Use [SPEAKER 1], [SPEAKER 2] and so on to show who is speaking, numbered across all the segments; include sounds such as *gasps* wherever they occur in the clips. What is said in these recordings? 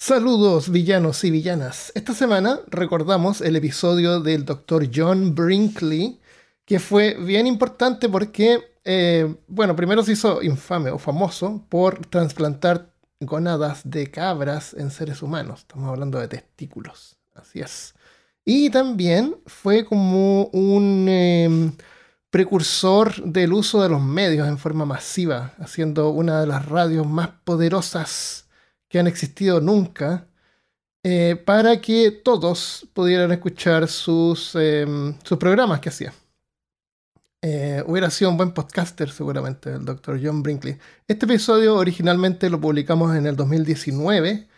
[SPEAKER 1] Saludos villanos y villanas. Esta semana recordamos el episodio del Dr. John Brinkley, que fue bien importante porque, eh, bueno, primero se hizo infame o famoso por trasplantar gonadas de cabras en seres humanos. Estamos hablando de testículos. Así es. Y también fue como un em, precursor del uso de los medios en forma masiva, haciendo una de las radios más poderosas que han existido nunca, eh, para que todos pudieran escuchar sus, em, sus programas que hacía. Eh, hubiera sido un buen podcaster seguramente el Dr. John Brinkley. Este episodio originalmente lo publicamos en el 2019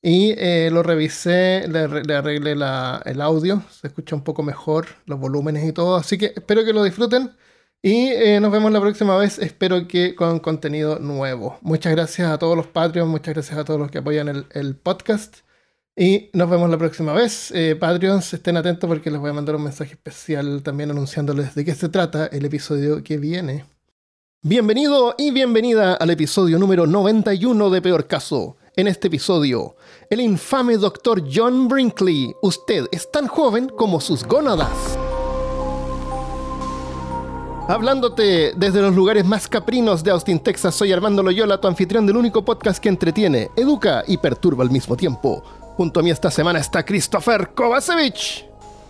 [SPEAKER 1] y eh, lo revisé, le, arreglé el audio, se escucha un poco mejor, los volúmenes y todo, así que espero que lo disfruten y eh, nos vemos la próxima vez, espero que con contenido nuevo. Muchas gracias a todos los Patreons, muchas gracias a todos los que apoyan el, podcast. Y nos vemos la próxima vez. Eh, Patreons, estén atentos porque les voy a mandar un mensaje especial también anunciándoles de qué se trata el episodio que viene. Bienvenido y bienvenida al episodio número 91 de Peor Caso. En este episodio, el infame Dr. John Brinkley. Usted es tan joven como sus gónadas. Hablándote desde los lugares más caprinos de Austin, Texas, soy Armando Loyola, tu anfitrión del único podcast que entretiene, educa y perturba al mismo tiempo. Junto a mí esta semana está Christopher Kovacevic.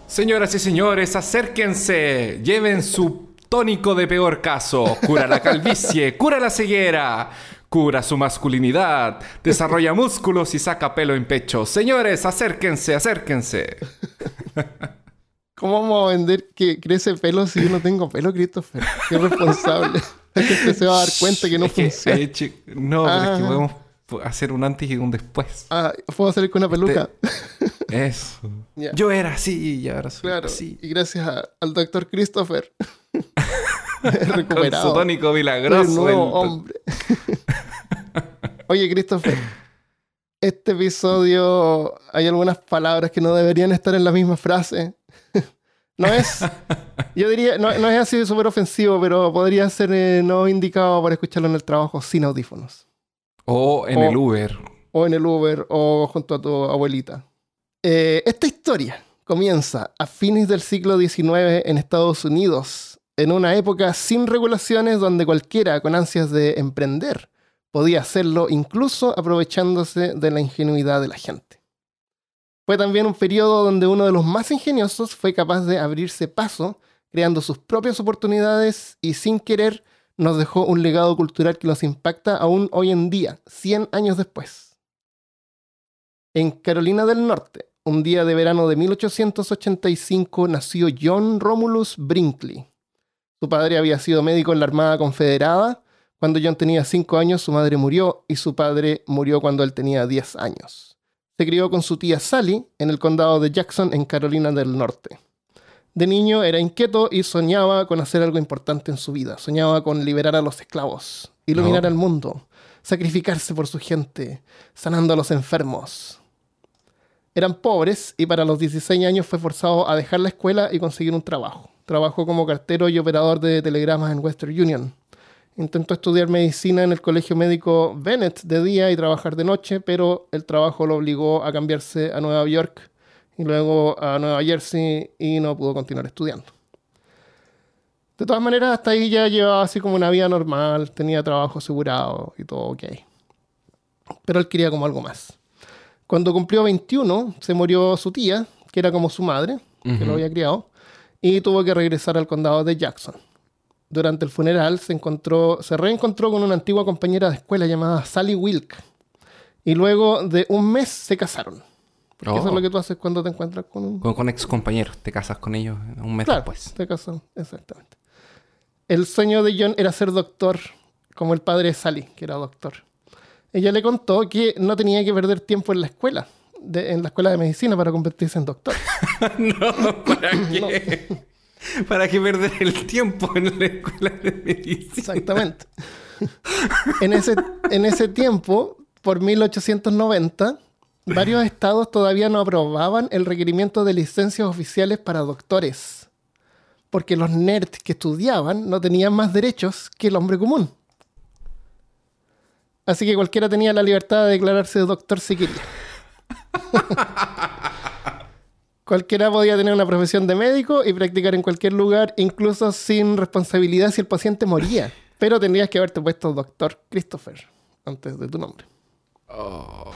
[SPEAKER 2] Señoras y señores, acérquense, lleven su tónico de peor caso, cura la calvicie, *laughs* cura la ceguera, cura su masculinidad, desarrolla músculos y saca pelo en pecho. Señores, acérquense, acérquense. *laughs*
[SPEAKER 1] ¿Cómo vamos a vender que crece pelo si yo no tengo pelo, Christopher? Qué responsable. La *laughs* gente se va a dar cuenta que no funciona.
[SPEAKER 2] no, pero es que ah. podemos hacer un antes y un después.
[SPEAKER 1] Ah, puedo salir con una peluca. *laughs*
[SPEAKER 2] Eso. Yo era así y ahora soy claro. así.
[SPEAKER 1] Y gracias al doctor Christopher. *laughs* recuperado.
[SPEAKER 2] Con su tónico milagroso.
[SPEAKER 1] hombre. Oye, Christopher. Este episodio hay algunas palabras que no deberían estar en la misma frase. No es, yo diría, no, es así súper ofensivo, pero podría ser eh, no indicado para escucharlo en el trabajo sin audífonos.
[SPEAKER 2] O en el Uber.
[SPEAKER 1] O en el Uber o junto a tu abuelita. Eh, esta historia comienza a fines del siglo XIX en Estados Unidos, en una época sin regulaciones donde cualquiera con ansias de emprender podía hacerlo, incluso aprovechándose de la ingenuidad de la gente. Fue también un periodo donde uno de los más ingeniosos fue capaz de abrirse paso, creando sus propias oportunidades y sin querer nos dejó un legado cultural que nos impacta aún hoy en día, 100 años después. En Carolina del Norte, un día de verano de 1885, nació John Romulus Brinkley. Su padre había sido médico en la Armada Confederada. Cuando John tenía 5 años, su madre murió y su padre murió cuando él tenía 10 años. Se crió con su tía Sally en el condado de Jackson, en Carolina del Norte. De niño era inquieto y soñaba con hacer algo importante en su vida. Soñaba con liberar a los esclavos, iluminar al mundo, sacrificarse por su gente, sanando a los enfermos. Eran pobres y para los 16 años fue forzado a dejar la escuela y conseguir un trabajo. Trabajó como cartero y operador de telegramas en Western Union. Intentó estudiar medicina en el colegio médico Bennett de día y trabajar de noche, pero el trabajo lo obligó a cambiarse a Nueva York y luego a Nueva Jersey y no pudo continuar estudiando. De todas maneras, hasta ahí ya llevaba así como una vida normal, tenía trabajo asegurado y todo ok. Pero él quería como algo más. Cuando cumplió 21, se murió su tía, que era como su madre, que lo había criado, y tuvo que regresar al condado de Jackson. Durante el funeral se, encontró, se reencontró con una antigua compañera de escuela llamada Sally Wilk. Y luego de un mes se casaron. Porque eso es lo oh. que tú haces cuando te encuentras con un...
[SPEAKER 2] Con, ex compañeros, te casas con ellos un mes claro, después.
[SPEAKER 1] te casas, exactamente. El sueño de John era ser doctor, como el padre de Sally, que era doctor. Ella le contó que no tenía que perder tiempo en la escuela, en la escuela de medicina para convertirse en doctor. *laughs*
[SPEAKER 2] no, ¿para *coughs* qué? *laughs* ¿Para qué perder el tiempo en la escuela de medicina?
[SPEAKER 1] Exactamente. en, ese, en ese tiempo, por 1890 varios estados todavía no aprobaban el requerimiento de licencias oficiales para doctores, porque los nerds que estudiaban no tenían más derechos que el hombre común. Así que cualquiera tenía la libertad de declararse doctor si quería. *laughs* Cualquiera podía tener una profesión de médico y practicar en cualquier lugar, incluso sin responsabilidad si el paciente moría. *laughs* Pero tendrías que haberte puesto doctor Christopher antes de tu nombre.
[SPEAKER 2] Oh.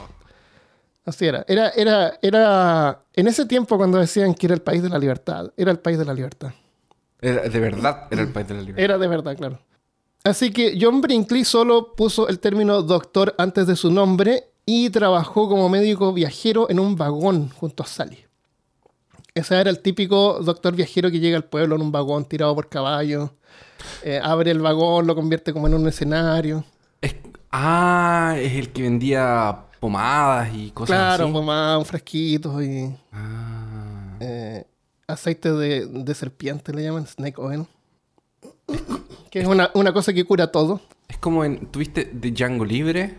[SPEAKER 1] Así era. Era, era, era. En ese tiempo, cuando decían que era el país de la libertad, era el país de la libertad.
[SPEAKER 2] Era- de verdad era el país de la libertad.
[SPEAKER 1] Era de verdad, claro. Así que John Brinkley solo puso el término doctor antes de su nombre y trabajó como médico viajero en un vagón junto a Sally. Ese era el típico doctor viajero que llega al pueblo en un vagón tirado por caballo. eh, abre el vagón, lo convierte como en un escenario.
[SPEAKER 2] Es- ah, es el que vendía pomadas y cosas
[SPEAKER 1] claro,
[SPEAKER 2] así.
[SPEAKER 1] pomada, frasquitos y
[SPEAKER 2] Ah.
[SPEAKER 1] eh, aceite de, de serpiente, le llaman snake oil. Que es una, una cosa que cura todo.
[SPEAKER 2] Es como en. ¿Tuviste de Django Libre?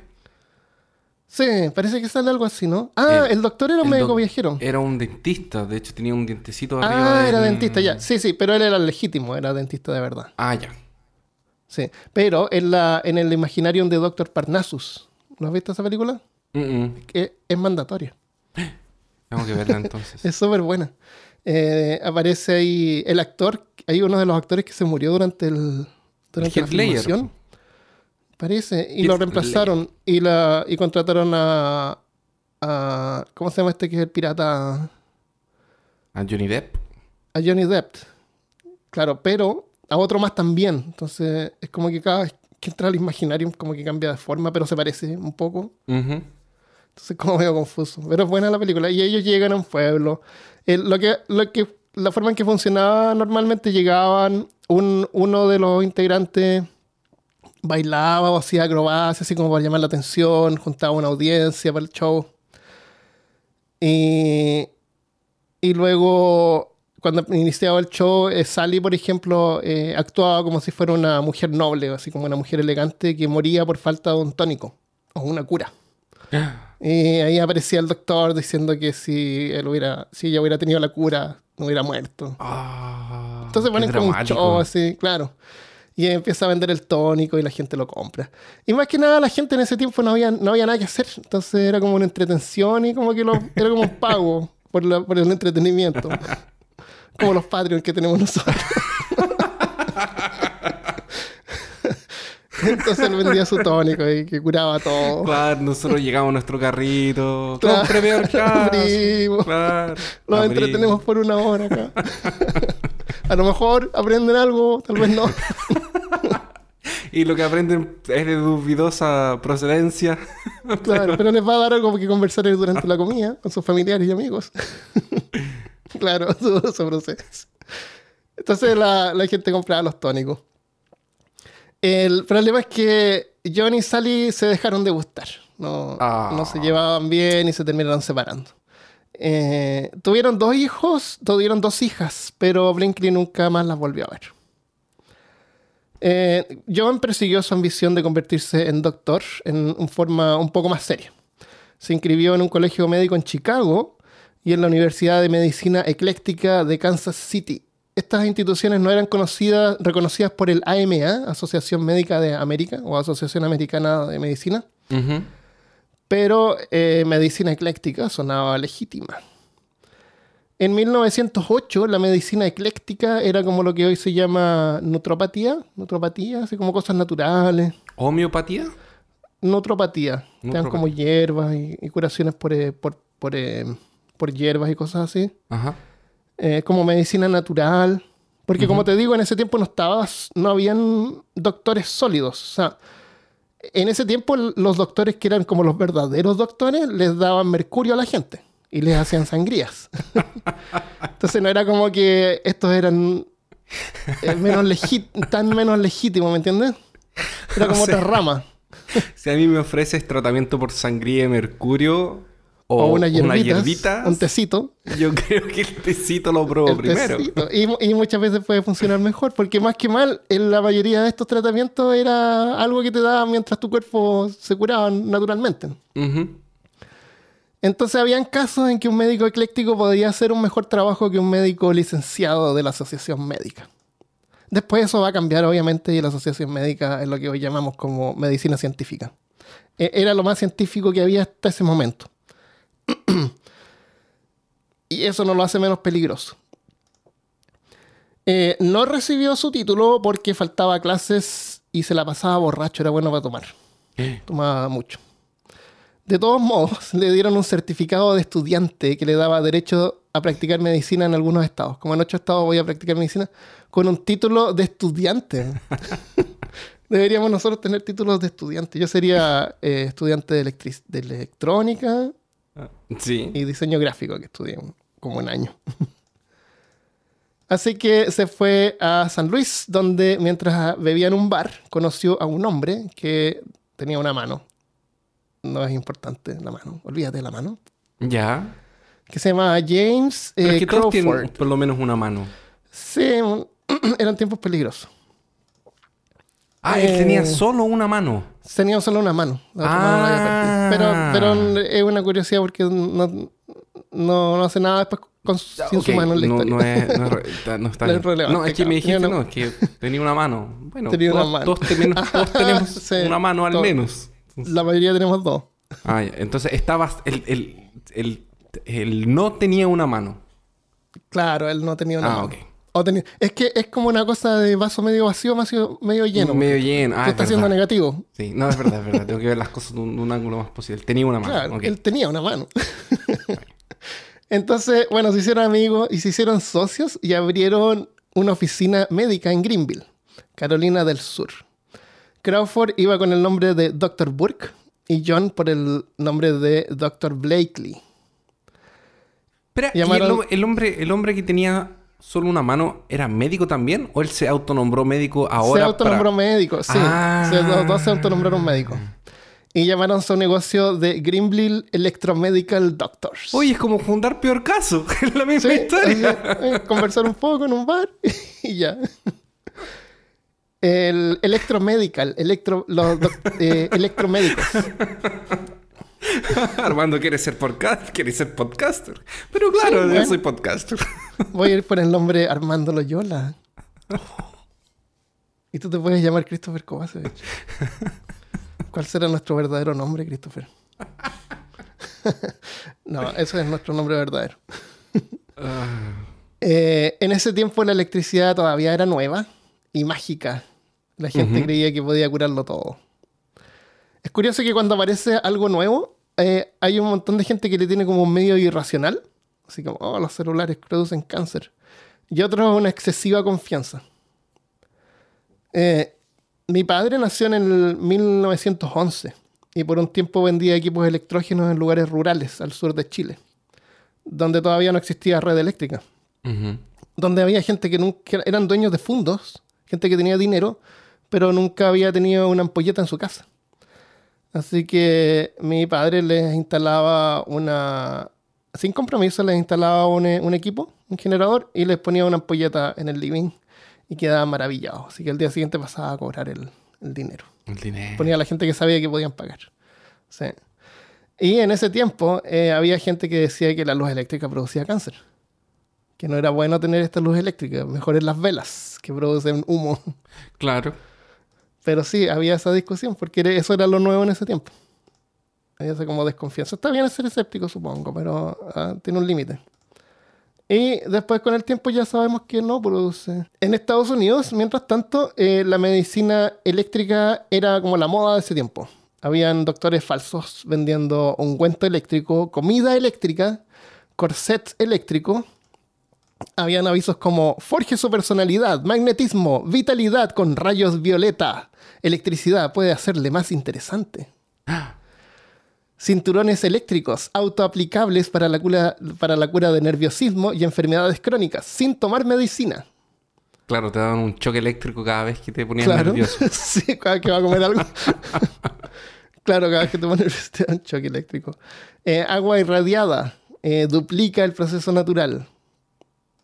[SPEAKER 1] Sí, parece que sale algo así, ¿no? Ah,
[SPEAKER 2] El-
[SPEAKER 1] el, doctor era un médico
[SPEAKER 2] doc-
[SPEAKER 1] viajero.
[SPEAKER 2] Era un dentista. De hecho, tenía un dientecito arriba.
[SPEAKER 1] Ah,
[SPEAKER 2] del-
[SPEAKER 1] era dentista, ya. Sí, sí, pero él era legítimo, era dentista de verdad.
[SPEAKER 2] Ah, ya.
[SPEAKER 1] Sí. Pero en, la, en el Imaginarium de Doctor Parnassus, ¿no has visto esa película?
[SPEAKER 2] Mm, mm.
[SPEAKER 1] Que es mandatoria. *gasps*
[SPEAKER 2] Tengo que verla entonces. *laughs*
[SPEAKER 1] Es súper buena. Eh, aparece ahí el actor, hay uno de los actores que se murió durante el durante la filmación. Parece. Y lo reemplazaron y la y contrataron a, a ¿cómo se llama este que es el pirata?
[SPEAKER 2] A Johnny Depp.
[SPEAKER 1] A Johnny Depp. Claro, pero a otro más también. Entonces es como que cada vez que entra al Imaginarium como que cambia de forma, pero se parece un poco.
[SPEAKER 2] Ujú.
[SPEAKER 1] Entonces, como medio confuso. Pero es buena la película. Y ellos llegan a un pueblo. El- lo que, lo que, la forma en que funcionaba normalmente llegaban, un, uno de los integrantes bailaba o hacía acrobacias, así como para llamar la atención, juntaba una audiencia para el show. Y, y luego, cuando iniciaba el show, eh, Sally, por ejemplo, eh, actuaba como si fuera una mujer noble, así como una mujer elegante que moría por falta de un tónico o una cura. *gasps* Y ahí aparecía el doctor diciendo que si él hubiera, si ella hubiera tenido la cura, no hubiera muerto.
[SPEAKER 2] Ah,
[SPEAKER 1] Entonces ponen como un show así, claro. Y empieza a vender el tónico y la gente lo compra. Y más que nada, la gente en ese tiempo no había, no había nada que hacer. Entonces era como una entretención y como que lo, era como un pago por, la- por el entretenimiento. *laughs* Como los Patreon que tenemos nosotros. *laughs* *laughs* Entonces él vendía su tónico y que curaba todo.
[SPEAKER 2] Claro, nosotros llegamos a nuestro carrito.
[SPEAKER 1] Claro.
[SPEAKER 2] Caso. *laughs*
[SPEAKER 1] Abrimos.
[SPEAKER 2] Claro. Abrimos.
[SPEAKER 1] entretenemos por una hora acá. *laughs* A lo mejor aprenden algo, tal vez no.
[SPEAKER 2] Y lo que aprenden es de dudosa procedencia.
[SPEAKER 1] Claro, pero les va a dar algo que conversar durante la comida con sus familiares y amigos. claro, su proceso. Entonces la, la gente compraba los tónicos. El problema es que John y Sally se dejaron de gustar. No,
[SPEAKER 2] Ah.
[SPEAKER 1] no se llevaban bien y se terminaron separando. Eh, tuvieron dos hijos, tuvieron dos hijas, pero Brinkley nunca más las volvió a ver. Eh, John persiguió su ambición de convertirse en doctor en, en forma un poco más seria. Se inscribió en un colegio médico en Chicago y en la Universidad de Medicina Ecléctica de Kansas City. Estas instituciones no eran conocidas, reconocidas por el AMA, Asociación Médica de América o Asociación Americana de Medicina, pero eh, medicina ecléctica sonaba legítima. En 1908 la medicina ecléctica era como lo que hoy se llama nutropatía, nutropatía, así como cosas naturales,
[SPEAKER 2] ¿Homeopatía?
[SPEAKER 1] nutropatía, te dan como hierbas y, y curaciones por, eh, por, por, eh, por hierbas y cosas así,
[SPEAKER 2] Ajá.
[SPEAKER 1] Eh, como medicina natural, porque como te digo, en ese tiempo no estabas, no habían doctores sólidos, o sea, en ese tiempo los doctores que eran como los verdaderos doctores les daban mercurio a la gente y les hacían sangrías. *laughs* Entonces no era como que estos eran eh, menos tan menos legítimos, ¿me entiendes? Era *laughs* como
[SPEAKER 2] O sea,
[SPEAKER 1] otra rama.
[SPEAKER 2] Si a mí me ofreces tratamiento por sangría de mercurio o,
[SPEAKER 1] O, una,
[SPEAKER 2] una
[SPEAKER 1] hierbita, un tecito.
[SPEAKER 2] yo *laughs* creo que el tecito lo
[SPEAKER 1] el
[SPEAKER 2] primero.
[SPEAKER 1] Y, mu- y muchas veces puede funcionar mejor, porque más que mal, en la mayoría de estos tratamientos era algo que te daban mientras tu cuerpo se curaba naturalmente. Entonces habían casos en que un médico ecléctico podía hacer un mejor trabajo que un médico licenciado de la asociación médica. Después eso va a cambiar, obviamente, y la asociación médica es lo que hoy llamamos como medicina científica. E- Era lo más científico que había hasta ese momento. *clears throat* Y eso no lo hace menos peligroso. Eh, no recibió su título porque faltaba clases y se la pasaba borracho, era bueno para tomar. Tomaba mucho. De todos modos, le dieron un certificado de estudiante que le daba derecho a practicar medicina en algunos estados. Como en ocho estados voy a practicar medicina con un título de estudiante. *laughs* Deberíamos nosotros tener títulos de estudiante. Yo sería eh, estudiante de, de electrónica
[SPEAKER 2] sí.
[SPEAKER 1] y diseño gráfico, que estudié como un año. Así que se fue a San Luis, donde mientras bebía en un bar, conoció a un hombre que tenía una mano. No es importante la mano, olvídate de la mano.
[SPEAKER 2] Ya.
[SPEAKER 1] Que se llama James
[SPEAKER 2] Pero es
[SPEAKER 1] eh,
[SPEAKER 2] que todos
[SPEAKER 1] Crawford.
[SPEAKER 2] tienen por lo menos una mano.
[SPEAKER 1] Sí, *clears throat* eran tiempos peligrosos.
[SPEAKER 2] Ah, él
[SPEAKER 1] Eh,
[SPEAKER 2] tenía solo una mano.
[SPEAKER 1] Tenía solo una mano. La otra mano la había perdido.
[SPEAKER 2] Ah.
[SPEAKER 1] Pero, pero es una curiosidad porque no, no, no hace nada después con, sin
[SPEAKER 2] Ok,
[SPEAKER 1] su mano en la
[SPEAKER 2] no, no es, no, es *laughs* no está
[SPEAKER 1] es
[SPEAKER 2] bien.
[SPEAKER 1] relevante,
[SPEAKER 2] No, es que me dijiste,
[SPEAKER 1] no-
[SPEAKER 2] es que tenía una mano. Bueno,
[SPEAKER 1] Tenía una mano.
[SPEAKER 2] todos tenemos, todos *laughs* tenemos
[SPEAKER 1] Sí,
[SPEAKER 2] una mano al menos.
[SPEAKER 1] La mayoría tenemos dos.
[SPEAKER 2] Ah, ya. Entonces estabas. El, el, el, el no tenía una mano.
[SPEAKER 1] Claro, él no tenía una
[SPEAKER 2] Ah,
[SPEAKER 1] mano.
[SPEAKER 2] ok.
[SPEAKER 1] O es que es como una cosa de vaso medio vacío, medio, medio lleno.
[SPEAKER 2] Medio lleno. Ah,
[SPEAKER 1] Tú
[SPEAKER 2] es
[SPEAKER 1] estás siendo negativo.
[SPEAKER 2] Sí, no, es verdad, es verdad. Tengo que ver las cosas de un, de un ángulo más posible. Tenía una mano.
[SPEAKER 1] Claro, él tenía una mano. *laughs* Entonces, bueno, se hicieron amigos y se hicieron socios y abrieron una oficina médica en Greenville, Carolina del Sur. Crawford iba con el nombre de Dr. Burke y John por el nombre de Dr. Blakely.
[SPEAKER 2] Espera, ¿y el,
[SPEAKER 1] Llamaron-
[SPEAKER 2] hom- el hombre, el hombre que tenía solo una mano era médico también? ¿O él se autonombró médico ahora?
[SPEAKER 1] se autonombró
[SPEAKER 2] para-
[SPEAKER 1] médico, sí.
[SPEAKER 2] Ah.
[SPEAKER 1] Se- los dos se autonombraron médicos. Y llamaron su negocio de Greenville Electromedical Doctors.
[SPEAKER 2] Oye, es como fundar peor caso. *laughs* Es la misma
[SPEAKER 1] Sí,
[SPEAKER 2] historia.
[SPEAKER 1] así, eh, conversar un poco en un bar *laughs* y ya. El electromedical, electro, los eh, electromédicos. *laughs* *laughs*
[SPEAKER 2] Armando quiere ser podcast, quiere ser podcaster. Pero claro,
[SPEAKER 1] Sí,
[SPEAKER 2] yo soy podcaster. *laughs*
[SPEAKER 1] Voy a ir por el nombre Armando Loyola. Y tú te puedes llamar Christopher Kovacevic. ¿Cuál será nuestro verdadero nombre, Christopher? *laughs* no, ese es nuestro nombre verdadero. Eh, en ese tiempo la electricidad todavía era nueva y mágica. La gente creía que podía curarlo todo. Es curioso que cuando aparece algo nuevo, eh, hay un montón de gente que le tiene como un medio irracional. Así como, oh, los celulares producen cáncer. Y otros una excesiva confianza. Eh, mi padre nació en el 1911 y por un tiempo vendía equipos electrógenos en lugares rurales al sur de Chile, donde todavía no existía red eléctrica donde había gente que nunca eran dueños de fundos, gente que tenía dinero, pero nunca había tenido una ampolleta en su casa. Así que mi padre les instalaba una, sin compromiso, les instalaba un, eh, un equipo, un generador, y les ponía una ampolleta en el living y quedaba maravillado. Así que el día siguiente pasaba a cobrar el, el dinero.
[SPEAKER 2] El dinero.
[SPEAKER 1] Ponía a la gente que sabía que podían pagar. Sí. Y en ese tiempo eh, había gente que decía que la luz eléctrica producía cáncer. Que no era bueno tener esta luz eléctrica, mejor es las velas que producen humo.
[SPEAKER 2] Claro.
[SPEAKER 1] Pero sí, había esa discusión porque eso era lo nuevo en ese tiempo. Había esa como desconfianza. Está bien ser escéptico, supongo, pero ah, tiene un límite. Y después con el tiempo ya sabemos que no produce. En Estados Unidos, mientras tanto, eh, la medicina eléctrica era como la moda de ese tiempo. Habían doctores falsos vendiendo ungüento eléctrico, comida eléctrica, corset eléctrico. Habían avisos como forje su personalidad, magnetismo, vitalidad con rayos violeta. Electricidad puede hacerle más interesante. Cinturones eléctricos autoaplicables para la, cura, para la cura de nerviosismo y enfermedades crónicas, sin tomar medicina.
[SPEAKER 2] Claro, te daban un choque eléctrico cada vez que te ponías
[SPEAKER 1] Claro.
[SPEAKER 2] nervioso. *laughs*
[SPEAKER 1] sí, cada vez que va a comer algo. *laughs* claro, cada vez que te pones *laughs* te da un choque eléctrico. Eh, agua irradiada eh, duplica el proceso natural.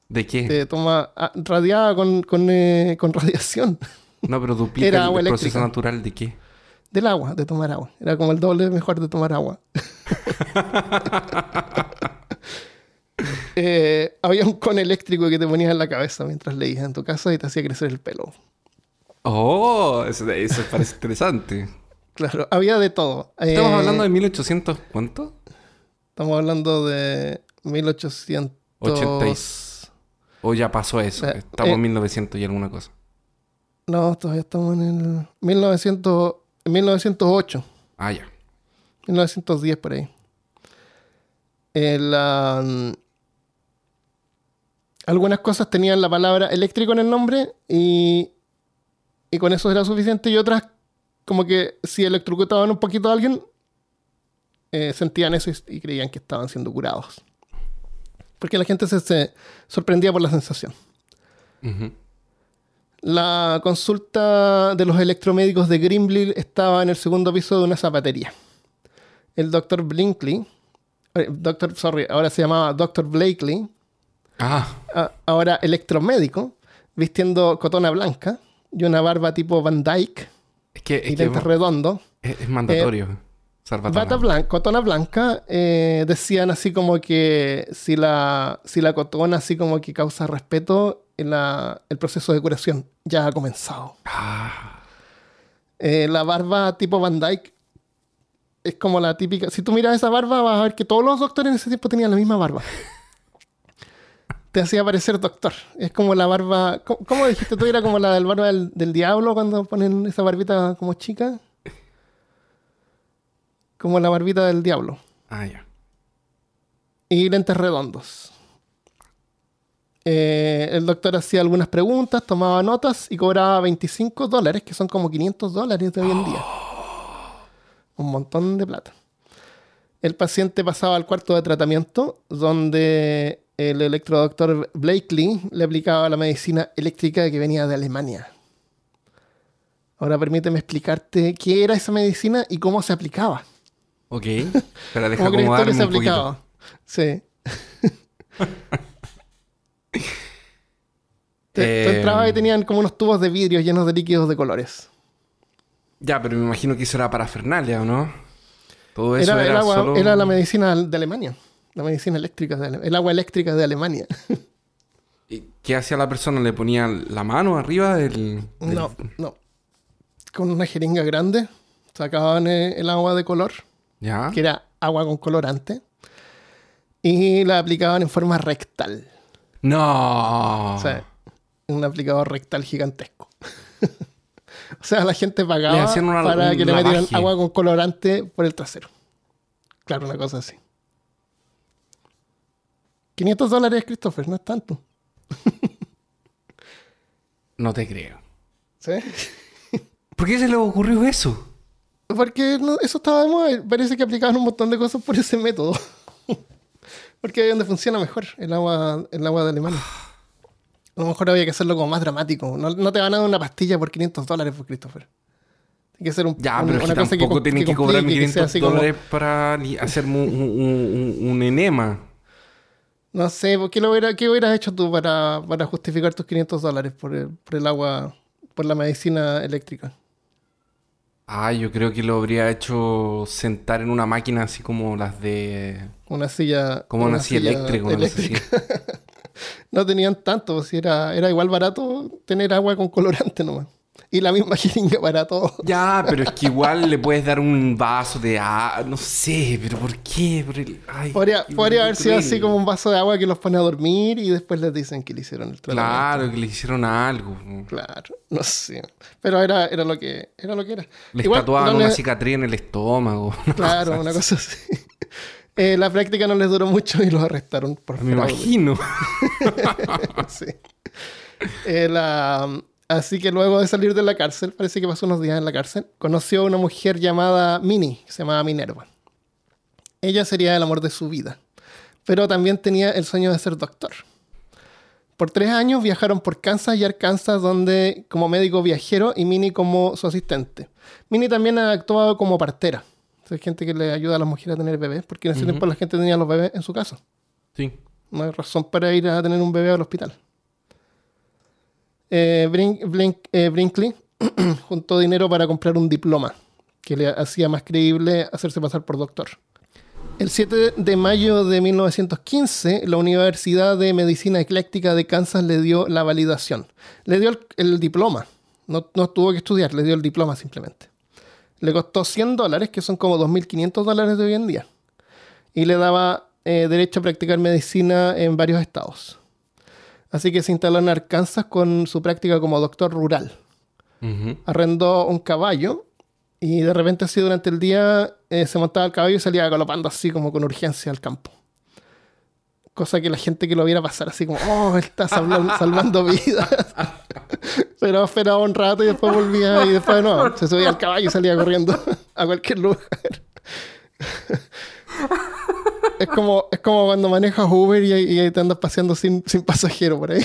[SPEAKER 2] ¿De qué?
[SPEAKER 1] Te toma ah, radiada con, con, eh, con *laughs* radiación
[SPEAKER 2] No, pero duplica
[SPEAKER 1] Era
[SPEAKER 2] el,
[SPEAKER 1] agua
[SPEAKER 2] el proceso natural de qué.
[SPEAKER 1] del agua, de tomar agua. Era como el doble mejor de tomar agua. *laughs* Eh, había un con eléctrico que te ponías en la cabeza mientras leías en tu casa y te hacía crecer el pelo.
[SPEAKER 2] Oh, eso, eso parece interesante.
[SPEAKER 1] Claro, había de todo.
[SPEAKER 2] Estamos
[SPEAKER 1] Eh,
[SPEAKER 2] hablando de 1800, ¿cuánto?
[SPEAKER 1] Estamos hablando de 1800.
[SPEAKER 2] 80 O ya pasó eso.
[SPEAKER 1] Eh,
[SPEAKER 2] Estamos
[SPEAKER 1] eh.
[SPEAKER 2] en 1900 y alguna cosa.
[SPEAKER 1] No, todavía estamos en el 1900, en 1908,
[SPEAKER 2] Ah, ya.
[SPEAKER 1] 1910 por ahí. El, ah, algunas cosas tenían la palabra eléctrico en el nombre y, y con eso era suficiente y otras como que si electrocutaban un poquito a alguien eh, sentían eso y, y creían que estaban siendo curados. Porque la gente se, se sorprendía por la sensación. La consulta de los electromédicos de Grimble estaba en el segundo piso de una zapatería. El doctor Blinkley, eh, doctor, sorry, ahora se llamaba doctor Blakely,
[SPEAKER 2] Ah,
[SPEAKER 1] a- ahora electromédico, vistiendo cotona blanca y una barba tipo Van Dyke
[SPEAKER 2] es que,
[SPEAKER 1] y
[SPEAKER 2] que
[SPEAKER 1] redondos.
[SPEAKER 2] es, es mandatorio. usar
[SPEAKER 1] Bata blanca, cotona blanca, eh, decían así como que si la, si la cotona así como que causa respeto, la- el proceso de curación ya ha comenzado.
[SPEAKER 2] Ah,
[SPEAKER 1] Eh, la barba tipo Van Dyke es como la típica. Si tú miras esa barba, vas a ver que todos los doctores en ese tiempo tenían la misma barba. *laughs* Te hacía parecer doctor. Es como la barba. ¿Cómo, cómo dijiste tú? Era como la del barba del, del diablo cuando ponen esa barbita como chica. Como la barbita del diablo.
[SPEAKER 2] ah, ya.
[SPEAKER 1] Y lentes redondos. Eh, el doctor hacía algunas preguntas, tomaba notas y cobraba 25 dólares, que son como 500 dólares de hoy en día. Un montón de plata. El paciente pasaba al cuarto de tratamiento, donde el electrodoctor Blakely le aplicaba la medicina eléctrica que venía de Alemania. Ahora permíteme explicarte qué era esa medicina y cómo se aplicaba.
[SPEAKER 2] Ok. *laughs* Pero deja
[SPEAKER 1] ¿Cómo crees tú que
[SPEAKER 2] acomodarme un poquito.
[SPEAKER 1] aplicaba? Sí. *laughs* Te- tú
[SPEAKER 2] Eh,
[SPEAKER 1] entrabas y tenían como unos tubos de vidrio llenos de líquidos de colores.
[SPEAKER 2] Ya, pero me imagino que eso era para Fernalia, ¿o no? Todo eso
[SPEAKER 1] Era,
[SPEAKER 2] era,
[SPEAKER 1] el agua,
[SPEAKER 2] solo...
[SPEAKER 1] era la medicina de Alemania. La medicina eléctrica de Ale- el agua eléctrica de Alemania. *laughs*
[SPEAKER 2] ¿Y ¿Qué hacía la persona? ¿Le ponía la mano arriba del...? del-
[SPEAKER 1] No, no. Con una jeringa grande sacaban eh, el agua de color,
[SPEAKER 2] ¿Ya?
[SPEAKER 1] que era agua con colorante, y la aplicaban en forma rectal.
[SPEAKER 2] ¡No!
[SPEAKER 1] O sea, un aplicador rectal gigantesco. *laughs* o sea, la gente pagaba
[SPEAKER 2] una-
[SPEAKER 1] para
[SPEAKER 2] un
[SPEAKER 1] que le metieran agua con colorante por el trasero. Claro, una cosa así. 500 dólares, Christopher, no es tanto.
[SPEAKER 2] No te creo.
[SPEAKER 1] ¿Sí?
[SPEAKER 2] ¿Por qué se le ocurrió eso?
[SPEAKER 1] Porque no- eso estaba de moda. Parece que aplicaban un montón de cosas por ese método. *laughs* Porque ahí donde funciona mejor el agua, el agua de Alemania. A lo mejor había que hacerlo como más dramático. No, no te van a dar una pastilla por 500 dólares, por Christopher. Tiene que ser un,
[SPEAKER 2] Ya,
[SPEAKER 1] un-
[SPEAKER 2] pero es que tampoco
[SPEAKER 1] com-
[SPEAKER 2] tienen que,
[SPEAKER 1] que sea
[SPEAKER 2] 500
[SPEAKER 1] así como-
[SPEAKER 2] dólares para hacerme un, un- un- enema.
[SPEAKER 1] No sé, ¿por ¿qué, lo hubiera, qué hubieras hecho tú para, para justificar tus 500 dólares por el, por el agua, por la medicina eléctrica?
[SPEAKER 2] Ah, yo creo que lo habría hecho sentar en una máquina así como las de...
[SPEAKER 1] Una silla.
[SPEAKER 2] Como una silla eléctrica, una cosa así. *laughs*
[SPEAKER 1] No tenían tanto, si era, era igual barato tener agua con colorante nomás. Y la misma *laughs* jeringa para todo.
[SPEAKER 2] Ya, pero es que igual le puedes dar un vaso de agua, no sé, pero ¿por qué? Por el- ay,
[SPEAKER 1] Podría, podría haber sido así como un vaso de agua que los pone a dormir y después les dicen que le hicieron el tratamiento.
[SPEAKER 2] Claro, que le hicieron algo.
[SPEAKER 1] Claro, no sé. Pero era, era lo que era lo que era.
[SPEAKER 2] Le
[SPEAKER 1] Igual,
[SPEAKER 2] tatuaban
[SPEAKER 1] no
[SPEAKER 2] una cicatriz en el estómago.
[SPEAKER 1] Claro, una cosa así. *laughs* Eh, la práctica no les duró mucho y los arrestaron por
[SPEAKER 2] Me
[SPEAKER 1] fraude.
[SPEAKER 2] imagino. *laughs*
[SPEAKER 1] Sí. Eh, la- así que luego de salir de la cárcel, parece que pasó unos días en la cárcel, conoció a una mujer llamada Minnie, que se llamaba Minerva. Ella sería el amor de su vida, pero también tenía el sueño de ser doctor. Por tres años viajaron por Kansas y Arkansas, donde como médico viajero y Minnie como su asistente. Minnie también ha actuado como partera. Hay gente que le ayuda a las mujeres a tener bebés, porque en ese tiempo la gente tenía los bebés en su casa.
[SPEAKER 2] Sí.
[SPEAKER 1] No hay razón para ir a tener un bebé al hospital. Eh, eh, Brinkley *clears throat* juntó dinero para comprar un diploma que le hacía más creíble hacerse pasar por doctor. El 7 de mayo de 1915, la Universidad de Medicina Ecléctica de Kansas le dio la validación. Le dio el, diploma. No, no tuvo que estudiar, le dio el diploma simplemente. Le costó 100 dólares, que son como 2.500 dólares de hoy en día. Y le daba eh, derecho a practicar medicina en varios estados. Así que se instaló en Arkansas con su práctica como doctor rural. Arrendó un caballo y de repente así durante el día eh, se montaba el caballo y salía galopando así como con urgencia al campo. Cosa que la gente que lo viera pasar así como, oh, está salvando, *laughs* salvando vidas. *laughs* Pero esperaba un rato y después volvía y después no, se subía al caballo y salía corriendo *laughs* a cualquier lugar. Es como, es como cuando manejas Uber y, y ahí te andas paseando sin, sin pasajero por ahí.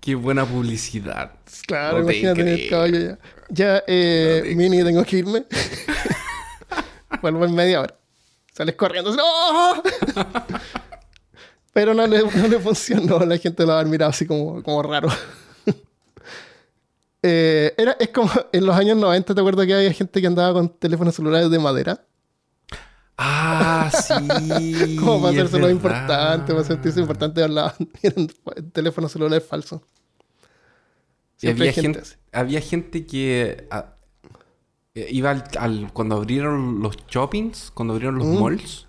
[SPEAKER 2] Qué buena publicidad.
[SPEAKER 1] Claro,
[SPEAKER 2] No
[SPEAKER 1] imagínate en el caballo ya. Ya, eh, Mini, tengo que irme. *laughs* Vuelvo en media hora. Sales corriendo. ¡No! Pero no le, no le funcionó. La gente lo ha mirado así como, como raro. Eh, era, es como *laughs* en los años 90, ¿te acuerdas que había gente que andaba con teléfonos celulares de madera?
[SPEAKER 2] Ah, *laughs* sí.
[SPEAKER 1] Como para hacerse lo importante, para sentirse importante, hablaban. *laughs* Eran teléfonos celulares falsos. Siempre
[SPEAKER 2] había
[SPEAKER 1] hay gente
[SPEAKER 2] gente, había gente que ah, eh, iba al, al- cuando abrieron los shoppings, cuando abrieron los
[SPEAKER 1] Mm.
[SPEAKER 2] malls,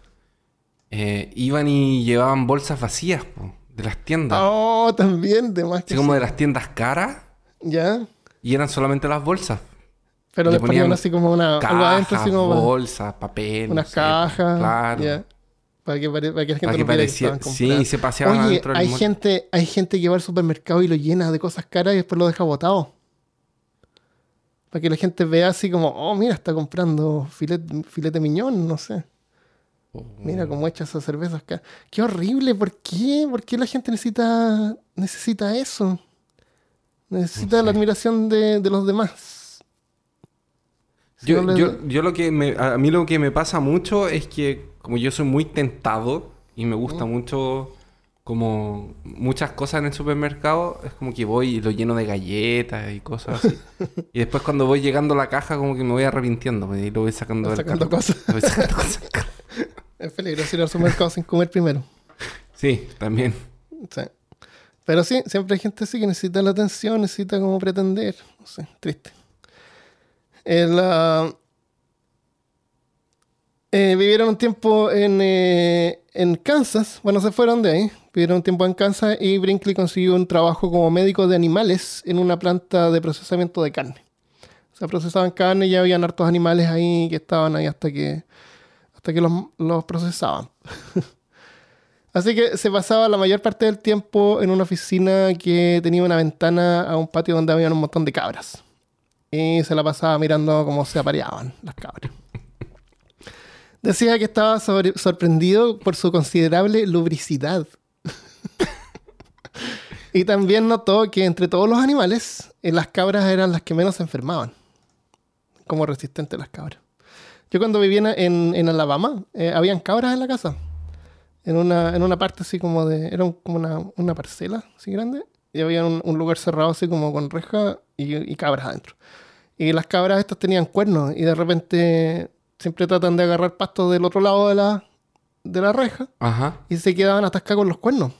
[SPEAKER 2] eh, iban y llevaban bolsas vacías po, de las tiendas.
[SPEAKER 1] Oh, también, de más que
[SPEAKER 2] así como
[SPEAKER 1] sí.
[SPEAKER 2] de las tiendas caras
[SPEAKER 1] Ya.
[SPEAKER 2] Y eran solamente las bolsas.
[SPEAKER 1] Pero
[SPEAKER 2] Le
[SPEAKER 1] les ponían así como una. algo adentro,
[SPEAKER 2] Cajas,
[SPEAKER 1] así como. para-
[SPEAKER 2] bolsas, papel.
[SPEAKER 1] unas
[SPEAKER 2] no sé,
[SPEAKER 1] cajas.
[SPEAKER 2] Claro.
[SPEAKER 1] ya, Para que, pare- para que la gente
[SPEAKER 2] Para que
[SPEAKER 1] estaban
[SPEAKER 2] Sí,
[SPEAKER 1] comprando.
[SPEAKER 2] se paseaban
[SPEAKER 1] Oye,
[SPEAKER 2] adentro del
[SPEAKER 1] hay
[SPEAKER 2] mall.
[SPEAKER 1] gente, hay gente que va al supermercado y lo llena de cosas caras y después lo deja botado. Para que la gente vea así como, oh, mira, está comprando filete, filete miñón, no sé.
[SPEAKER 2] Oh.
[SPEAKER 1] Mira cómo echa esas cervezas acá. Qué horrible, ¿por qué? ¿Por qué la gente necesita, necesita eso? Necesita
[SPEAKER 2] No
[SPEAKER 1] la admiración de, de los demás. Si
[SPEAKER 2] Yo,
[SPEAKER 1] no
[SPEAKER 2] yo, yo lo que me, a mí lo que me pasa mucho es que como yo soy muy tentado y me gusta mucho como muchas cosas en el supermercado, es como que voy y lo lleno de galletas y cosas así. *laughs* y después cuando voy llegando a la caja como que me voy arrepintiendo pues, y lo voy sacando del
[SPEAKER 1] sacando cosas.
[SPEAKER 2] Voy sacando cosas. *laughs*
[SPEAKER 1] Es peligroso ir al supermercado sin comer primero.
[SPEAKER 2] Sí, también.
[SPEAKER 1] Sí. Pero sí, siempre hay gente así que necesita la atención, necesita como pretender. No sé, triste. El, ah, eh, vivieron un tiempo en, eh, en Kansas. Bueno, se fueron de ahí. Vivieron un tiempo en Kansas y Brinkley consiguió un trabajo como médico de animales en una planta de procesamiento de carne. O sea, procesaban carne y ya habían hartos animales ahí que estaban ahí hasta que, hasta que los, los procesaban. *laughs* Así que se pasaba la mayor parte del tiempo en una oficina que tenía una ventana a un patio donde había un montón de cabras. Y se la pasaba mirando cómo se apareaban las cabras. Decía que estaba sorprendido por su considerable lubricidad. *laughs* y también notó que entre todos los animales, eh, las cabras eran las que menos se enfermaban. Como resistentes las cabras. Yo cuando vivía en Alabama, eh, habían cabras en la casa en una, en una parte así como de. Era un- como una, una parcela así grande. Y había un, un lugar cerrado así como con reja y, y cabras adentro. Y las cabras estas tenían cuernos y de repente siempre tratan de agarrar pasto del otro lado de la, de la reja
[SPEAKER 2] Ajá.
[SPEAKER 1] y se quedaban atascadas con los cuernos.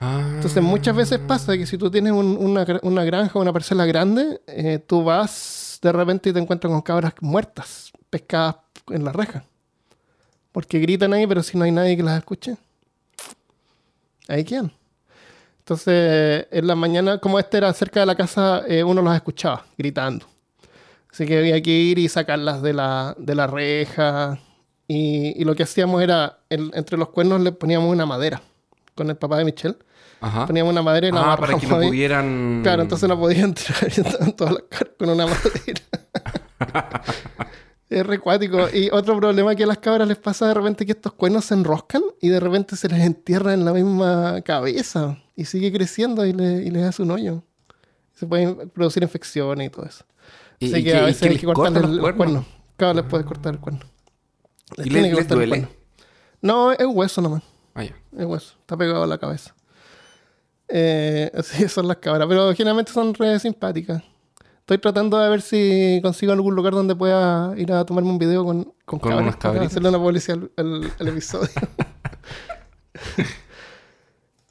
[SPEAKER 2] Ah.
[SPEAKER 1] Entonces muchas veces pasa que si tú tienes un- una, una granja una parcela grande, eh, tú vas de repente y te encuentras con cabras muertas, pescadas en la reja. Porque gritan ahí, pero si no hay nadie que las escuche, ahí quedan. Entonces, en la mañana, como este era cerca de la casa, eh, uno las escuchaba gritando. Así que había que ir y sacarlas de la, de la reja. Y, y lo que hacíamos era, el- entre los cuernos le poníamos una madera. Con el papá de Michelle.
[SPEAKER 2] Ajá.
[SPEAKER 1] Poníamos una madera y la
[SPEAKER 2] Ah, para que no
[SPEAKER 1] ahí.
[SPEAKER 2] pudieran.
[SPEAKER 1] Claro, entonces no podía *laughs* entrar y estaban todas las caras con una *laughs* madera. *laughs* es recuático. Y otro problema que a las cabras les pasa de repente que estos cuernos se enroscan y de repente se les entierra en la misma cabeza y sigue creciendo y, le, y les hace un hoyo. Se pueden producir infecciones y todo eso.
[SPEAKER 2] Y-
[SPEAKER 1] Así
[SPEAKER 2] y
[SPEAKER 1] que
[SPEAKER 2] que-
[SPEAKER 1] a veces
[SPEAKER 2] que
[SPEAKER 1] hay que cortarle el, cuerno.
[SPEAKER 2] cuernos.
[SPEAKER 1] Claro, les puedes cortar el cuerno. Les
[SPEAKER 2] ¿Y
[SPEAKER 1] tiene
[SPEAKER 2] les-
[SPEAKER 1] que
[SPEAKER 2] les
[SPEAKER 1] cortar el cuerno. No, es hueso nomás.
[SPEAKER 2] Ah, ya.
[SPEAKER 1] Es hueso, está pegado a la cabeza. Eh, *laughs* así son las cabras, pero generalmente son re simpáticas. Estoy tratando de ver si consigo algún lugar donde pueda ir a tomarme un video con, con,
[SPEAKER 2] Con
[SPEAKER 1] cabras para hacerle una publicidad al episodio. *laughs*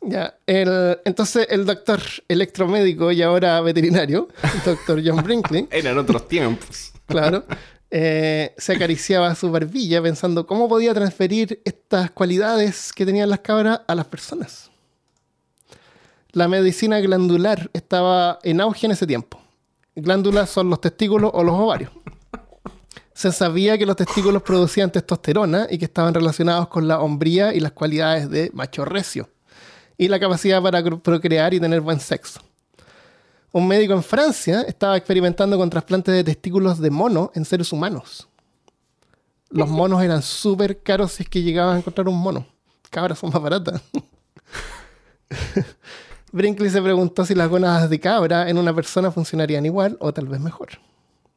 [SPEAKER 1] ya, el- entonces el doctor electromédico y ahora veterinario, el doctor John Brinkley, *laughs*
[SPEAKER 2] Eran otros tiempos.
[SPEAKER 1] claro, eh, se acariciaba su barbilla pensando cómo podía transferir estas cualidades que tenían las cabras a las personas. La medicina glandular estaba en auge en ese tiempo. Glándulas son los testículos o los ovarios. Se sabía que los testículos producían testosterona y que estaban relacionados con la hombría y las cualidades de macho recio y la capacidad para procrear y tener buen sexo. Un médico en Francia estaba experimentando con trasplantes de testículos de mono en seres humanos. Los monos eran súper caros si es que llegaban a encontrar un mono. Cabras son más baratas. *laughs* Brinkley se preguntó si las gónadas de cabra en una persona funcionarían igual o tal vez mejor.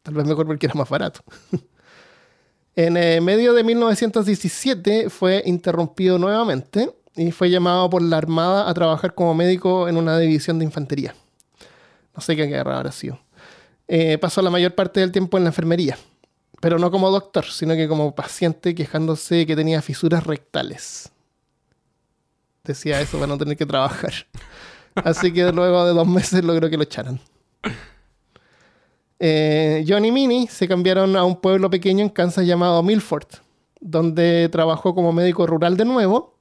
[SPEAKER 1] Tal vez mejor porque era más barato. *laughs* en eh, medio de 1917 fue interrumpido nuevamente y fue llamado por la Armada a trabajar como médico en una división de infantería. No sé qué guerra habrá sido. Eh, pasó la mayor parte del tiempo en la enfermería, pero no como doctor, sino que como paciente quejándose que tenía fisuras rectales. Decía eso para no tener que trabajar. Así que luego de dos meses logró que lo echaran. Eh, John y Minnie se cambiaron a un pueblo pequeño en Kansas llamado Milford, donde trabajó como médico rural de nuevo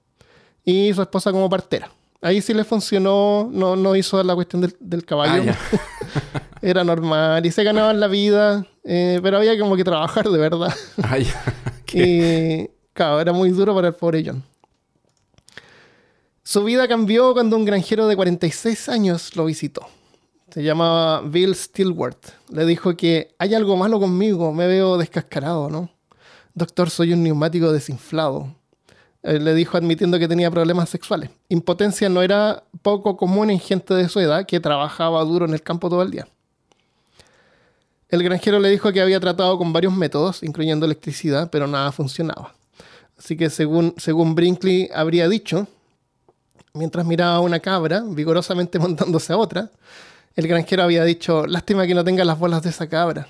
[SPEAKER 1] y su esposa como partera. Ahí sí le funcionó, no, no hizo la cuestión del, caballo. Ah, *laughs* Era normal y se ganaban la vida, eh, pero había como que trabajar de verdad. Ah, *laughs* y claro, era muy duro para el pobre John. Su vida cambió cuando un granjero de 46 años lo visitó. Se llamaba Bill Stillworth. Le dijo que hay algo malo conmigo, me veo descascarado, ¿no? Doctor, soy un neumático desinflado. le dijo admitiendo que tenía problemas sexuales. Impotencia no era poco común en gente de su edad que trabajaba duro en el campo todo el día. El granjero le dijo que había tratado con varios métodos, incluyendo electricidad, pero nada funcionaba. Así que según, según Brinkley habría dicho, mientras miraba a una cabra vigorosamente *laughs* montándose a otra, el granjero había dicho, lástima que no tenga las bolas de esa cabra.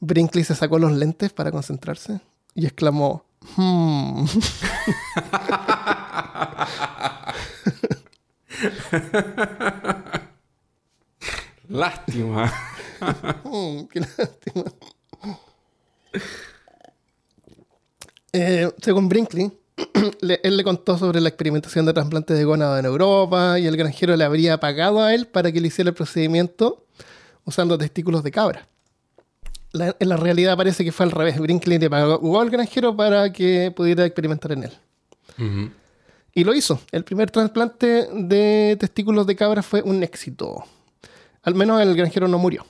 [SPEAKER 1] Brinkley se sacó los lentes para concentrarse y exclamó, hmm. *laughs*
[SPEAKER 2] lástima. *laughs*
[SPEAKER 1] Hmm, qué lástima. Eh, según Brinkley, *clears throat* él le contó sobre la experimentación de trasplantes de gónada en Europa y el granjero le habría pagado a él para que le hiciera el procedimiento usando testículos de cabra. en la realidad parece que fue al revés. Brinkley le pagó al granjero para que pudiera experimentar en él. Y lo hizo. El primer trasplante de testículos de cabra fue un éxito. Al menos el granjero no murió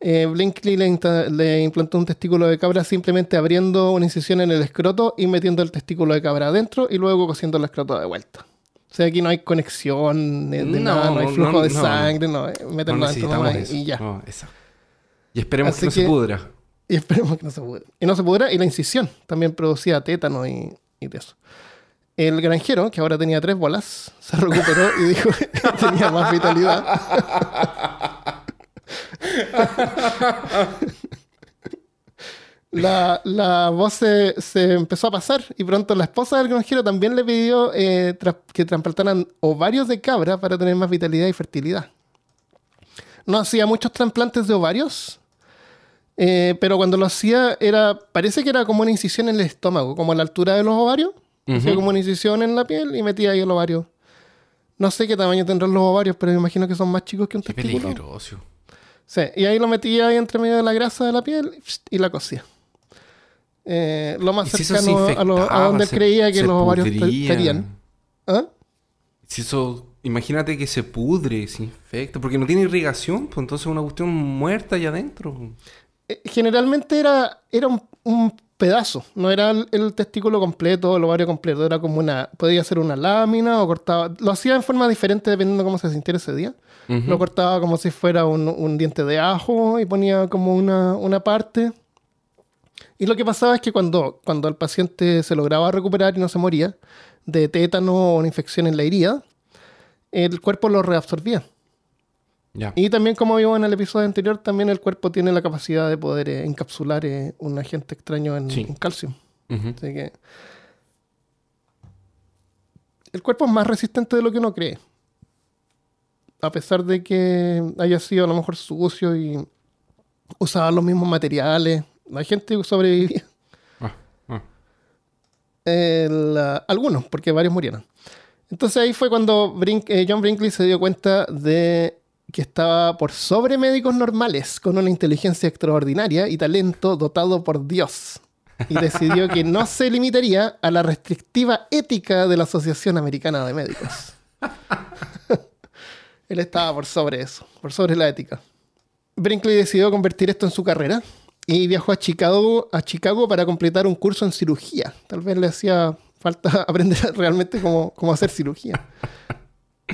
[SPEAKER 1] eh, Blinkley le, implantó un testículo de cabra simplemente abriendo una incisión en el escroto y metiendo el testículo de cabra adentro y luego cosiendo el escroto de vuelta. O sea, aquí no hay conexión de, nada, no hay flujo de sangre, no, meterlo adentro y, ya.
[SPEAKER 2] Y esperemos que no se pudra.
[SPEAKER 1] Y esperemos que no se pudra. Y no se pudra, y la incisión también producía tétano y, y eso. El granjero, que ahora tenía tres bolas, se recuperó y dijo *laughs* que tenía más vitalidad. *laughs* la, voz se, empezó a pasar y pronto la esposa del granjero también le pidió eh, que trasplantaran ovarios de cabra para tener más vitalidad y fertilidad. No hacía muchos trasplantes de ovarios, eh, pero cuando lo hacía era, parece que era como una incisión en el estómago, como a la altura de los ovarios. Hacía como una incisión en la piel y metía ahí el ovario. No sé qué tamaño tendrán los ovarios, pero me imagino que son más chicos que un qué testículo. Sí, y ahí lo metía ahí entre medio de la grasa de la piel y la cosía. Eh, lo más cercano a, donde él creía que los ovarios estarían. ¿Ah?
[SPEAKER 2] Si eso, imagínate que se pudre, se infecta, porque no tiene irrigación, pues entonces es una cuestión muerta allá adentro.
[SPEAKER 1] Eh, generalmente era, era un, pedazo, no era el, testículo completo, el ovario completo, era como una, podía ser una lámina o cortaba, lo hacía en forma diferente dependiendo de cómo se sintiera ese día. Lo cortaba como si fuera un, diente de ajo y ponía como una, parte. Y lo que pasaba es que cuando, cuando el paciente se lograba recuperar y no se moría de tétano o una infección en la herida, el cuerpo lo reabsorbía. Y también, como vimos en el episodio anterior, también el cuerpo tiene la capacidad de poder eh, encapsular eh, un agente extraño en, calcio. Así que el cuerpo es más resistente de lo que uno cree a pesar de que haya sido a lo mejor sucio y, Usaban los mismos materiales. La gente sobrevivía.
[SPEAKER 2] Ah, ah.
[SPEAKER 1] El, ah, algunos, porque varios murieron. Entonces ahí fue cuando Brink- eh, John Brinkley se dio cuenta de que estaba por sobre médicos normales, con una inteligencia extraordinaria y talento dotado por Dios. Y decidió que no se limitaría a la restrictiva ética de la Asociación Americana de Médicos. *laughs* Él estaba por sobre eso, por sobre la ética. Brinkley decidió convertir esto en su carrera y viajó a Chicago, a Chicago para completar un curso en cirugía. Tal vez le hacía falta *laughs* aprender realmente cómo, cómo hacer cirugía.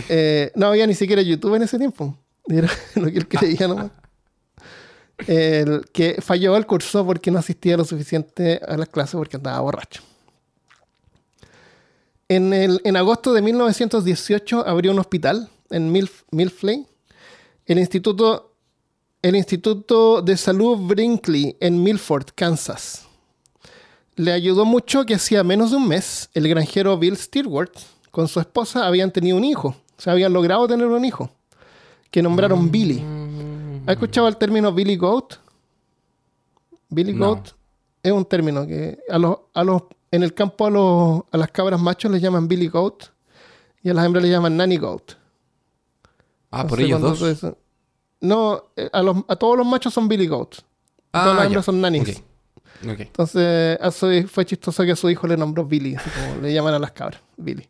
[SPEAKER 1] Eh, no había ni siquiera YouTube en ese tiempo. *laughs* Lo que él creía nomás. El que falló el curso porque no asistía lo suficiente a las clases porque andaba borracho. En, el, en agosto de 1918 abrió un hospital en Milf, Milfley. El instituto el Instituto de Salud Brinkley en Milford, Kansas. Le ayudó mucho que hacía menos de un mes el granjero Bill Stewart con su esposa habían tenido un hijo. O sea, habían logrado tener un hijo. Que nombraron Billy. ¿Has escuchado el término Billy Goat? Billy
[SPEAKER 2] No.
[SPEAKER 1] Goat es un término que a los, a los, en el campo a, los, a las cabras machos les llaman Billy Goat y a las hembras les llaman Nanny Goat.
[SPEAKER 2] Ah, por ellos dos.
[SPEAKER 1] dices- No, eh, a, los- a todos los machos son Billy Goats.
[SPEAKER 2] Ah,
[SPEAKER 1] todas las
[SPEAKER 2] ya.
[SPEAKER 1] hembras son nannies. Entonces, a su- fue chistoso que a su hijo le nombró Billy, así como le llaman a las cabras, Billy.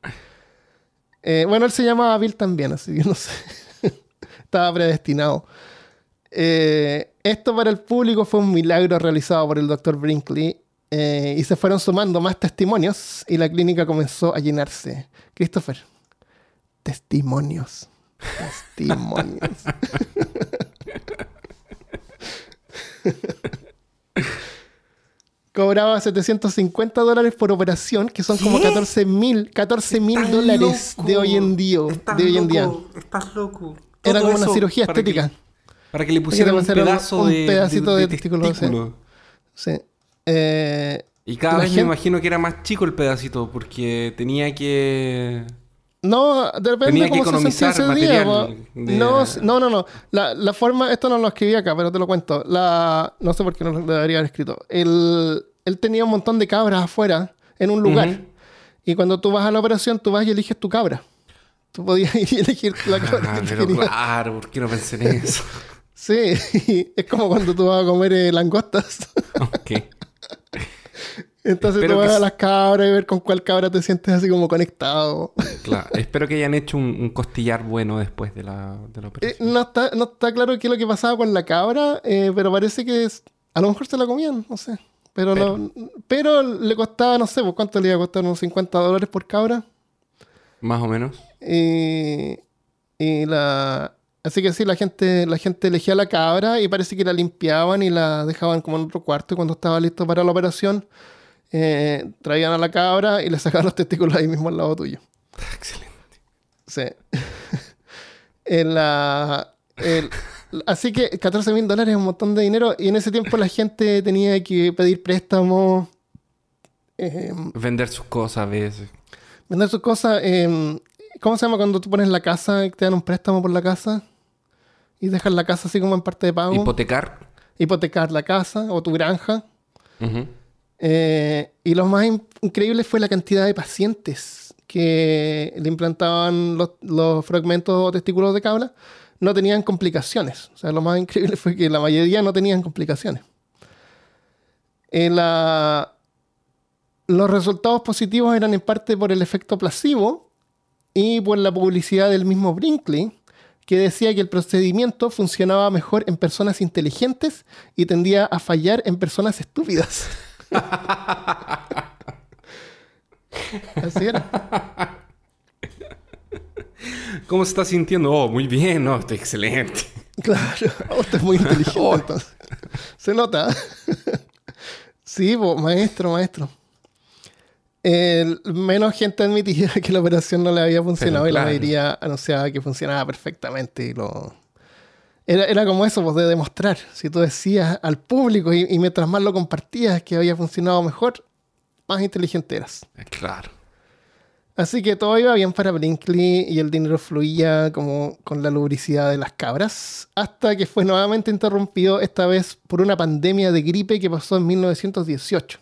[SPEAKER 1] Eh, bueno, él se llamaba Bill también, así que no sé. Estaba predestinado. Eh, esto para el público fue un milagro realizado por el doctor Brinkley eh, y se fueron sumando más testimonios y la clínica comenzó a llenarse. Christopher, testimonios. Testimonios. *laughs* Cobraba 750 dólares por operación, que son como
[SPEAKER 3] ¿Qué?
[SPEAKER 1] 14 mil 14 mil
[SPEAKER 3] Estás
[SPEAKER 1] dólares
[SPEAKER 3] loco.
[SPEAKER 1] de hoy en día.
[SPEAKER 3] Estás
[SPEAKER 1] De hoy en día.
[SPEAKER 3] loco, Estás loco.
[SPEAKER 1] Era como una cirugía
[SPEAKER 2] para que-
[SPEAKER 1] estética.
[SPEAKER 2] Para que le pusieran un pedazo
[SPEAKER 1] un
[SPEAKER 2] de,
[SPEAKER 1] pedacito de testículo, sí.
[SPEAKER 2] testículo.
[SPEAKER 1] Sí. Eh,
[SPEAKER 2] Y cada vez
[SPEAKER 1] gente-
[SPEAKER 2] me imagino que era más chico el pedacito porque tenía que...
[SPEAKER 1] No, depende
[SPEAKER 2] Tenía que
[SPEAKER 1] cómo se
[SPEAKER 2] economizar
[SPEAKER 1] sentía ese día.
[SPEAKER 2] de-
[SPEAKER 1] No, no, no, no. La, la forma, esto no lo escribí acá, pero te lo cuento. La, no sé por qué no lo debería haber escrito. Él, él tenía un montón de cabras afuera en un lugar. Y cuando tú vas a la operación, tú vas y eliges tu cabra. Tú podías *laughs* ir y elegir la cabra
[SPEAKER 2] Ah,
[SPEAKER 1] que
[SPEAKER 2] pero
[SPEAKER 1] querías.
[SPEAKER 2] claro, ¿por qué no pensé en eso? *laughs*
[SPEAKER 1] Sí, *laughs* es como cuando tú vas a comer eh, langostas.
[SPEAKER 2] ok.
[SPEAKER 1] Entonces
[SPEAKER 2] Espero
[SPEAKER 1] tú
[SPEAKER 2] que
[SPEAKER 1] vas a
[SPEAKER 2] s-
[SPEAKER 1] las cabras y ver con cuál cabra te sientes así como conectado.
[SPEAKER 2] Claro, espero que hayan hecho un, un costillar bueno después de la, de la
[SPEAKER 1] Eh,
[SPEAKER 2] operación.
[SPEAKER 1] no, está, no está claro qué es lo que pasaba con la cabra, eh, pero parece que es- a lo mejor se la comían, no sé. Pero,
[SPEAKER 2] Pero.
[SPEAKER 1] no- pero le costaba, no sé, pues, ¿cuánto le iba a costar? ¿Unos 50 dólares por cabra?
[SPEAKER 2] Más o menos.
[SPEAKER 1] Y, y la... Así que sí, la gente, la gente elegía la cabra y parece que la limpiaban y la dejaban como en otro cuarto y cuando estaba listo para la operación. eh, traían a la cabra y le sacaban los testículos ahí mismo al lado tuyo. *laughs*
[SPEAKER 2] Excelente.
[SPEAKER 1] Sí. *laughs* En la- el- así que 14 mil dólares es un montón de dinero y en ese tiempo la gente tenía que pedir préstamos, eh,
[SPEAKER 2] Vender sus cosas a veces.
[SPEAKER 1] vender sus cosas. eh, ¿Cómo se llama cuando tú pones la casa y te dan un préstamo por la casa? Y dejas la casa así como en parte de pago.
[SPEAKER 2] Hipotecar.
[SPEAKER 1] hipotecar la casa o tu granja. Eh, y lo más in- increíble fue la cantidad de pacientes que le implantaban los, los fragmentos o testículos de cabra. No tenían complicaciones. O sea, lo más increíble *laughs* fue que la mayoría no tenían complicaciones. Eh, la- los resultados positivos eran en parte por el efecto placebo y por la publicidad del mismo Brinkley, que decía que el procedimiento funcionaba mejor en personas inteligentes y tendía a fallar en personas estúpidas. *laughs* Así era.
[SPEAKER 2] ¿Cómo se está sintiendo? Oh, muy bien, no, estoy excelente.
[SPEAKER 1] Claro. Oh, usted es muy inteligente *laughs*
[SPEAKER 2] Oh.
[SPEAKER 1] Se nota. sí, maestro, maestro. Menos gente admitía *laughs* que la operación no le había funcionado
[SPEAKER 2] Pero
[SPEAKER 1] y la mayoría anunciaba que funcionaba perfectamente. Y lo... era, era como eso, pues, de demostrar. Si tú decías al público y, y mientras más lo compartías que había funcionado mejor, más inteligente eras.
[SPEAKER 2] Eh, Claro.
[SPEAKER 1] Así que todo iba bien para Brinkley y el dinero fluía como con la lubricidad de las cabras, hasta que fue nuevamente interrumpido, esta vez por una pandemia de gripe que pasó en 1918.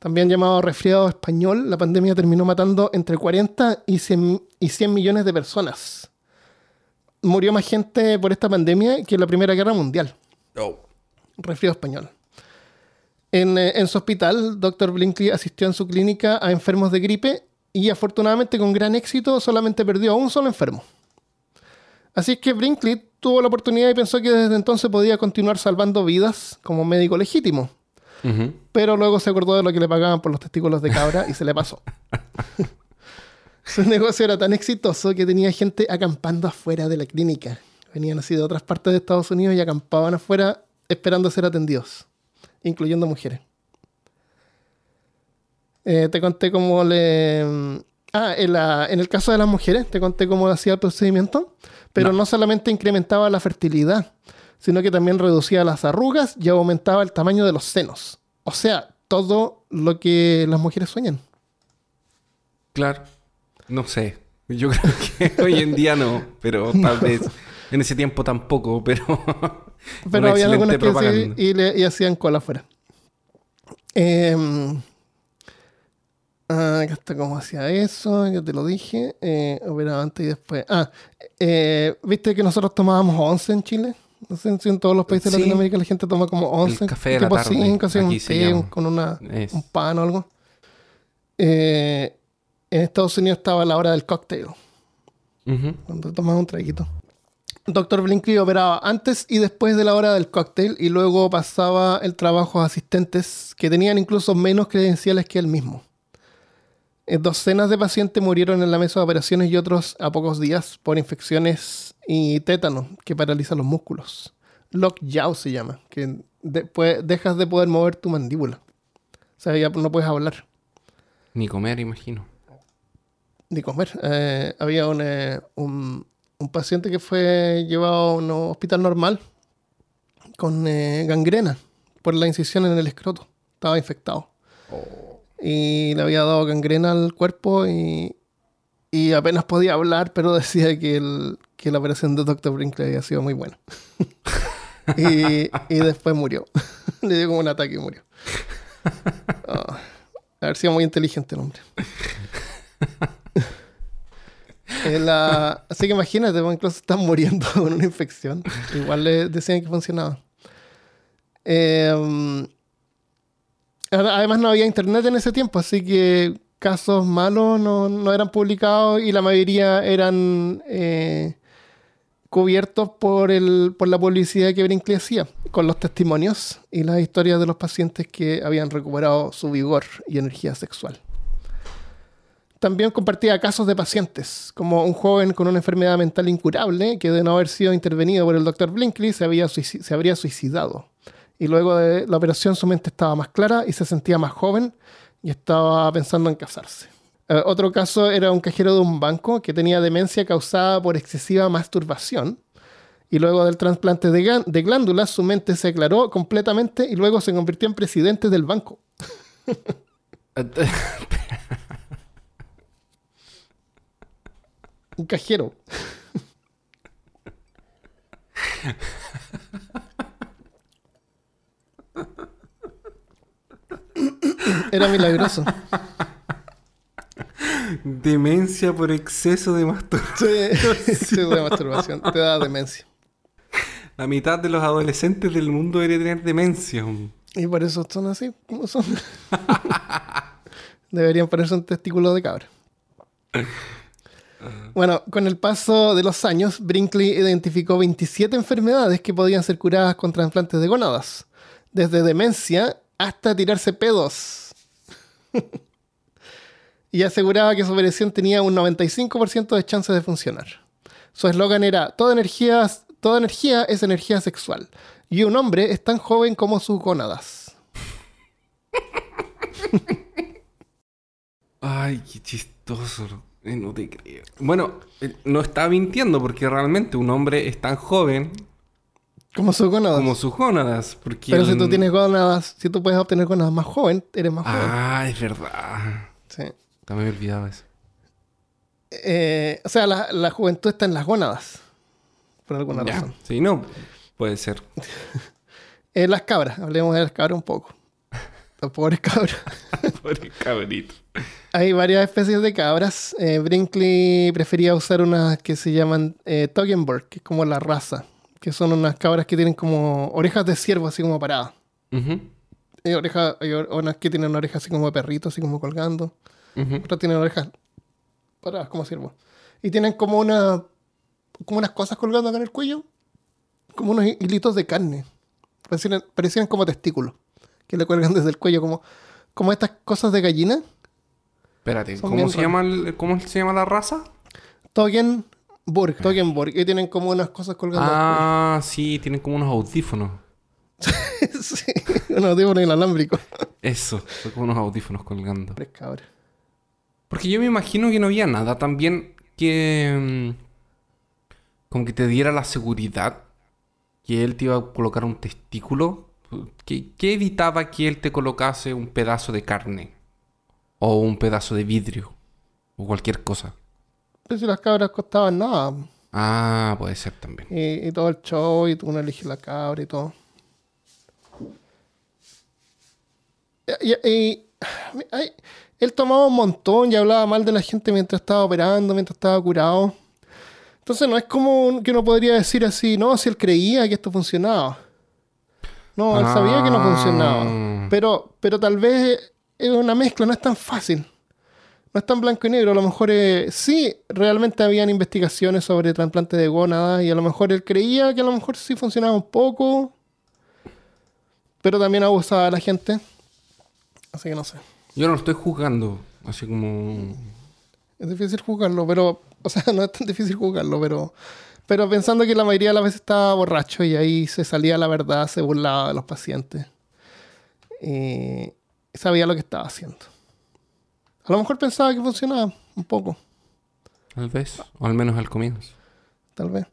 [SPEAKER 1] También llamado resfriado español, la pandemia terminó matando entre 40 y 100, y 100 millones de personas. Murió más gente por esta pandemia que en la Primera Guerra Mundial.
[SPEAKER 2] Oh.
[SPEAKER 1] Resfriado español. En, eh, en su hospital, Dr. Brinkley asistió en su clínica a enfermos de gripe y afortunadamente con gran éxito solamente perdió a un solo enfermo. Así es que Brinkley tuvo la oportunidad y pensó que desde entonces podía continuar salvando vidas como médico legítimo. Pero luego se acordó de lo que le pagaban por los testículos de cabra y se le pasó. *laughs* Su negocio era tan exitoso que tenía gente acampando afuera de la clínica. Venían así de otras partes de Estados Unidos y acampaban afuera esperando ser atendidos, incluyendo mujeres. Eh, te conté cómo le... Ah, en, la- en el caso de las mujeres, te conté cómo hacía el procedimiento, pero
[SPEAKER 2] No.
[SPEAKER 1] no solamente incrementaba la fertilidad, sino que también reducía las arrugas y aumentaba el tamaño de los senos. O sea, todo lo que las mujeres sueñan.
[SPEAKER 2] Claro. No sé. Yo *laughs* creo que hoy en día no, pero *laughs* tal vez en ese tiempo tampoco, pero. *laughs*
[SPEAKER 1] Pero había algunas que sí, y, le- y hacían cola afuera. Eh, ah, acá está cómo hacía eso, ya te lo dije. Eh, operaba antes y después. Ah, eh, ¿viste que nosotros tomábamos 11 en Chile? No sé si en todos los países de
[SPEAKER 2] Sí.
[SPEAKER 1] Latinoamérica la gente toma como 11.
[SPEAKER 2] café de la
[SPEAKER 1] tipo
[SPEAKER 2] tarde,
[SPEAKER 1] cinco, así, un té
[SPEAKER 2] llama.
[SPEAKER 1] con una,
[SPEAKER 2] Es-
[SPEAKER 1] un pan o algo. Eh, en Estados Unidos estaba la hora del
[SPEAKER 2] Ujú.
[SPEAKER 1] cuando tomas un traguito. Dr. Blinkley operaba antes y después de la hora del cóctel y luego pasaba el trabajo a asistentes que tenían incluso menos credenciales que él mismo. Eh, Docenas de pacientes murieron en la mesa de operaciones y otros a pocos días por infecciones y tétano que paraliza los músculos. Lockjaw se llama, que después dejas de poder mover tu mandíbula. O sea, ya no puedes hablar
[SPEAKER 2] Ni comer, imagino.
[SPEAKER 1] ni comer. Eh, había un, eh, un, un paciente que fue llevado a un hospital normal con eh, gangrena por la incisión en el escroto. Estaba infectado. Y le había dado gangrena al cuerpo y, y apenas podía hablar, pero *laughs* decía que, el, que la operación de Dr. Brinkley había sido muy buena. *laughs* y, y después murió. *laughs* le dio como un ataque y murió. Ah, haber sido muy inteligente el hombre. La- Así que imagínate, pues, incluso están muriendo con una infección. Igual le decían que funcionaba. Eh, además no había internet en ese tiempo, así que casos malos no, no eran publicados y la mayoría eran eh, cubiertos por, el, por la publicidad que Brinkley hacía, con los testimonios y las historias de los pacientes que habían recuperado su vigor y energía sexual. También compartía casos de pacientes, como un joven con una enfermedad mental incurable que de no haber sido intervenido por el doctor Blinkley se, había se habría suicidado. Y luego de la operación su mente estaba más clara y se sentía más joven y estaba pensando en casarse. Eh, otro caso era un cajero de un banco que tenía demencia causada por excesiva masturbación. Y luego del trasplante de, de glándulas, su mente se aclaró completamente y luego se convirtió en presidente del banco. *laughs* Un cajero. *laughs* *coughs* Era milagroso.
[SPEAKER 2] Demencia por exceso de masturbación.
[SPEAKER 1] Sí, *laughs* exceso de masturbación. Te da demencia.
[SPEAKER 2] La mitad de los adolescentes del mundo debería tener demencia.
[SPEAKER 1] Y por eso son así, como son. Deberían ponerse un testículo de cabra. Bueno, con el paso de los años, Brinkley identificó 27 enfermedades que podían ser curadas con trasplantes de gónadas. Desde demencia hasta tirarse pedos. *laughs* y aseguraba que su operación tenía un 95% de chances de funcionar. Su eslogan era, toda energía, toda energía es energía sexual. Y un hombre es tan joven como sus gónadas. *laughs*
[SPEAKER 2] Ay, qué chistoso. Eh, No te creo. Bueno, eh, no estaba mintiendo porque realmente un hombre es tan joven
[SPEAKER 1] Como sus gónadas.
[SPEAKER 2] como sus gónadas. Porque
[SPEAKER 1] Pero si tú tienes gónadas, si tú puedes obtener gónadas más joven, eres más joven.
[SPEAKER 2] Ah, es verdad.
[SPEAKER 1] Sí.
[SPEAKER 2] También me olvidaba eso.
[SPEAKER 1] Eh, o sea, la, la juventud está en las gónadas. Por alguna
[SPEAKER 2] Ya.
[SPEAKER 1] razón.
[SPEAKER 2] Sí, no. Puede ser. *laughs*
[SPEAKER 1] Eh, las cabras, hablemos de las cabras un poco. *laughs* Los pobres cabras. *laughs*
[SPEAKER 2] Pobre cabrito.
[SPEAKER 1] Hay varias especies de cabras. Eh, Brinkley prefería usar unas que se llaman eh, Toggenburg, que es como la raza. Que son unas cabras que tienen como orejas de ciervo, así como paradas. Hay, oreja, hay unas que tienen orejas así como de perrito, así como colgando.
[SPEAKER 2] ujú.
[SPEAKER 1] Otras tienen orejas paradas como ciervo. Y tienen como una como unas cosas colgando acá en el cuello. Como unos hilitos de carne. Parecían, parecían como testículos. Que le cuelgan desde el cuello como, como estas cosas de gallina.
[SPEAKER 2] Espérate, ¿cómo se, llama el- ¿cómo se llama la raza?
[SPEAKER 1] Toggenburg, Toggenburg. Y tienen como unas cosas colgando.
[SPEAKER 2] Ah, sí, tienen como unos audífonos. *laughs*
[SPEAKER 1] sí, unos audífonos inalámbricos.
[SPEAKER 2] Eso, son como unos audífonos colgando. Porque yo me imagino que no había nada también que. mm, como que te diera la seguridad que él te iba a colocar un testículo. ¿Qué, qué evitaba que él te colocase un pedazo de carne? O un pedazo de vidrio. O cualquier cosa.
[SPEAKER 1] Pero si las cabras costaban nada.
[SPEAKER 2] Ah, puede ser también.
[SPEAKER 1] Y, y todo el show, y uno elige la cabra y todo. Y, y- y- ay, él tomaba un montón y hablaba mal de la gente mientras estaba operando, mientras estaba curado. Entonces no es como que uno podría decir así, no, si él creía que esto funcionaba. No, él sabía que no
[SPEAKER 2] Ah.
[SPEAKER 1] funcionaba. Pero, pero tal vez es una mezcla, no es tan fácil. No es tan blanco y negro. A lo mejor eh, sí, realmente habían investigaciones sobre trasplante de gónadas y a lo mejor él creía que a lo mejor sí funcionaba un poco. Pero también abusaba a la gente. Así que no sé.
[SPEAKER 2] Yo no lo estoy juzgando. Así como.
[SPEAKER 1] Es difícil jugarlo, pero. O sea, *laughs* no es tan difícil jugarlo, pero. Pero pensando que la mayoría de las veces estaba borracho y ahí se salía la verdad, se burlaba de los pacientes. Y sabía lo que estaba haciendo. A lo mejor pensaba que funcionaba un poco,
[SPEAKER 2] Tal vez. O al menos al comienzo.
[SPEAKER 1] tal vez.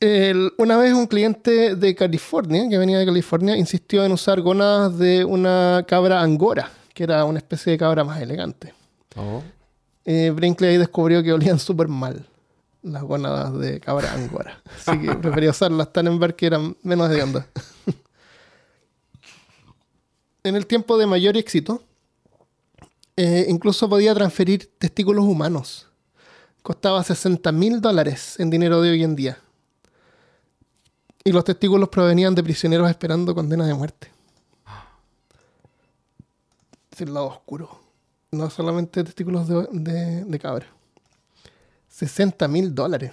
[SPEAKER 1] El- una vez un cliente de California, que venía de California, insistió en usar gónadas de una cabra angora, que era una especie de cabra más elegante.
[SPEAKER 2] Oh.
[SPEAKER 1] Eh, Brinkley ahí descubrió que olían súper mal las gónadas de cabra angora. *laughs* Así que prefería usar las Tannenberg que eran menos de onda. *laughs* en el tiempo de mayor éxito, eh, incluso podía transferir testículos humanos. Costaba 60 mil dólares en dinero de hoy en día. Y los testículos provenían de prisioneros esperando condena de muerte. Es el lado oscuro. No solamente testículos de, de- de cabra. 60 mil dólares.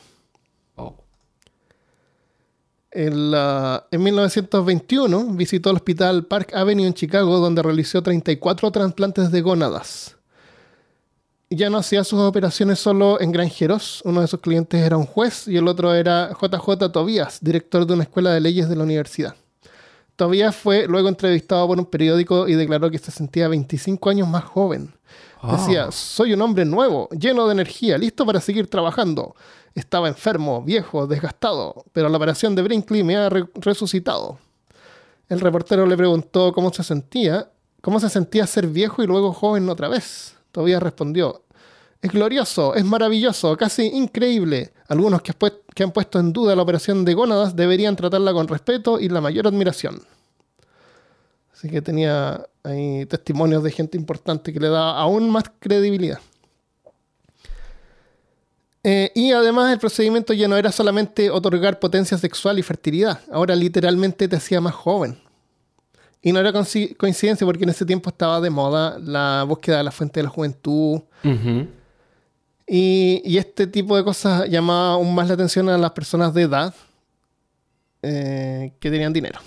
[SPEAKER 1] En 1921 visitó el hospital Park Avenue en Chicago, donde realizó 34 trasplantes de gónadas. Ya no hacía sus operaciones solo en granjeros. Uno de sus clientes era un juez y el otro era JJ Tobías, director de una escuela de leyes de la universidad. Tobías fue luego entrevistado por un periódico y declaró que se sentía 25 años más joven. Decía, soy un hombre nuevo, lleno de energía, listo para seguir trabajando. Estaba enfermo, viejo, desgastado, pero la operación de Brinkley me ha re- resucitado. El reportero le preguntó cómo se sentía, cómo se sentía ser viejo y luego joven otra vez. Tobías respondió, es glorioso, es maravilloso, casi increíble. Algunos que, que han puesto en duda la operación de gónadas deberían tratarla con respeto y la mayor admiración. Así que tenía ahí testimonios de gente importante que le da aún más credibilidad. Eh, y además el procedimiento ya no era solamente otorgar potencia sexual y fertilidad, ahora literalmente te hacía más joven. Y no era coinci- coincidencia porque en ese tiempo estaba de moda la búsqueda de la fuente de la juventud. Y este tipo de cosas llamaba aún más la atención a las personas de edad eh, que tenían dinero.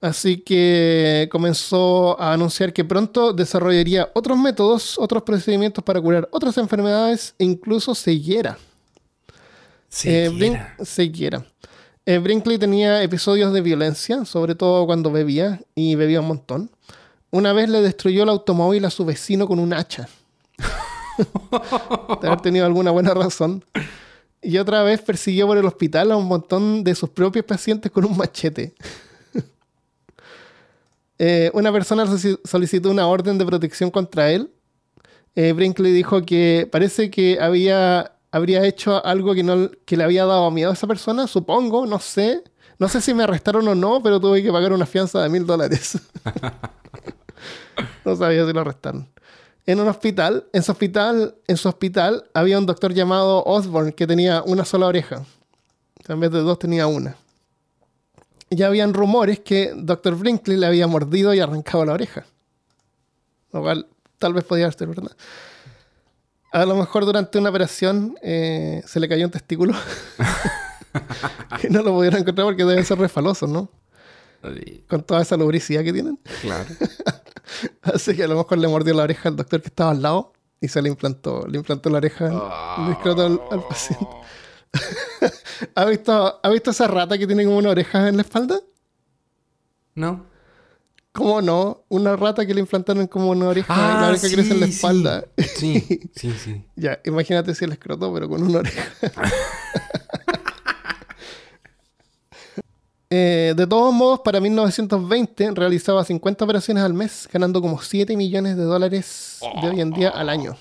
[SPEAKER 1] Así que comenzó a anunciar que pronto desarrollaría otros métodos, otros procedimientos para curar otras enfermedades e incluso ceguera. Eh,
[SPEAKER 2] Siquiera.
[SPEAKER 1] ceguera. Eh, Brinkley tenía episodios de violencia, sobre todo cuando bebía, y bebía un montón. Una vez le destruyó el automóvil a su vecino con un hacha. de haber tenido alguna buena razón. Y otra vez persiguió por el hospital a un montón de sus propios pacientes con un machete. Eh, una persona solicitó una orden de protección contra él eh, Brinkley dijo que parece que había, habría hecho algo que, no, que le había dado miedo a esa persona, supongo, no sé. No sé si me arrestaron o no, pero tuve que pagar una fianza de mil dólares. *laughs* no sabía si lo arrestaron. En un hospital, en su hospital, en su hospital había un doctor llamado Osborne que tenía una sola oreja. En vez de dos tenía una. Ya habían rumores que Dr. Brinkley le había mordido y arrancado la oreja. Lo cual tal vez podía ser verdad. A lo mejor durante una operación eh, se le cayó un testículo. *laughs* y no lo pudieron encontrar porque deben ser refalosos, ¿no? Con toda esa lubricidad que tienen.
[SPEAKER 2] Claro. *laughs*
[SPEAKER 1] Así que a lo mejor le mordió la oreja al doctor que estaba al lado y se le implantó, le implantó la oreja al, al paciente. *laughs* ¿Ha visto, ¿Ha visto esa rata que tiene como una oreja en la espalda?
[SPEAKER 2] ¿No?
[SPEAKER 1] ¿Cómo no? Una rata que le implantaron como una oreja y la
[SPEAKER 2] Ah,
[SPEAKER 1] oreja crece en la
[SPEAKER 2] sí,
[SPEAKER 1] espalda.
[SPEAKER 2] Sí, sí, *laughs* sí.
[SPEAKER 1] ya, imagínate si el escroto, pero con una oreja. *laughs* Eh, de todos modos, para 1920 realizaba 50 operaciones al mes, ganando como 7 millones de dólares de hoy en día al año.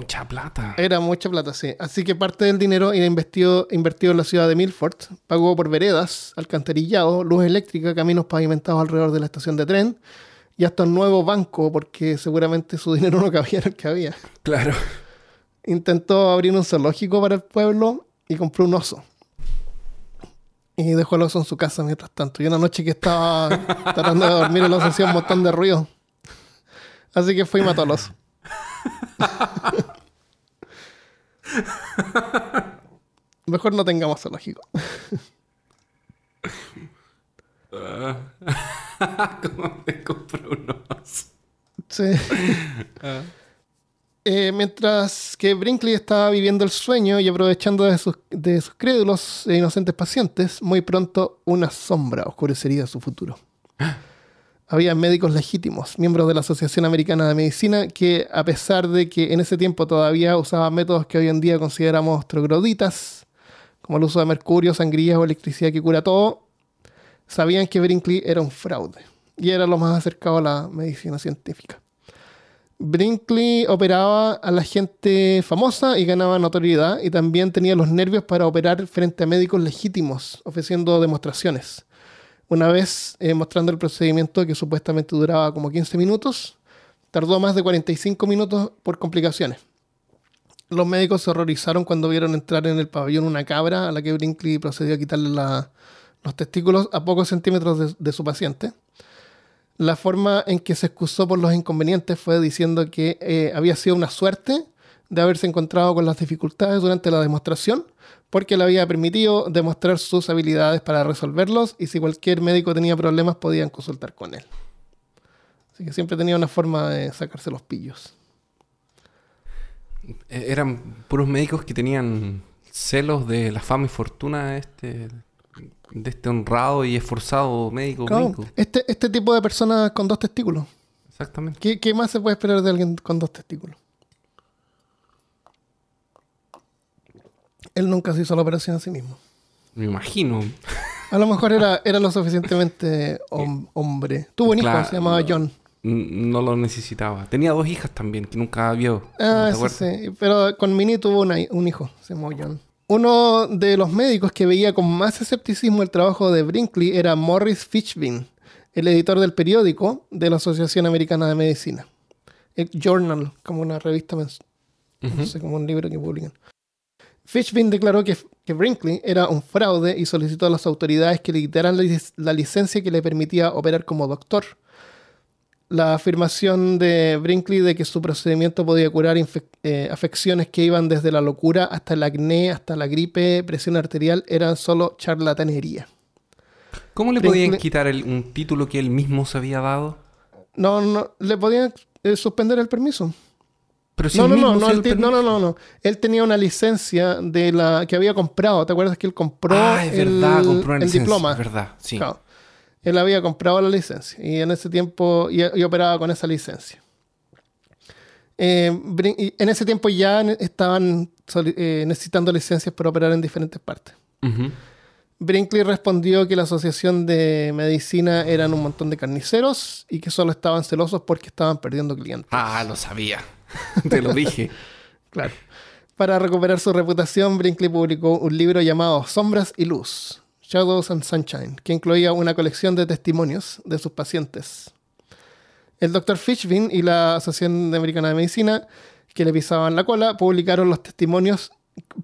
[SPEAKER 2] Mucha plata.
[SPEAKER 1] Era mucha plata, sí. Así que parte del dinero era invertido, invertido en la ciudad de Milford. Pagó por veredas, alcantarillado, luz eléctrica, caminos pavimentados alrededor de la estación de tren y hasta un nuevo banco, porque seguramente su dinero no cabía en el que había.
[SPEAKER 2] Claro.
[SPEAKER 1] Intentó abrir un zoológico para el pueblo y compró un oso. Y dejó el oso en su casa mientras tanto. Y una noche que estaba *laughs* tratando de dormir, el oso hacía un montón de ruido. Así que fue y mató al oso. *laughs* *laughs* Mejor no tengamos zoológico. *laughs*
[SPEAKER 2] ¿Cómo me compró unos?
[SPEAKER 1] Sí. *laughs* Eh, mientras que Brinkley estaba viviendo el sueño y aprovechando de sus, de sus crédulos e inocentes pacientes, muy pronto una sombra oscurecería su futuro. Había médicos legítimos, miembros de la Asociación Americana de Medicina, que a pesar de que en ese tiempo todavía usaban métodos que hoy en día consideramos trogloditas, como el uso de mercurio, sangrías o electricidad que cura todo, sabían que Brinkley era un fraude y era lo más acercado a la medicina científica. Brinkley operaba a la gente famosa y ganaba notoriedad y también tenía los nervios para operar frente a médicos legítimos, ofreciendo demostraciones. Una vez eh, mostrando el procedimiento que supuestamente duraba como 15 minutos, tardó más de 45 minutos por complicaciones. Los médicos se horrorizaron cuando vieron entrar en el pabellón una cabra a la que Brinkley procedió a quitarle los testículos a pocos centímetros de, de su paciente. La forma en que se excusó por los inconvenientes fue diciendo que eh, había sido una suerte de haberse encontrado con las dificultades durante la demostración, porque le había permitido demostrar sus habilidades para resolverlos y si cualquier médico tenía problemas podían consultar con él. Así que siempre tenía una forma de sacarse los pillos.
[SPEAKER 2] Eh, Eran puros médicos que tenían celos de la fama y fortuna de este, de este honrado y esforzado médico
[SPEAKER 1] Claro,
[SPEAKER 2] gringo.
[SPEAKER 1] este, este tipo de personas con dos testículos.
[SPEAKER 2] Exactamente.
[SPEAKER 1] ¿Qué, qué más se puede esperar de alguien con dos testículos? Él nunca se hizo la operación a sí mismo.
[SPEAKER 2] Me imagino.
[SPEAKER 1] A lo mejor era, era lo suficientemente *laughs* hom- hombre. Tuvo un hijo,
[SPEAKER 2] Claro.
[SPEAKER 1] se llamaba John.
[SPEAKER 2] No lo necesitaba. Tenía dos hijas también que nunca vio.
[SPEAKER 1] Ah,
[SPEAKER 2] ¿te
[SPEAKER 1] eso
[SPEAKER 2] acuerdas?
[SPEAKER 1] sí. Pero con Minnie tuvo una- un hijo, se llamó John. Uno de los médicos que veía con más escepticismo el trabajo de Brinkley era Morris Fitchbin, el editor del periódico de la Asociación Americana de Medicina. El Journal, como una revista mensual. no sé, como un libro que publican. Fitchbin declaró que, que Brinkley era un fraude y solicitó a las autoridades que le quitaran la, lic- la licencia que le permitía operar como doctor. La afirmación de Brinkley de que su procedimiento podía curar eh, afecciones que iban desde la locura hasta el acné, hasta la gripe, presión arterial, eran solo charlatanería.
[SPEAKER 2] ¿Cómo le podían quitar el- un título que él mismo se había dado?
[SPEAKER 1] No, no, le podían eh, suspender el permiso.
[SPEAKER 2] Pero si
[SPEAKER 1] No, no, no, no, no, no, no, no. Él tenía una licencia de la que había comprado. ¿Te acuerdas que él compró
[SPEAKER 2] Ah, es verdad,
[SPEAKER 1] el,
[SPEAKER 2] compró una
[SPEAKER 1] el
[SPEAKER 2] licencia,
[SPEAKER 1] diploma?
[SPEAKER 2] Es verdad, sí.
[SPEAKER 1] Claro. Él había comprado la licencia y en ese tiempo y, y operaba con esa licencia. Eh, y en ese tiempo ya estaban eh, necesitando licencias para operar en diferentes partes. Brinkley respondió que la Asociación de Medicina eran un montón de carniceros y que solo estaban celosos porque estaban perdiendo clientes.
[SPEAKER 2] Ah, lo sabía. *laughs* Te lo dije. *laughs*
[SPEAKER 1] Claro. Para recuperar su reputación, Brinkley publicó un libro llamado Sombras y Luz, Shadows and Sunshine, que incluía una colección de testimonios de sus pacientes. El Dr. Fishbein y la Asociación Americana de Medicina, que le pisaban la cola, publicaron los testimonios,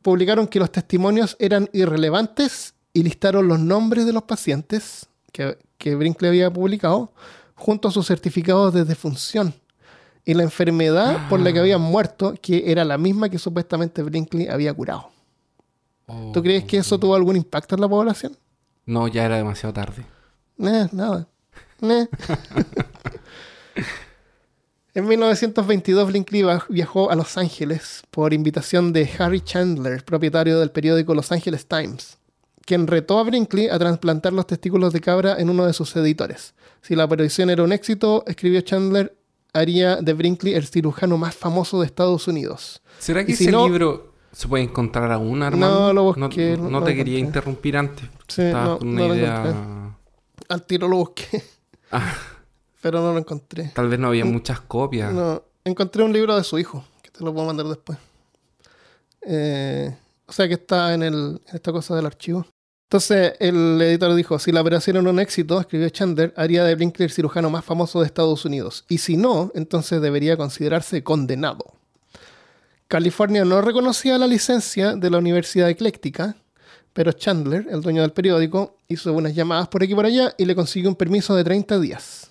[SPEAKER 1] publicaron que los testimonios eran irrelevantes y listaron los nombres de los pacientes que, que Brinkley había publicado junto a sus certificados de defunción y la enfermedad por la que habían muerto, que era la misma que supuestamente Brinkley había curado. ¿Tú crees que eso tuvo algún impacto en la población?
[SPEAKER 2] No, ya era demasiado tarde.
[SPEAKER 1] Eh, nada. *laughs* En 1922 Brinkley viajó a Los Ángeles por invitación de Harry Chandler, propietario del periódico Los Angeles Times, quien retó a Brinkley a trasplantar los testículos de cabra en uno de sus editores. Si la operación era un éxito, escribió Chandler, haría de Brinkley el cirujano más famoso de Estados Unidos.
[SPEAKER 2] ¿Será que
[SPEAKER 1] si
[SPEAKER 2] ese
[SPEAKER 1] no-
[SPEAKER 2] libro se puede encontrar aún, Armando?
[SPEAKER 1] No, lo busqué,
[SPEAKER 2] No,
[SPEAKER 1] no
[SPEAKER 2] no
[SPEAKER 1] lo
[SPEAKER 2] te quería
[SPEAKER 1] encontré.
[SPEAKER 2] interrumpir antes.
[SPEAKER 1] Sí, no,
[SPEAKER 2] con una idea...
[SPEAKER 1] Al tiro lo busqué,
[SPEAKER 2] Ah, *laughs*
[SPEAKER 1] pero no lo encontré.
[SPEAKER 2] tal vez no había muchas copias.
[SPEAKER 1] No, encontré un libro de su hijo, que te lo puedo mandar después. Eh, o sea que está en, el, en esta cosa del archivo. Entonces el editor dijo, si la operación era un éxito, escribió Chandler, haría de Brinkley el cirujano más famoso de Estados Unidos. Y si no, entonces debería considerarse condenado. California no reconocía la licencia de la Universidad Ecléctica, pero Chandler, el dueño del periódico, hizo unas llamadas por aquí y por allá y le consiguió un permiso de 30 días.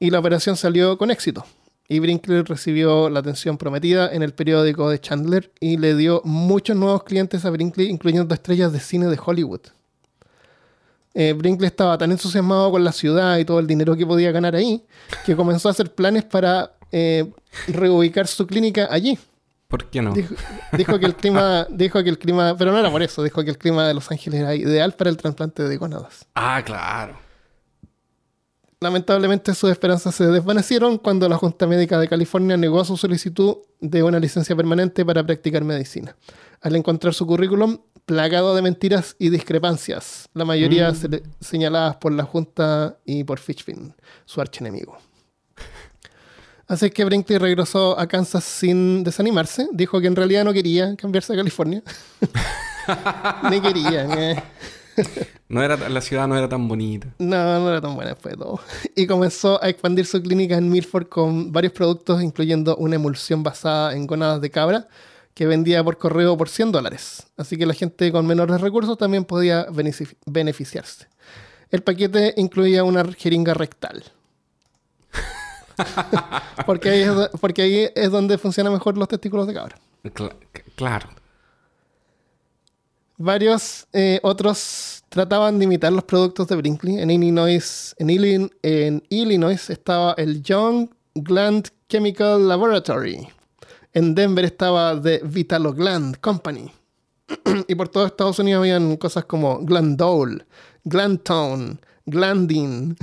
[SPEAKER 1] Y la operación salió con éxito. Y Brinkley recibió la atención prometida en el periódico de Chandler y le dio muchos nuevos clientes a Brinkley, incluyendo estrellas de cine de Hollywood. Eh, Brinkley estaba tan entusiasmado con la ciudad y todo el dinero que podía ganar ahí, que comenzó a hacer planes para eh, reubicar su clínica allí.
[SPEAKER 2] ¿Por qué no?
[SPEAKER 1] Dijo, dijo que el clima, *laughs* dijo que el clima, pero no era por eso, dijo que el clima de Los Ángeles era ideal para el trasplante de gónadas.
[SPEAKER 2] Ah, claro.
[SPEAKER 1] Lamentablemente sus esperanzas se desvanecieron cuando la Junta Médica de California negó su solicitud de una licencia permanente para practicar medicina. Al encontrar su currículum plagado de mentiras y discrepancias, la mayoría se le- señaladas por la Junta y por Fishbein, su archienemigo. Así que Brinkley regresó a Kansas sin desanimarse. Dijo que en realidad no quería cambiarse a California. *laughs* Ni quería. eh. *laughs*
[SPEAKER 2] No era, la ciudad no era tan bonita.
[SPEAKER 1] No, no era tan buena después de todo. Y comenzó a expandir su clínica en Milford con varios productos, incluyendo una emulsión basada en gónadas de cabra que vendía por correo por 100 dólares. Así que la gente con menores recursos también podía benefici- beneficiarse. El paquete incluía una jeringa rectal. *laughs* *laughs* porque, ahí es, do- porque ahí es donde funcionan mejor los testículos de cabra.
[SPEAKER 2] Claro.
[SPEAKER 1] Varios eh, otros trataban de imitar los productos de Brinkley. En Illinois, en, Illin- en Illinois estaba el Young Gland Chemical Laboratory. En Denver estaba The Vitalogland Company. *clears throat* y por todo Estados Unidos habían cosas como Glandol, Glantone, Glandin.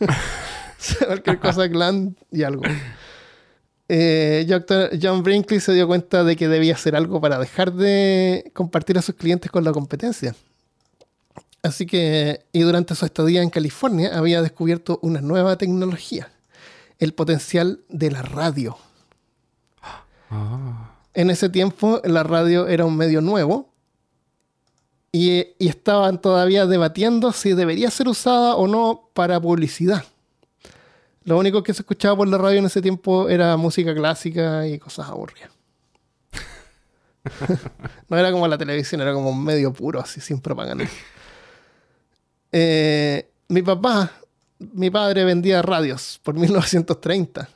[SPEAKER 1] *laughs* Cualquier cosa Gland y algo. Eh. John Brinkley se dio cuenta de que debía hacer algo para dejar de compartir a sus clientes con la competencia. Así que, y durante su estadía en California, había descubierto una nueva tecnología, el potencial de la radio.
[SPEAKER 2] Ah.
[SPEAKER 1] En ese tiempo, la radio era un medio nuevo y, y estaban todavía debatiendo si debería ser usada o no para publicidad. Lo único que se escuchaba por la radio en ese tiempo era música clásica y cosas aburridas. *laughs* no era como la televisión, era como un medio puro, así, sin propaganda. *laughs* Eh, mi papá, mi padre vendía radios por *laughs* 1930.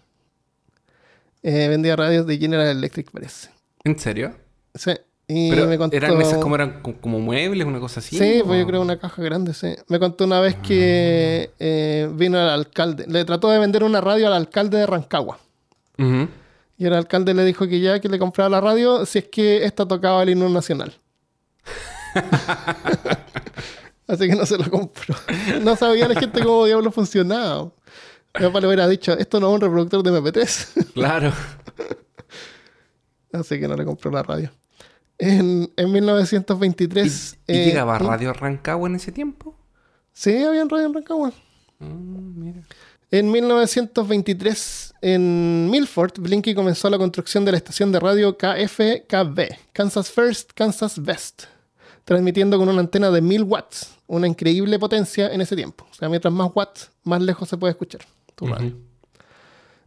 [SPEAKER 1] Eh, vendía radios de General Electric, parece.
[SPEAKER 2] ¿En serio?
[SPEAKER 1] Sí. Y
[SPEAKER 2] Pero
[SPEAKER 1] me contó...
[SPEAKER 2] eran esas como eran co- como muebles, una cosa así.
[SPEAKER 1] Sí, pues yo creo una caja grande, sí. Me contó una vez que eh, vino el alcalde, le trató de vender una radio al alcalde de Rancagua. Y el alcalde le dijo que ya que le compraba la radio si es que esta tocaba el himno nacional. *laughs* Así que no se lo compró. No sabía la gente cómo diablo funcionaba. Mi papá le hubiera dicho, esto no es un reproductor de MP3.
[SPEAKER 2] Claro.
[SPEAKER 1] Así que no le compró la radio. En, en 1923.
[SPEAKER 2] ¿Y, y
[SPEAKER 1] eh,
[SPEAKER 2] llegaba. Radio Rancagua en ese tiempo?
[SPEAKER 1] Sí, había radio en Rancagua.
[SPEAKER 2] Mm, mira.
[SPEAKER 1] En 1923, en Milford, Blinky comenzó la construcción de la estación de radio KFKB, Kansas First, Kansas Best, transmitiendo con una antena de 1000 watts, una increíble potencia en ese tiempo. O sea, mientras más watts, más lejos se puede escuchar tu radio.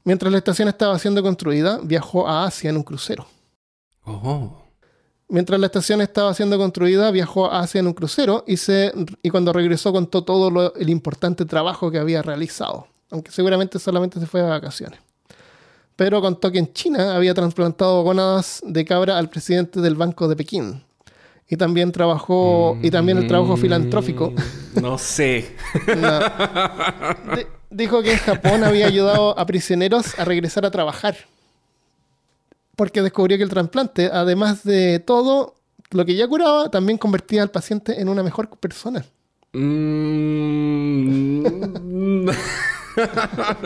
[SPEAKER 1] Mientras la estación estaba siendo construida, viajó a Asia en un crucero.
[SPEAKER 2] Oh.
[SPEAKER 1] Mientras la estación estaba siendo construida, viajó a Asia en un crucero y, se, y cuando regresó contó todo lo- el importante trabajo que había realizado, aunque seguramente solamente se fue de vacaciones. Pero contó que en China había trasplantado gónadas de cabra al presidente del Banco de Pekín. Y también trabajó, y también el trabajo filantrófico.
[SPEAKER 2] Mm, No sé.
[SPEAKER 1] No. Di- dijo que en Japón había ayudado a prisioneros a regresar a trabajar. Porque descubrió que el trasplante, además de todo lo que ya curaba, también convertía al paciente en una mejor persona.
[SPEAKER 2] Mm.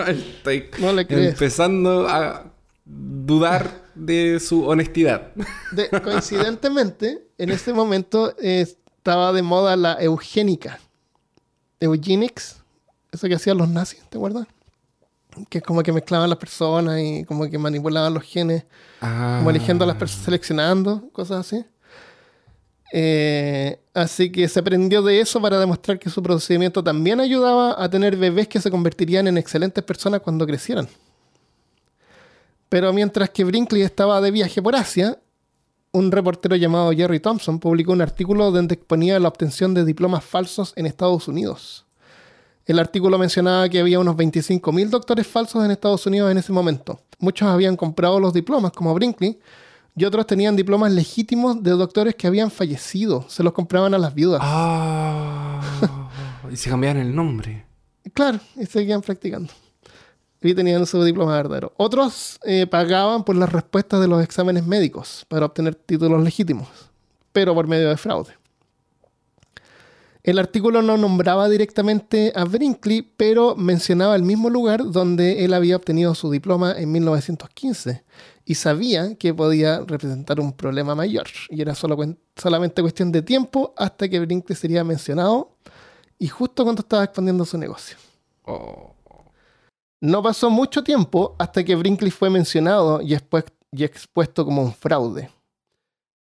[SPEAKER 2] Estoy *laughs* *laughs*
[SPEAKER 1] No le crees.
[SPEAKER 2] empezando a dudar de su honestidad.
[SPEAKER 1] De- coincidentemente, en ese momento eh, estaba de moda la eugénica. Eugenics. Eso que hacían los nazis, ¿te acuerdas? Que es como que mezclaban las personas y como que manipulaban los genes. como eligiendo a las personas, seleccionando, cosas así. Eh, así que se aprendió de eso para demostrar que su procedimiento también ayudaba a tener bebés que se convertirían en excelentes personas cuando crecieran. Pero mientras que Brinkley estaba de viaje por Asia, un reportero llamado Jerry Thompson publicó un artículo donde exponía la obtención de diplomas falsos en Estados Unidos. El artículo mencionaba que había unos 25.000 doctores falsos en Estados Unidos en ese momento. Muchos habían comprado los diplomas, como Brinkley, y otros tenían diplomas legítimos de doctores que habían fallecido. Se los compraban a las viudas.
[SPEAKER 2] Ah, *laughs* y se cambiaron el nombre.
[SPEAKER 1] Claro, y seguían practicando. Y tenían su diploma verdadero. Otros eh, pagaban por las respuestas de los exámenes médicos para obtener títulos legítimos, pero por medio de fraude. El artículo no nombraba directamente a Brinkley, pero mencionaba el mismo lugar donde él había obtenido su diploma en 1915 y sabía que podía representar un problema mayor. Y era solo solamente cuestión de tiempo hasta que Brinkley sería mencionado y justo cuando estaba expandiendo su negocio.
[SPEAKER 2] Oh.
[SPEAKER 1] No pasó mucho tiempo hasta que Brinkley fue mencionado y, y expuesto como un fraude.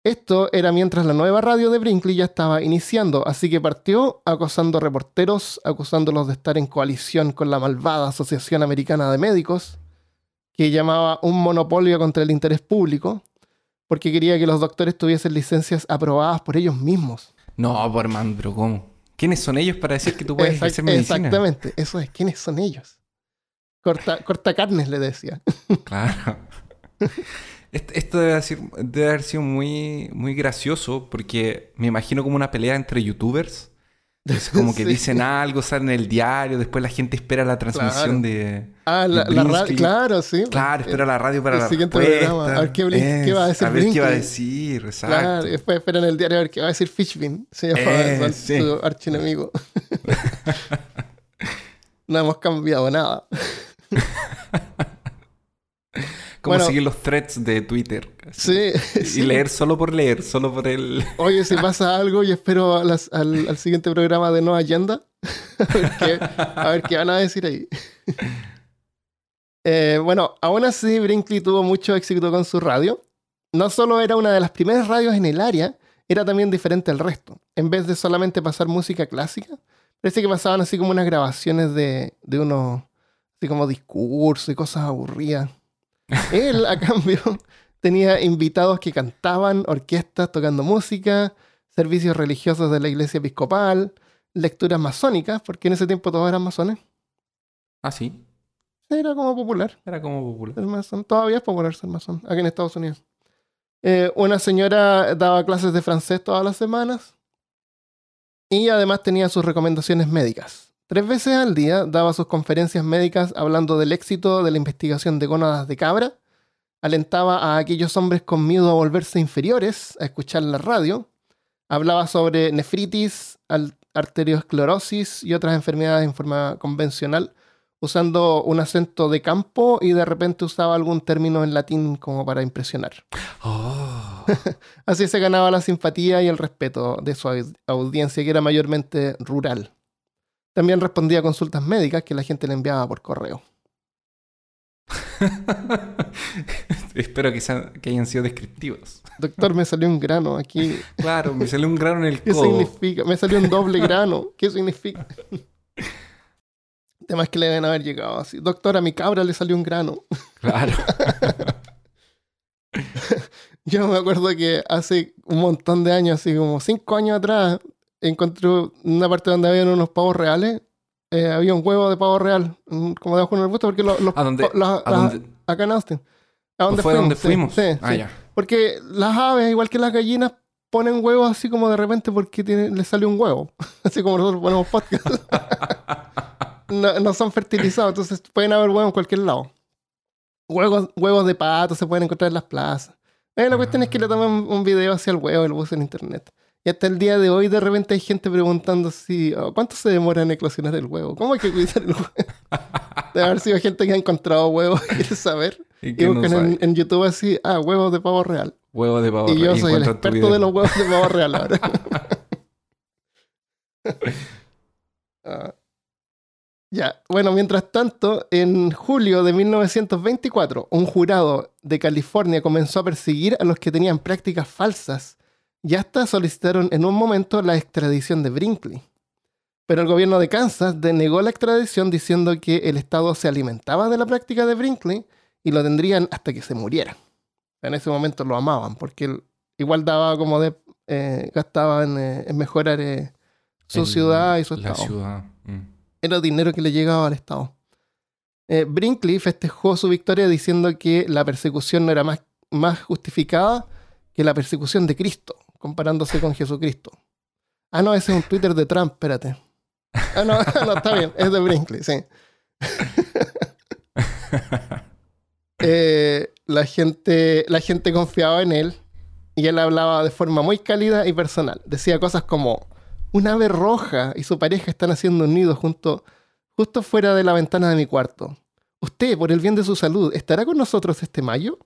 [SPEAKER 1] Esto era mientras la nueva radio de Brinkley ya estaba iniciando, así que partió acosando reporteros, acusándolos de estar en coalición con la malvada Asociación Americana de Médicos, que llamaba un monopolio contra el interés público, porque quería que los doctores tuviesen licencias aprobadas por ellos mismos.
[SPEAKER 2] No, por man, pero ¿cómo? ¿Quiénes son ellos para decir que tú puedes
[SPEAKER 1] Exact-
[SPEAKER 2] ejercer medicina?
[SPEAKER 1] exactamente, eso es. ¿Quiénes son ellos? Corta, corta carnes, le decía.
[SPEAKER 2] Claro. Est- Esto debe, decir- debe haber sido muy, muy gracioso porque me imagino como una pelea entre youtubers. Es como que *laughs*
[SPEAKER 1] Sí.
[SPEAKER 2] dicen algo, salen en el diario, después la gente espera la transmisión
[SPEAKER 1] Claro.
[SPEAKER 2] de...
[SPEAKER 1] Ah, la,
[SPEAKER 2] de
[SPEAKER 1] la radio, claro, sí.
[SPEAKER 2] Claro, espera la radio para
[SPEAKER 1] el
[SPEAKER 2] la
[SPEAKER 1] siguiente
[SPEAKER 2] respuesta.
[SPEAKER 1] programa. A ver qué Blin- qué va a decir
[SPEAKER 2] A ver qué va a
[SPEAKER 1] Blinky.
[SPEAKER 2] decir, exacto.
[SPEAKER 1] Claro, después esperan el diario a ver qué va a decir Fishbin. Se llama
[SPEAKER 2] Eh,
[SPEAKER 1] su,
[SPEAKER 2] sí.
[SPEAKER 1] su archienemigo. *laughs* *laughs* no hemos cambiado nada.
[SPEAKER 2] Como
[SPEAKER 1] bueno.
[SPEAKER 2] seguir los threads de Twitter.
[SPEAKER 1] Sí,
[SPEAKER 2] Y
[SPEAKER 1] sí.
[SPEAKER 2] leer solo por leer, solo por el... *laughs*
[SPEAKER 1] Oye, si pasa algo, yo espero a las- al, al siguiente programa de No Agenda. *laughs* a, ver qué, a ver qué van a decir ahí. Eh, bueno, aún así, Brinkley tuvo mucho éxito con su radio. No solo era una de las primeras radios en el área, era también diferente al resto. En vez de solamente pasar música clásica, parece que pasaban así como unas grabaciones de, de unos, así como discursos y cosas aburridas. Él, a cambio, tenía invitados que cantaban, orquestas tocando música, servicios religiosos de la iglesia episcopal, lecturas masónicas, porque en ese tiempo todos eran masones.
[SPEAKER 2] Ah, sí.
[SPEAKER 1] Era como popular.
[SPEAKER 2] Era como popular.
[SPEAKER 1] ser masón. Todavía es popular ser masón, aquí en Estados Unidos. Eh, una señora daba clases de francés todas las semanas y además tenía sus recomendaciones médicas. Tres veces al día daba sus conferencias médicas hablando del éxito de la investigación de gónadas de cabra, alentaba a aquellos hombres con miedo a volverse inferiores a escuchar la radio, hablaba sobre nefritis, arteriosclerosis y otras enfermedades en forma convencional usando un acento de campo y de repente usaba algún término en latín como para impresionar.
[SPEAKER 2] Oh. *laughs*
[SPEAKER 1] Así se ganaba la simpatía y el respeto de su au- audiencia, que era mayormente rural. También respondía a consultas médicas que la gente le enviaba por correo. *laughs*
[SPEAKER 2] Espero que, sean- que hayan sido descriptivos.
[SPEAKER 1] Doctor, me salió un grano aquí. *laughs*
[SPEAKER 2] Claro, me salió un grano en el
[SPEAKER 1] ¿Qué
[SPEAKER 2] codo.
[SPEAKER 1] significa? Me salió un doble *laughs* grano. ¿Qué significa? Temas que le deben haber llegado así. Doctor, a mi cabra le salió un grano.
[SPEAKER 2] Claro.
[SPEAKER 1] Yo me acuerdo que hace un montón de años, así como cinco años atrás, encontré una parte donde habían unos pavos reales. Eh, había un huevo de pavo real, como debajo en el arbusto, porque los, los
[SPEAKER 2] ¿A dónde?
[SPEAKER 1] pa- las-
[SPEAKER 2] ¿A
[SPEAKER 1] las-
[SPEAKER 2] dónde?
[SPEAKER 1] acá en Austin. ¿A dónde
[SPEAKER 2] ¿Fue donde
[SPEAKER 1] Sí,
[SPEAKER 2] fuimos?
[SPEAKER 1] Sí,
[SPEAKER 2] ah,
[SPEAKER 1] sí.
[SPEAKER 2] ya.
[SPEAKER 1] Porque las aves, igual que las gallinas, ponen huevos así como de repente porque tiene- les sale un huevo. *laughs* Así como nosotros ponemos podcast. *laughs* no, no son fertilizados, entonces pueden haber huevos en cualquier lado. Huevos, huevos de pato se pueden encontrar en las plazas. Eh, la cuestión es que le toman un, un video hacia el huevo y lo puse en internet. Y hasta el día de hoy de repente hay gente preguntando si oh, cuánto se demora en eclosionar el huevo. ¿Cómo hay que cuidar el huevo? *laughs* Debe haber sido gente que ha encontrado huevos y quiere saber.
[SPEAKER 2] Y
[SPEAKER 1] Y
[SPEAKER 2] que no
[SPEAKER 1] buscan en, YouTube así, ah, huevos de pavo real.
[SPEAKER 2] Huevo de pavo.
[SPEAKER 1] y yo
[SPEAKER 2] real.
[SPEAKER 1] soy el experto de los huevos de pavo real ahora. *laughs* Ah. Ya, bueno, mientras tanto, en julio de 1924, un jurado de California comenzó a perseguir a los que tenían prácticas falsas y hasta solicitaron en un momento la extradición de Brinkley. Pero el gobierno de Kansas denegó la extradición diciendo que el Estado se alimentaba de la práctica de Brinkley y lo tendrían hasta que se muriera. En ese momento lo amaban porque él igual daba como de... eh, gastaba en, eh, en mejorar eh, su
[SPEAKER 2] El-
[SPEAKER 1] ciudad y su
[SPEAKER 2] La
[SPEAKER 1] estado
[SPEAKER 2] ciudad. mm.
[SPEAKER 1] era dinero que le llegaba al Estado. Brinkley festejó su victoria diciendo que la persecución no era más, más justificada que la persecución de Cristo, comparándose con Jesucristo. Ah, no, ese es un Twitter de Trump, espérate. Ah, no, *laughs* no, está bien, es de Brinkley, sí. *laughs* Eh, la, gente, la gente confiaba en él y él hablaba de forma muy cálida y personal. Decía cosas como, un ave roja y su pareja están haciendo un nido junto, justo fuera de la ventana de mi cuarto. Usted, por el bien de su salud, ¿estará con nosotros este mayo?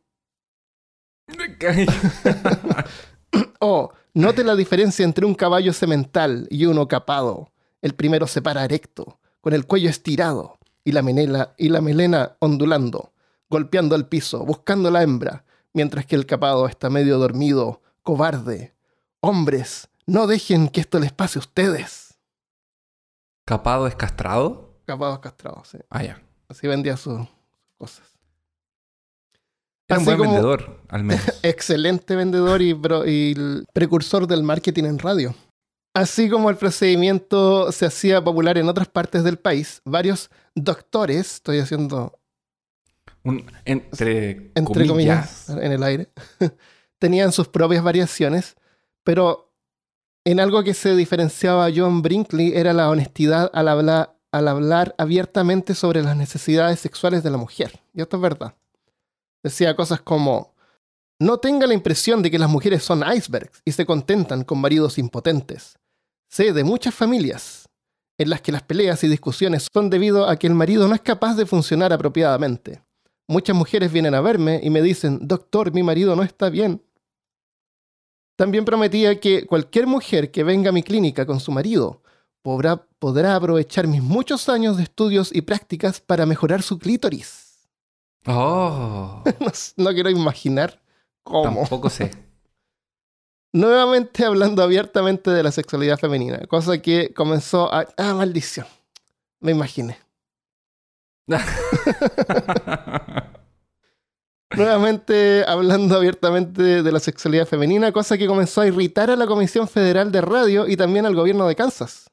[SPEAKER 1] *laughs* *clears throat* Oh, note la diferencia entre un caballo semental y uno capado. El primero se para erecto, con el cuello estirado y la, menela, y la melena ondulando, golpeando el piso, buscando la hembra, mientras que el capado está medio dormido, cobarde. Hombres, no dejen que esto les pase a ustedes.
[SPEAKER 2] ¿Capado es castrado?
[SPEAKER 1] Capados castrados, sí.
[SPEAKER 2] Ah, ya.
[SPEAKER 1] Así vendía sus cosas.
[SPEAKER 2] Era un buen
[SPEAKER 1] como-
[SPEAKER 2] vendedor, al menos. *laughs*
[SPEAKER 1] excelente vendedor y, pro- y precursor del marketing en radio. Así como el procedimiento se hacía popular en otras partes del país, varios doctores, estoy haciendo
[SPEAKER 2] Un- entre,
[SPEAKER 1] entre comillas,
[SPEAKER 2] comillas.
[SPEAKER 1] en el aire, *laughs* tenían sus propias variaciones, pero en algo que se diferenciaba a John Brinkley era la honestidad al hablar, al hablar abiertamente sobre las necesidades sexuales de la mujer. Y esto es verdad. Decía cosas como, no tenga la impresión de que las mujeres son icebergs y se contentan con maridos impotentes. Sé de muchas familias en las que las peleas y discusiones son debido a que el marido no es capaz de funcionar apropiadamente. Muchas mujeres vienen a verme y me dicen, doctor, mi marido no está bien. También prometía que cualquier mujer que venga a mi clínica con su marido podrá, podrá aprovechar mis muchos años de estudios y prácticas para mejorar su clítoris.
[SPEAKER 2] Oh, *laughs*
[SPEAKER 1] No, no quiero imaginar cómo.
[SPEAKER 2] tampoco sé. *laughs*
[SPEAKER 1] Nuevamente hablando abiertamente de la sexualidad femenina, cosa que comenzó a... Ah, maldición. Me imaginé. *laughs* Nuevamente hablando abiertamente de la sexualidad femenina, cosa que comenzó a irritar a la Comisión Federal de Radio y también al gobierno de Kansas.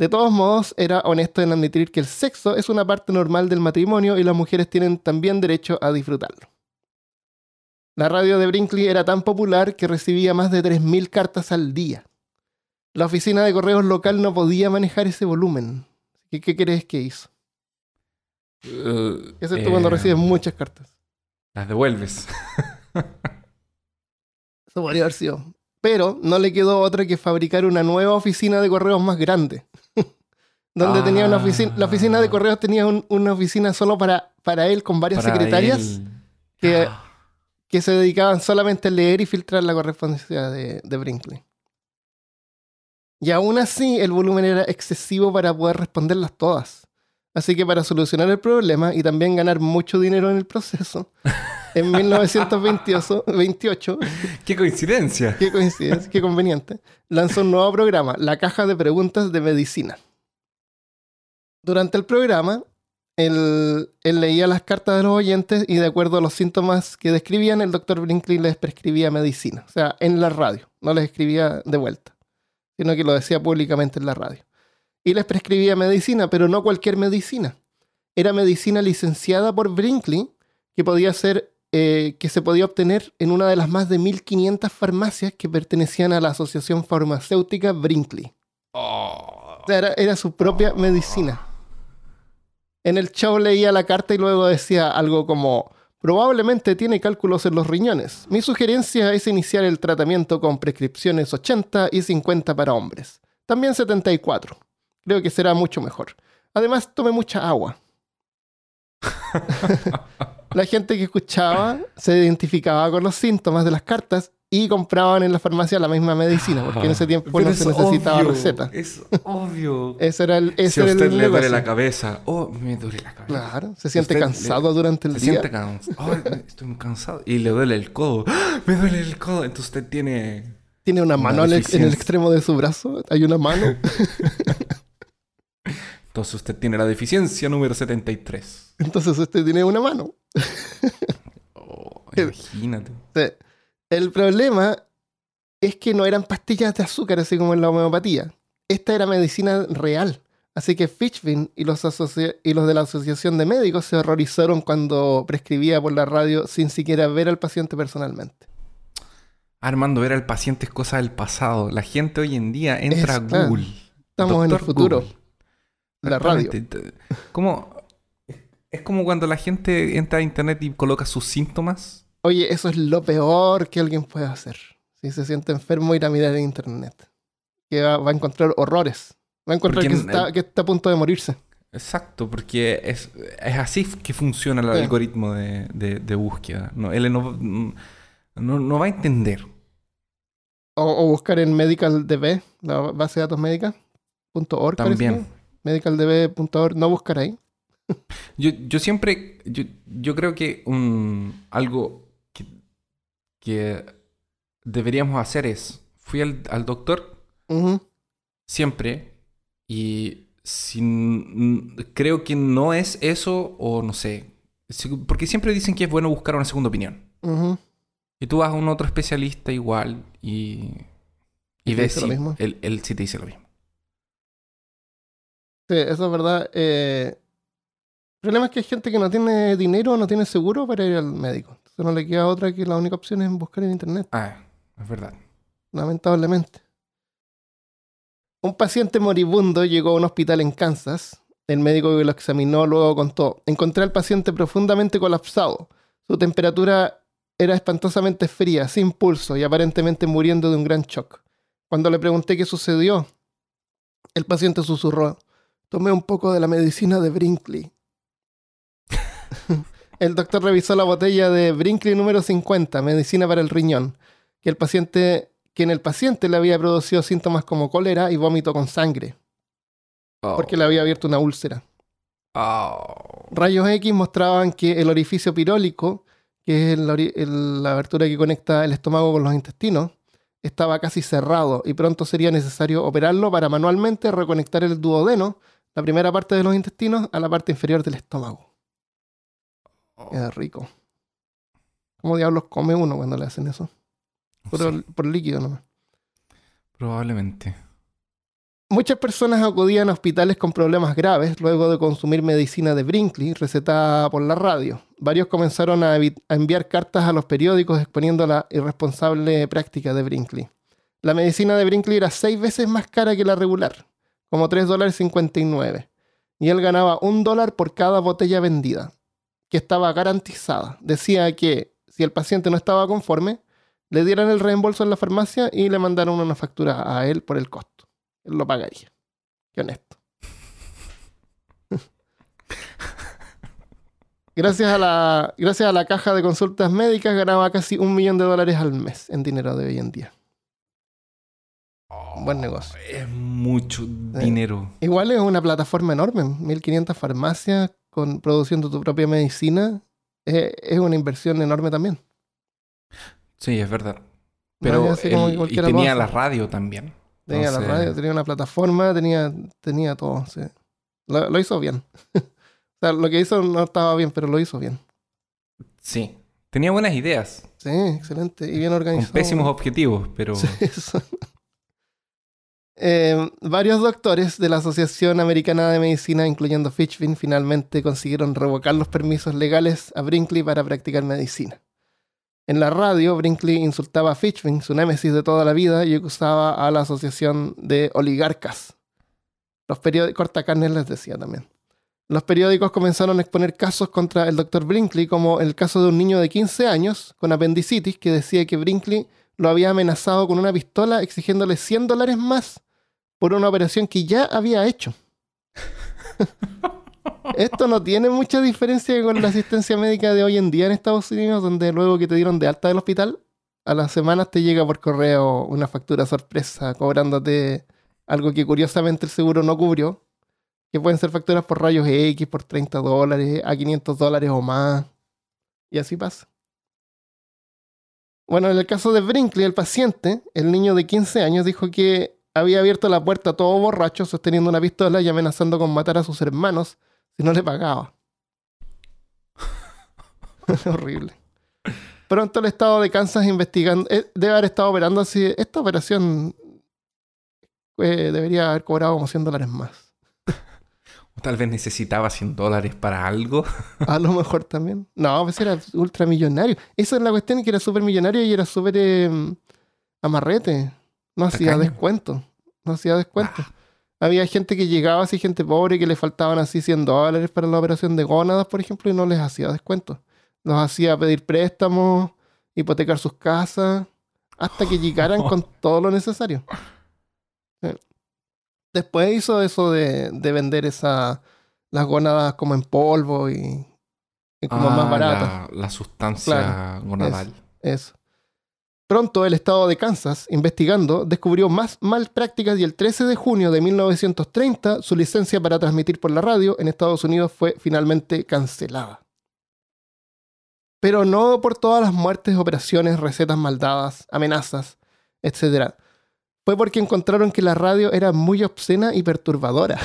[SPEAKER 1] De todos modos, era honesto en admitir que el sexo es una parte normal del matrimonio y las mujeres tienen también derecho a disfrutarlo. La radio de Brinkley era tan popular que recibía más de 3.000 cartas al día. La oficina de correos local no podía manejar ese volumen. ¿Qué, qué crees que hizo?
[SPEAKER 2] Uh,
[SPEAKER 1] tú cuando
[SPEAKER 2] eh,
[SPEAKER 1] recibes muchas cartas.
[SPEAKER 2] Las devuelves.
[SPEAKER 1] Eso podría haber sido. Pero no le quedó otra que fabricar una nueva oficina de correos más grande. Donde tenía una oficina, la oficina de
[SPEAKER 2] Ah.
[SPEAKER 1] correos tenía un- una oficina solo para, para él con varias
[SPEAKER 2] Para
[SPEAKER 1] secretarias
[SPEAKER 2] él.
[SPEAKER 1] que,
[SPEAKER 2] Ah.
[SPEAKER 1] que se dedicaban solamente a leer y filtrar la correspondencia de, de Brinkley. Y aún así, el volumen era excesivo para poder responderlas todas. Así que para solucionar el problema y también ganar mucho dinero en el proceso, *laughs* en 1928, 28,
[SPEAKER 2] ¡Qué coincidencia!
[SPEAKER 1] qué coincidencia, qué conveniente, lanzó un nuevo programa, la caja de preguntas de medicina. Durante el programa, él, él leía las cartas de los oyentes y de acuerdo a los síntomas que describían, el doctor Brinkley les prescribía medicina. O sea, en la radio, no les escribía de vuelta, sino que lo decía públicamente en la radio. Y les prescribía medicina, pero no cualquier medicina. Era medicina licenciada por Brinkley, que podía ser, eh, que se podía obtener en una de las más de 1500 farmacias que pertenecían a la Asociación Farmacéutica Brinkley.
[SPEAKER 2] Oh.
[SPEAKER 1] O sea, era, era su propia medicina. En el show leía la carta y luego decía algo como, probablemente tiene cálculos en los riñones. Mi sugerencia es iniciar el tratamiento con prescripciones 80 y 50 para hombres. También 74. Creo que será mucho mejor. Además, tome mucha agua. *laughs* *laughs* la gente que escuchaba se identificaba con los síntomas de las cartas y compraban en la farmacia la misma medicina, porque en ese tiempo
[SPEAKER 2] Pero
[SPEAKER 1] no se necesitaba
[SPEAKER 2] obvio,
[SPEAKER 1] receta.
[SPEAKER 2] Es obvio.
[SPEAKER 1] Ese era el, ese
[SPEAKER 2] si a
[SPEAKER 1] era
[SPEAKER 2] usted
[SPEAKER 1] el
[SPEAKER 2] le duele la cabeza, oh, me duele la cabeza.
[SPEAKER 1] Claro, se siente
[SPEAKER 2] Usted le-
[SPEAKER 1] cansado durante el
[SPEAKER 2] Se
[SPEAKER 1] día.
[SPEAKER 2] siente cansado. Oh, estoy muy cansado. Y le duele el codo. ¡Ah! Me duele el codo. Entonces usted tiene.
[SPEAKER 1] Tiene una
[SPEAKER 2] Una
[SPEAKER 1] mano en el, en el
[SPEAKER 2] deficiencia.
[SPEAKER 1] extremo de su brazo. Hay una mano. *laughs*
[SPEAKER 2] Entonces usted tiene la deficiencia número 73.
[SPEAKER 1] Entonces este tiene una mano.
[SPEAKER 2] Oh, *laughs* imagínate.
[SPEAKER 1] Sí. El problema es que no eran pastillas de azúcar así como en la homeopatía. Esta era medicina real. Así que Fitchvin y los, y los de la Asociación de Médicos se horrorizaron cuando prescribía por la radio sin siquiera ver al paciente personalmente.
[SPEAKER 2] Armando, ver al paciente es cosa del pasado. La gente hoy en día entra
[SPEAKER 1] Es,
[SPEAKER 2] a. Google.
[SPEAKER 1] Estamos en el
[SPEAKER 2] Doctor
[SPEAKER 1] futuro.
[SPEAKER 2] Google.
[SPEAKER 1] La radio.
[SPEAKER 2] Como, es como cuando la gente entra a internet y coloca sus síntomas.
[SPEAKER 1] Oye, eso es lo peor que alguien puede hacer. Si se siente enfermo, ir a mirar en internet. Que va, va a encontrar horrores. Va a encontrar que, está, que está a punto de morirse.
[SPEAKER 2] Exacto, porque es, es así que funciona el
[SPEAKER 1] Sí.
[SPEAKER 2] algoritmo de, de- de búsqueda. No, él no, no, no va a entender.
[SPEAKER 1] O, o buscar en MedicalDB, la base de datos médica. punto .org,
[SPEAKER 2] También.
[SPEAKER 1] MedicalDB.org, no buscar ahí.
[SPEAKER 2] Yo, yo siempre, yo, yo creo que un, algo que, deberíamos hacer es, fui al, al doctor siempre y si, n- creo que no es eso o no sé, porque siempre dicen que es bueno buscar una segunda opinión. Y tú vas a un otro especialista igual y,
[SPEAKER 1] ¿Y
[SPEAKER 2] ves si él, él sí te dice lo mismo.
[SPEAKER 1] Sí, eso es verdad. Eh, el problema es que hay gente que no tiene dinero o no tiene seguro para ir al médico. No le queda otra que la única opción es buscar en internet.
[SPEAKER 2] Ah, es verdad.
[SPEAKER 1] lamentablemente. Un paciente moribundo llegó a un hospital en Kansas. El médico que lo examinó luego contó, encontré al paciente profundamente colapsado. Su temperatura era espantosamente fría, sin pulso y aparentemente muriendo de un gran shock. Cuando le pregunté qué sucedió, el paciente susurró, tomé un poco de la medicina de Brinkley. *laughs* el doctor revisó la botella de Brinkley número 50, medicina para el riñón, que el paciente que en el paciente le había producido síntomas como cólera y vómito con sangre,
[SPEAKER 2] Oh.
[SPEAKER 1] porque le había abierto una úlcera.
[SPEAKER 2] Oh.
[SPEAKER 1] Rayos X mostraban que el orificio pirólico, que es el ori- el- la abertura que conecta el estómago con los intestinos, estaba casi cerrado y pronto sería necesario operarlo para manualmente reconectar el duodeno, la primera parte de los intestinos, a la parte inferior del estómago.
[SPEAKER 2] Oh.
[SPEAKER 1] Queda rico. ¿Cómo diablos come uno cuando le hacen eso? Por, líquido nomás.
[SPEAKER 2] probablemente.
[SPEAKER 1] Muchas personas acudían a hospitales con problemas graves luego de consumir medicina de Brinkley recetada por la radio. Varios comenzaron a, a enviar cartas a los periódicos exponiendo la irresponsable práctica de Brinkley. La medicina de Brinkley era seis veces más cara que la regular, como 3 dólares 59. Y él ganaba un dólar por cada botella vendida, que estaba garantizada. Decía que si el paciente no estaba conforme, le dieran el reembolso en la farmacia y le mandaron una factura a él por el costo. Él lo pagaría. Qué honesto. *laughs* gracias, a la, gracias a la caja de consultas médicas ganaba casi un millón de dólares al mes en dinero de hoy en día. Buen oh, negocio.
[SPEAKER 2] Es mucho eh, dinero.
[SPEAKER 1] Igual es una plataforma enorme. 1500 farmacias con, produciendo tu propia medicina. Es, es una inversión enorme también.
[SPEAKER 2] Sí, es verdad. Pero y tenía la radio también.
[SPEAKER 1] Tenía la radio, tenía una plataforma, tenía, tenía todo. sí. Lo, lo hizo bien. *laughs* o sea, lo que hizo no estaba bien, pero lo hizo bien.
[SPEAKER 2] Sí. Tenía buenas ideas.
[SPEAKER 1] Sí, excelente. Y bien
[SPEAKER 2] Con
[SPEAKER 1] organizado.
[SPEAKER 2] pésimos objetivos, pero... *laughs*
[SPEAKER 1] Sí, eso. Eh, varios doctores de la Asociación Americana de Medicina, incluyendo Fitchvin, finalmente consiguieron revocar los permisos legales a Brinkley para practicar medicina. En la radio, Brinkley insultaba a Fitchvin, su némesis de toda la vida, y acusaba a la Asociación de Oligarcas. Los periódicos, les decía también. Los periódicos comenzaron a exponer casos contra el doctor Brinkley, como el caso de un niño de 15 años con apendicitis que decía que Brinkley lo había amenazado con una pistola exigiéndole 100 dólares más por una operación que ya había hecho. *laughs* Esto no tiene mucha diferencia con la asistencia médica de hoy en día en Estados Unidos, donde luego que te dieron de alta del hospital, a las semanas te llega por correo una factura sorpresa cobrándote algo que curiosamente el seguro no cubrió, que pueden ser facturas por rayos X, por 30 dólares, a 500 dólares o más. Y así pasa. Bueno, en el caso de Brinkley, el paciente, el niño de 15 años, dijo que había abierto la puerta todo borracho, sosteniendo una pistola y amenazando con matar a sus hermanos si no le pagaba. *laughs* Horrible. Pronto el estado de Kansas investigando, eh, debe haber estado operando así. Esta operación eh, debería haber cobrado como 100 dólares más.
[SPEAKER 2] O *laughs* tal vez necesitaba 100 dólares para algo.
[SPEAKER 1] A lo mejor también. No, pues era ultramillonario. Esa es la cuestión, que era súper millonario y era súper eh, amarrete. No hacía descuento. No hacía descuento. Había gente que llegaba así, gente pobre, que le faltaban así 100 dólares para la operación de gónadas, por ejemplo, y no les hacía descuento. Los hacía pedir préstamos, hipotecar sus casas, hasta que llegaran con *laughs* todo lo necesario. Sí. Después hizo eso de, de vender esa, las gónadas como en polvo y, y como
[SPEAKER 2] Ah,
[SPEAKER 1] más baratas.
[SPEAKER 2] La, la sustancia
[SPEAKER 1] Claro,
[SPEAKER 2] gonadal.
[SPEAKER 1] Eso. Pronto el estado de Kansas, investigando, descubrió más mal prácticas y el 13 de junio de 1930 su licencia para transmitir por la radio en Estados Unidos fue finalmente cancelada. Pero no por todas las muertes, operaciones, recetas maldadas, amenazas, etc. Fue porque encontraron que la radio era muy obscena y perturbadora.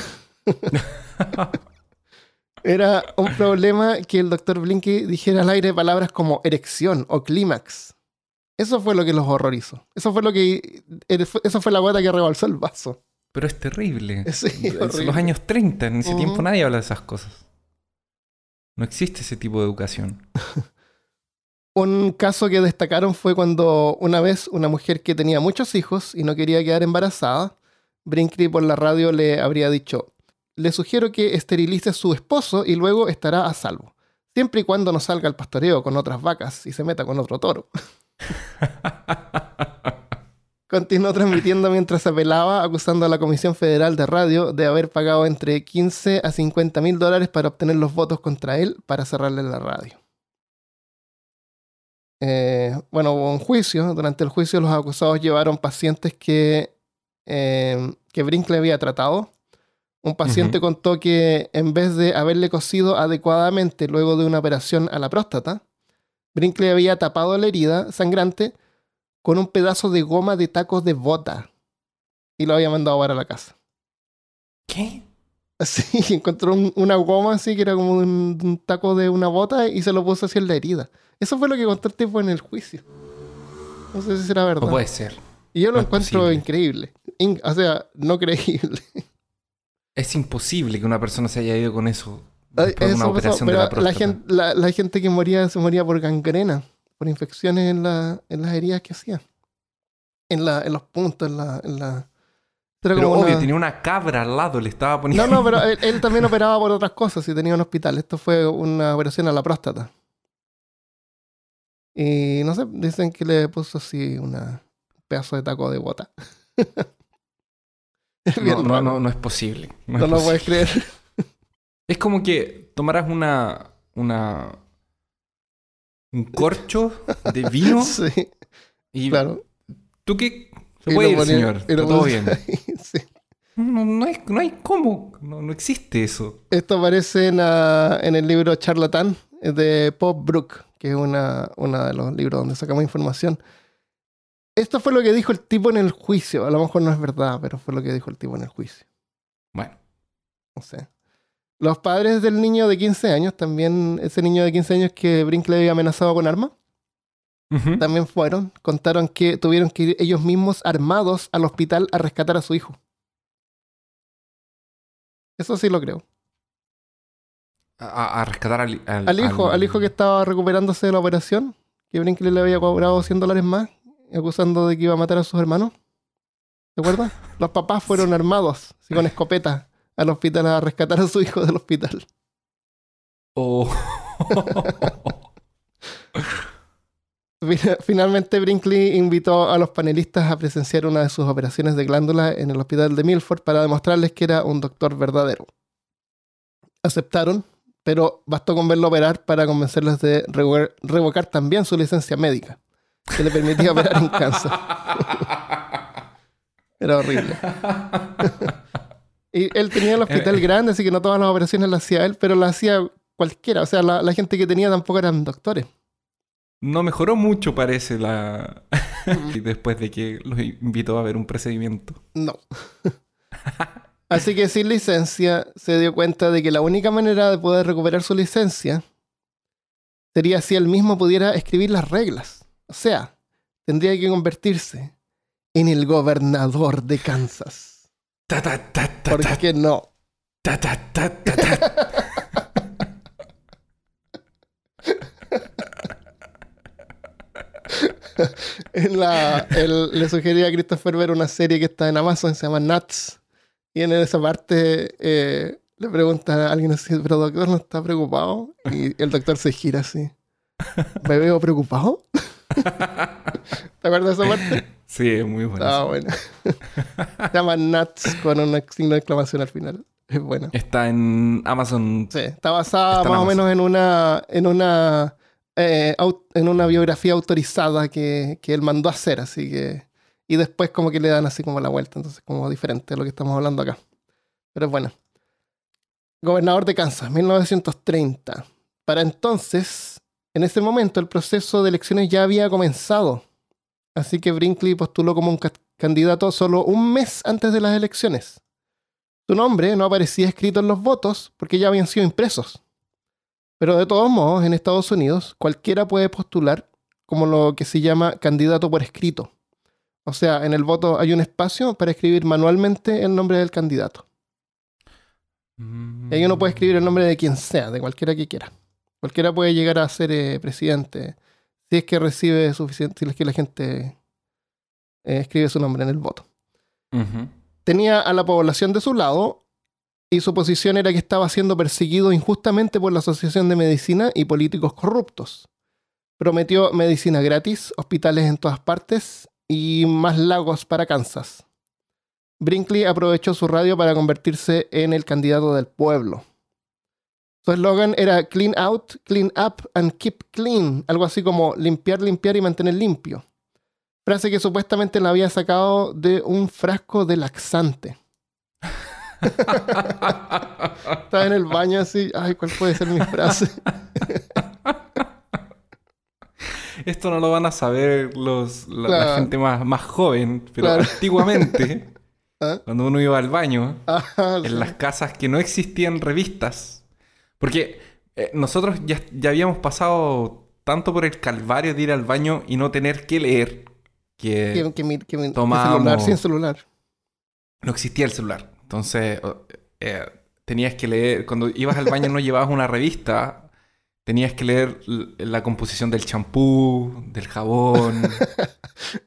[SPEAKER 1] *laughs* Era un problema que el doctor Blinky dijera al aire palabras como erección o clímax. Eso fue lo que los horrorizó. Eso fue lo que. Eso fue la gota que rebalsó el vaso.
[SPEAKER 2] Pero es terrible. *laughs*
[SPEAKER 1] Sí, horrible.
[SPEAKER 2] los años 30. En ese tiempo nadie habla de esas cosas. No existe ese tipo de educación. *laughs*
[SPEAKER 1] Un caso que destacaron fue cuando una vez una mujer que tenía muchos hijos y no quería quedar embarazada, Brinkley por la radio le habría dicho: Le sugiero que esterilice a su esposo y luego estará a salvo. Siempre y cuando no salga al pastoreo con otras vacas y se meta con otro toro. *laughs* *laughs* Continuó transmitiendo mientras apelaba, acusando a la Comisión Federal de Radio de haber pagado entre 15 a 50 mil dólares para obtener los votos contra él para cerrarle la radio. Eh, bueno, hubo un juicio. Durante el juicio los acusados llevaron pacientes que, eh, que Brinkley había tratado. Un paciente contó que en vez de haberle cosido adecuadamente luego de una operación a la próstata, Brinkley había tapado la herida sangrante con un pedazo de goma de tacos de bota y lo había mandado para la casa.
[SPEAKER 2] ¿Qué? *laughs*
[SPEAKER 1] Así, encontró un- una goma así que era como un, un taco de una bota y se lo puso así en la herida. Eso fue lo que contó el tipo en el juicio. No sé si será verdad.
[SPEAKER 2] Puede ser.
[SPEAKER 1] y yo lo
[SPEAKER 2] no
[SPEAKER 1] encuentro
[SPEAKER 2] posible.
[SPEAKER 1] increíble. In- o sea, no creíble.
[SPEAKER 2] Es imposible que una persona se haya ido con eso.
[SPEAKER 1] Ay,
[SPEAKER 2] una
[SPEAKER 1] pasó,
[SPEAKER 2] de
[SPEAKER 1] pero
[SPEAKER 2] la
[SPEAKER 1] gente, la, la gente que moría se moría por gangrena, por infecciones en, la, en las heridas que hacía. En, la, en los puntos, en la... En la era
[SPEAKER 2] Pero
[SPEAKER 1] como
[SPEAKER 2] obvio,
[SPEAKER 1] una-
[SPEAKER 2] tenía una cabra al lado, le estaba poniendo.
[SPEAKER 1] No, no, pero *laughs* él, él también operaba por otras cosas y tenía un hospital. Esto fue una operación a la próstata. Y no sé, dicen que le puso así una, un pedazo de taco de bota. *laughs*
[SPEAKER 2] No, no, no, no es posible. No,
[SPEAKER 1] No
[SPEAKER 2] es
[SPEAKER 1] lo puedes creer. *laughs*
[SPEAKER 2] Es como que tomaras una, una un corcho *laughs* de vino
[SPEAKER 1] Sí,
[SPEAKER 2] y
[SPEAKER 1] claro.
[SPEAKER 2] tú qué se puede ir,
[SPEAKER 1] ponía-
[SPEAKER 2] señor, está todo bien.
[SPEAKER 1] ahí, *laughs* sí.
[SPEAKER 2] No, no hay, no hay cómo, no, no existe eso.
[SPEAKER 1] Esto aparece en, en el libro Charlatán eh, de Pop Brook, que es una, uno de los libros donde sacamos información. Esto fue lo que dijo el tipo en el juicio. A lo mejor no es verdad, pero fue lo que dijo el tipo en el juicio.
[SPEAKER 2] Bueno,
[SPEAKER 1] No sé. Los padres del niño de 15 años, también ese niño de 15 años que Brinkley había amenazado con arma,
[SPEAKER 2] Ujú.
[SPEAKER 1] también fueron. Contaron que tuvieron que ir ellos mismos armados al hospital a rescatar a su hijo. Eso sí lo creo.
[SPEAKER 2] a, a rescatar al, al,
[SPEAKER 1] Al hijo, al hijo que estaba recuperándose de la operación, que Brinkley le había cobrado 100 dólares más, acusando de que iba a matar a sus hermanos. ¿Te acuerdas? *laughs* Los papás fueron armados, así con escopeta, al hospital a rescatar a su hijo del hospital.
[SPEAKER 2] Oh. *laughs*
[SPEAKER 1] Fina- Finalmente, Brinkley invitó a los panelistas a presenciar una de sus operaciones de glándula en el hospital de Milford para demostrarles que era un doctor verdadero. Aceptaron, pero bastó con verlo operar para convencerlos de revo- revocar también su licencia médica, que le permitía operar en cáncer. *laughs* Era horrible. *laughs* y él tenía el hospital grande, así que no todas las operaciones las hacía él, pero las hacía cualquiera. O sea, la, la gente que tenía tampoco eran doctores.
[SPEAKER 2] No mejoró mucho, parece, la... y *laughs* después de que los invitó a ver un procedimiento.
[SPEAKER 1] No. *laughs* Así que sin licencia se dio cuenta de que la única manera de poder recuperar su licencia sería si él mismo pudiera escribir las reglas. O sea, tendría que convertirse en el gobernador de Kansas.
[SPEAKER 2] Ta, ta, ta,
[SPEAKER 1] ¿Por qué no? *laughs* En la, él le sugería a Christopher ver una serie que está en Amazon, se llama Nuts. Y en esa parte eh, le pregunta a alguien así, pero doctor, ¿no está preocupado? Y el doctor se gira así. *laughs* ¿Me veo preocupado? *laughs* ¿Te acuerdas de esa parte?
[SPEAKER 2] Sí, es muy bueno.
[SPEAKER 1] Ah, bueno. se llama Nuts con un signo de exclamación al final. Es bueno.
[SPEAKER 2] Está en Amazon.
[SPEAKER 1] Sí, está basada
[SPEAKER 2] Está
[SPEAKER 1] más o menos en una, en una, eh, en una biografía autorizada que, que él mandó a hacer, así que... Y después como que le dan así como la vuelta, entonces como diferente a lo que estamos hablando acá. Pero es bueno. Gobernador de Kansas, 1930. Para entonces, en ese momento, el proceso de elecciones ya había comenzado. Así que Brinkley postuló como un ca- candidato solo un mes antes de las elecciones. Su nombre no aparecía escrito en los votos porque ya habían sido impresos. Pero de todos modos, en Estados Unidos, cualquiera puede postular como lo que se llama candidato por escrito. O sea, en el voto hay un espacio para escribir manualmente el nombre del candidato.
[SPEAKER 2] Mm.
[SPEAKER 1] Y ahí uno puede escribir el nombre de quien sea, de cualquiera que quiera. Cualquiera puede llegar a ser eh, presidente si es que recibe suficiente, si es que la gente eh, escribe su nombre en el voto. Tenía a la población de su lado y su posición era que estaba siendo perseguido injustamente por la Asociación de Medicina y políticos corruptos. Prometió medicina gratis, hospitales en todas partes y más lagos para Kansas. Brinkley aprovechó su radio para convertirse en el candidato del pueblo. Su eslogan era Clean Out, Clean Up and Keep Clean, algo así como limpiar, limpiar y mantener limpio. Frase que supuestamente la había sacado de un frasco de laxante. Estaba en el baño así, ay, ¿cuál puede ser mi frase? *laughs*
[SPEAKER 2] Esto no lo van a saber los, la, gente más, más joven, pero
[SPEAKER 1] Claro.
[SPEAKER 2] antiguamente, *laughs*
[SPEAKER 1] ¿Ah?
[SPEAKER 2] cuando uno iba al baño,
[SPEAKER 1] Ajá, sí.
[SPEAKER 2] en las casas que no existían revistas, porque eh, nosotros ya, ya habíamos pasado tanto por el calvario de ir al baño y no tener que leer, que
[SPEAKER 1] Que- que
[SPEAKER 2] Tomábamos-
[SPEAKER 1] celular, sin celular.
[SPEAKER 2] no existía el celular. Entonces, eh, tenías que leer, cuando ibas al baño no llevabas una revista, tenías que leer la composición del champú, del jabón. *laughs*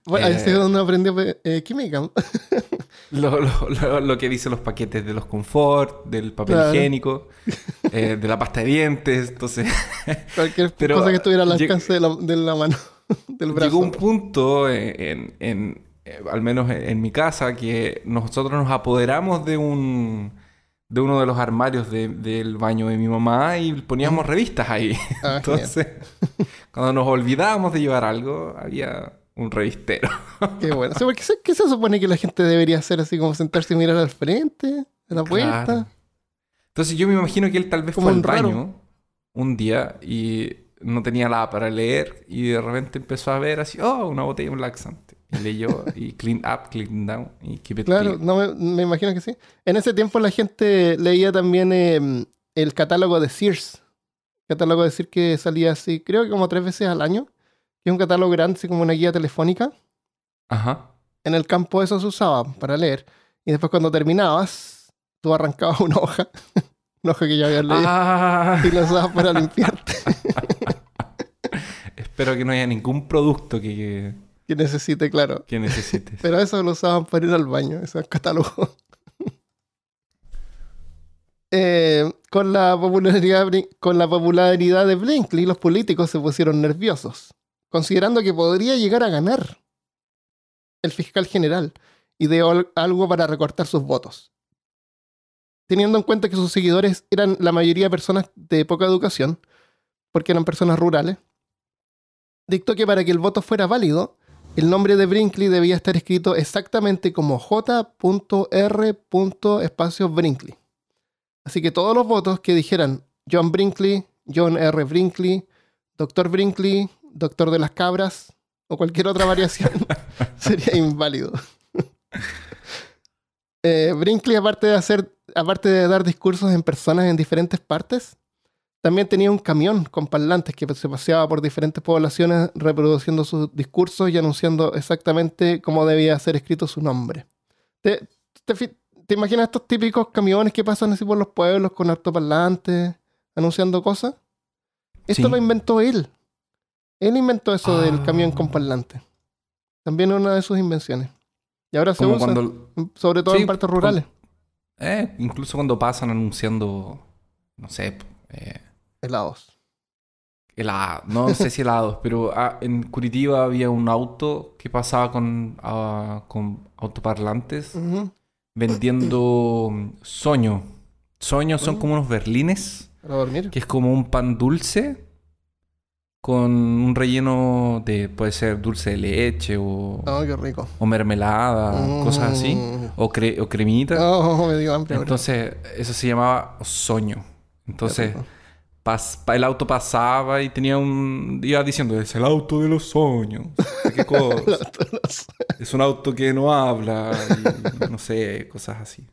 [SPEAKER 1] Bueno, ahí
[SPEAKER 2] Eh.
[SPEAKER 1] es donde aprendí eh, química. *laughs*
[SPEAKER 2] Lo, lo- lo- lo que dicen los paquetes de los confort, del papel
[SPEAKER 1] Claro.
[SPEAKER 2] higiénico, *laughs* eh, de la pasta de dientes. Entonces, *laughs*
[SPEAKER 1] Cualquier *laughs*
[SPEAKER 2] Pero,
[SPEAKER 1] cosa que estuviera al alcance de la, de la mano, del brazo.
[SPEAKER 2] llegó un punto en, en- eh, al menos en, en mi casa, que nosotros nos apoderamos de un, de uno de los armarios de- del baño de mi mamá y poníamos revistas ahí.
[SPEAKER 1] Ah,
[SPEAKER 2] Entonces, cuando nos olvidábamos de llevar algo, había un revistero.
[SPEAKER 1] Qué bueno. O sea, ¿por ¿qué, se, qué se supone que la gente debería hacer así como sentarse y mirar al frente, a la puerta?
[SPEAKER 2] Claro. Entonces yo me imagino que él tal vez
[SPEAKER 1] Como
[SPEAKER 2] fue al
[SPEAKER 1] raro.
[SPEAKER 2] baño un día y no tenía nada para leer y de repente empezó a ver así, oh, una botella de un laxante. Y leyó y *laughs* clean up, clean down y keep it
[SPEAKER 1] Claro,
[SPEAKER 2] clean.
[SPEAKER 1] no me, me imagino que sí. En ese tiempo la gente leía también eh, el catálogo de Sears. Catálogo de Sears que salía así, creo que como tres veces al año. Que es un catálogo grande, así como una guía telefónica.
[SPEAKER 2] Ajá.
[SPEAKER 1] En el campo eso se usaba para leer. Y después cuando terminabas, tú arrancabas *laughs* una hoja. una hoja que ya habías leído.
[SPEAKER 2] Ah,
[SPEAKER 1] Y la usabas para limpiarte. *laughs*
[SPEAKER 2] espero que no haya ningún producto que,
[SPEAKER 1] que necesite, claro.
[SPEAKER 2] que necesites.
[SPEAKER 1] Pero eso lo usaban para ir al baño, ese catálogo. *laughs* Eh, con, la popularidad, con la popularidad de Brinkley, los políticos se pusieron nerviosos, considerando que podría llegar a ganar el fiscal general y de algo para recortar sus votos. Teniendo en cuenta que sus seguidores eran la mayoría personas de poca educación, porque eran personas rurales, dictó que para que el voto fuera válido, el nombre de Brinkley debía estar escrito exactamente como J.R. espacio Brinkley. Así que todos los votos que dijeran John Brinkley, John R. Brinkley, Dr. Brinkley, Doctor de las Cabras o cualquier otra variación *laughs* sería inválido. *laughs* Eh, Brinkley, aparte de hacer, aparte de dar discursos en personas en diferentes partes, también tenía un camión con parlantes que se paseaba por diferentes poblaciones reproduciendo sus discursos y anunciando exactamente cómo debía ser escrito su nombre. ¿Te, te, fi- te imaginas estos típicos camiones que pasan así por los pueblos con altoparlantes anunciando cosas? Esto
[SPEAKER 2] Sí.
[SPEAKER 1] lo inventó él. Él inventó eso del
[SPEAKER 2] Ah.
[SPEAKER 1] camión con parlantes. También es una de sus invenciones. Y ahora se usa,
[SPEAKER 2] cuando,
[SPEAKER 1] sobre todo
[SPEAKER 2] Sí,
[SPEAKER 1] en partes rurales.
[SPEAKER 2] eh, incluso cuando pasan anunciando, no sé, eh,
[SPEAKER 1] Helados.
[SPEAKER 2] Helado, no sé si helados, *laughs* pero ah, en Curitiba había un auto que pasaba con, ah, con autoparlantes vendiendo mm, soño. Soños son como unos berlines,
[SPEAKER 1] Para dormir.
[SPEAKER 2] que es como un pan dulce con un relleno de, puede ser dulce de leche o,
[SPEAKER 1] Oh, qué rico.
[SPEAKER 2] o mermelada, cosas así,
[SPEAKER 1] Mm.
[SPEAKER 2] o, cre- o cremita.
[SPEAKER 1] Oh, me.
[SPEAKER 2] Entonces, eso se llamaba soño. Entonces, el auto pasaba y tenía un... Iba diciendo, es el auto de los sueños. ¿Qué *laughs* cosa? es un auto que no habla y no sé, cosas así.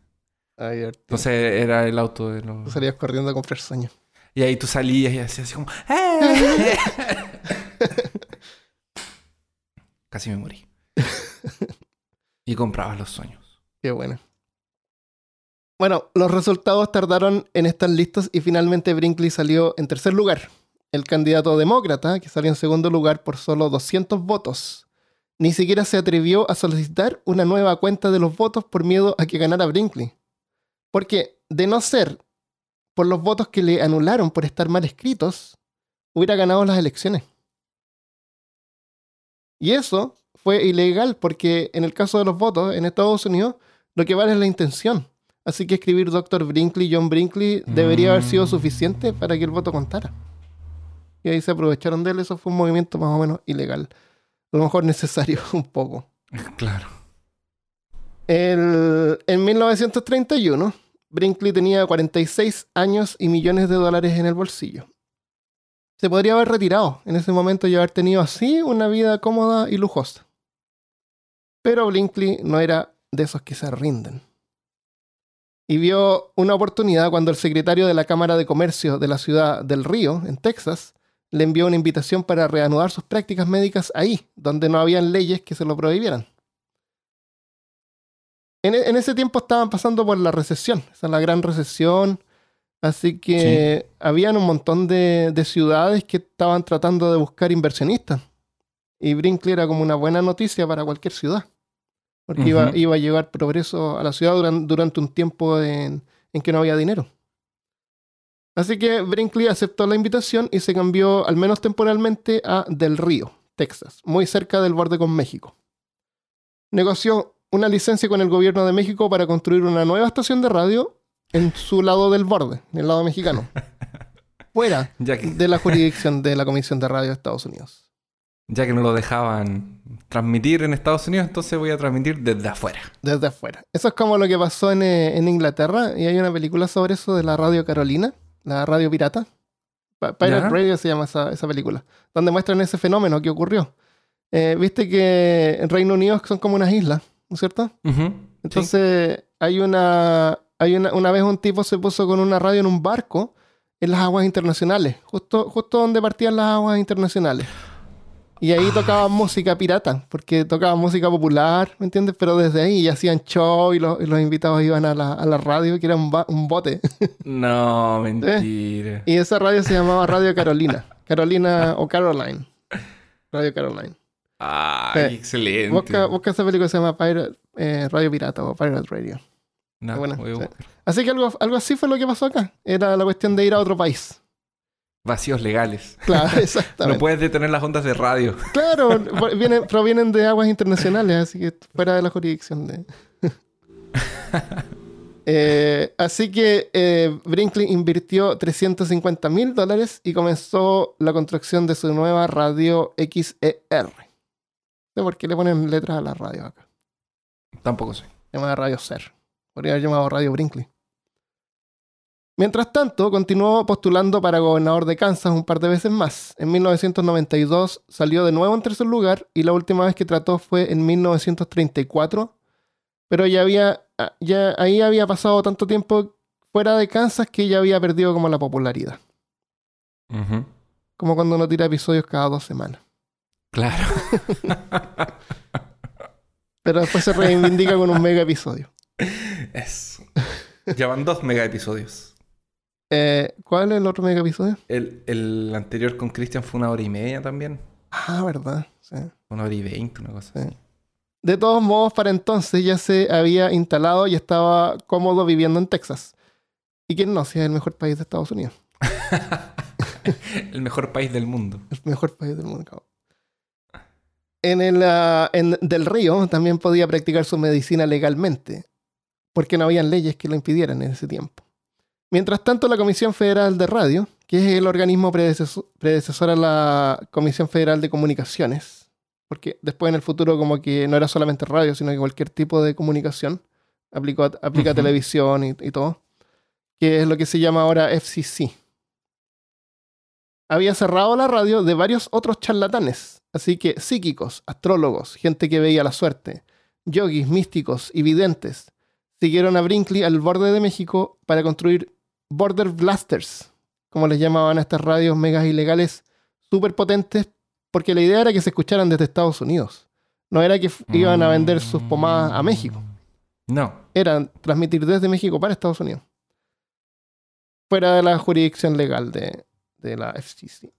[SPEAKER 1] Ay.
[SPEAKER 2] Entonces era el auto de los...
[SPEAKER 1] Salías corriendo a comprar sueños.
[SPEAKER 2] Y ahí tú salías y hacías así como... "Eh". *laughs* Casi me morí. y comprabas los sueños.
[SPEAKER 1] Qué bueno. Bueno, los resultados tardaron en estar listos y finalmente Brinkley salió en tercer lugar. El candidato demócrata, que salió en segundo lugar por solo 200 votos, ni siquiera se atrevió a solicitar una nueva cuenta de los votos por miedo a que ganara Brinkley. Porque, de no ser por los votos que le anularon por estar mal escritos, hubiera ganado las elecciones. Y eso fue ilegal porque en el caso de los votos en Estados Unidos, lo que vale es la intención. Así que escribir Dr. Brinkley, John Brinkley, debería haber sido
[SPEAKER 2] Mm.
[SPEAKER 1] suficiente para que el voto contara. Y ahí se aprovecharon de él. Eso fue un movimiento más o menos ilegal. A lo mejor necesario *laughs* un poco.
[SPEAKER 2] Claro.
[SPEAKER 1] El- en 1931, Brinkley tenía 46 años y millones de dólares en el bolsillo. Se podría haber retirado en ese momento y haber tenido así una vida cómoda y lujosa. Pero Brinkley no era de esos que se rinden. Y vio una oportunidad cuando el secretario de la Cámara de Comercio de la ciudad del Río, en Texas, le envió una invitación para reanudar sus prácticas médicas ahí, donde no habían leyes que se lo prohibieran. En, e- en ese tiempo estaban pasando por la recesión, esa es la gran recesión, así que habían un montón de, de ciudades que estaban tratando de buscar inversionistas. Y Brinkley era como una buena noticia para cualquier ciudad, porque iba, a llevar progreso a la ciudad duran- durante un tiempo en, en que no había dinero. Así que Brinkley aceptó la invitación y se cambió, al menos temporalmente, a Del Río, Texas, muy cerca del borde con México. Negoció una licencia con el gobierno de México para construir una nueva estación de radio en su lado del borde, en el lado mexicano. *laughs* Fuera
[SPEAKER 2] Ya que,
[SPEAKER 1] de la jurisdicción de la Comisión de Radio de Estados Unidos.
[SPEAKER 2] ya que no lo dejaban transmitir en Estados Unidos, entonces voy a transmitir desde afuera.
[SPEAKER 1] Desde afuera. Eso es como lo que pasó en, eh, en Inglaterra. Y hay una película sobre eso de la radio Carolina, la radio pirata. Pirate
[SPEAKER 2] Ya.
[SPEAKER 1] Radio se llama esa, esa película. Donde muestran ese fenómeno que ocurrió. Eh, Viste que en Reino Unido son como unas islas, ¿no es cierto? Entonces, hay una. Hay una, una vez un tipo se puso con una radio en un barco en las aguas internacionales, justo, justo donde partían las aguas internacionales. Y ahí tocaban música pirata, porque tocaban música popular, ¿me entiendes? Pero desde ahí hacían show y los, y los invitados iban a la, a la radio, que era un, ba- un bote.
[SPEAKER 2] No, *laughs* mentira.
[SPEAKER 1] y esa radio se llamaba Radio Carolina. Carolina o Caroline. Radio Caroline.
[SPEAKER 2] Ay,
[SPEAKER 1] Eh,
[SPEAKER 2] excelente.
[SPEAKER 1] Busca, busca esa película que se llama Pirate- eh, Radio Pirata o Pirate Radio.
[SPEAKER 2] No,
[SPEAKER 1] buena,
[SPEAKER 2] voy a
[SPEAKER 1] sí.
[SPEAKER 2] buscar.
[SPEAKER 1] Así que algo, algo así fue lo que pasó acá. Era la cuestión de ir a otro país.
[SPEAKER 2] Vacíos legales.
[SPEAKER 1] Claro, *laughs*
[SPEAKER 2] No
[SPEAKER 1] exactamente.
[SPEAKER 2] puedes detener las ondas de radio.
[SPEAKER 1] Claro, *laughs* vienen, provienen de aguas internacionales, así que fuera de la jurisdicción de. *laughs* Eh, así que eh, Brinkley invirtió 350 mil dólares y comenzó la construcción de su nueva radio XER. Sé por qué le ponen letras a la radio acá.
[SPEAKER 2] Tampoco sé.
[SPEAKER 1] llamada Radio Ser. Podría haber llamado Radio Brinkley. Mientras tanto, continuó postulando para gobernador de Kansas un par de veces más. En 1992 salió de nuevo en tercer lugar y la última vez que trató fue en 1934. Pero ya había, ah, ya ahí había pasado tanto tiempo fuera de Kansas que ya había perdido como la popularidad. Como cuando uno tira episodios cada dos semanas.
[SPEAKER 2] Claro. *laughs*
[SPEAKER 1] Pero después se reivindica con un mega episodio.
[SPEAKER 2] Eso. Llevan dos mega episodios.
[SPEAKER 1] Eh, ¿Cuál es el otro mega episodio?
[SPEAKER 2] El, el anterior con Christian fue una hora y media también.
[SPEAKER 1] Ah, verdad. Sí.
[SPEAKER 2] Una hora y veinte, una cosa
[SPEAKER 1] Sí.
[SPEAKER 2] así.
[SPEAKER 1] De todos modos, para entonces ya se había instalado y estaba cómodo viviendo en Texas. ¿Y quién no? Si es el mejor país de Estados Unidos. *laughs*
[SPEAKER 2] El mejor país del mundo.
[SPEAKER 1] El mejor país del mundo. cabrón. En el en Del Río también podía practicar su medicina legalmente, porque no habían leyes que lo impidieran en ese tiempo. Mientras tanto, la Comisión Federal de Radio, que es el organismo predecesor, predecesor a la Comisión Federal de Comunicaciones, porque después en el futuro como que no era solamente radio, sino que cualquier tipo de comunicación, aplicó, aplica televisión y, y todo, que es lo que se llama ahora FCC. Había cerrado la radio de varios otros charlatanes, así que psíquicos, astrólogos, gente que veía la suerte, yogis, místicos y videntes, siguieron a Brinkley al borde de México para construir border blasters, como les llamaban a estas radios megas ilegales súper potentes, porque la idea era que se escucharan desde Estados Unidos. No era que iban a vender sus pomadas a México,
[SPEAKER 2] No.
[SPEAKER 1] era transmitir desde México para Estados Unidos. Fuera de la jurisdicción legal de, de la FCC.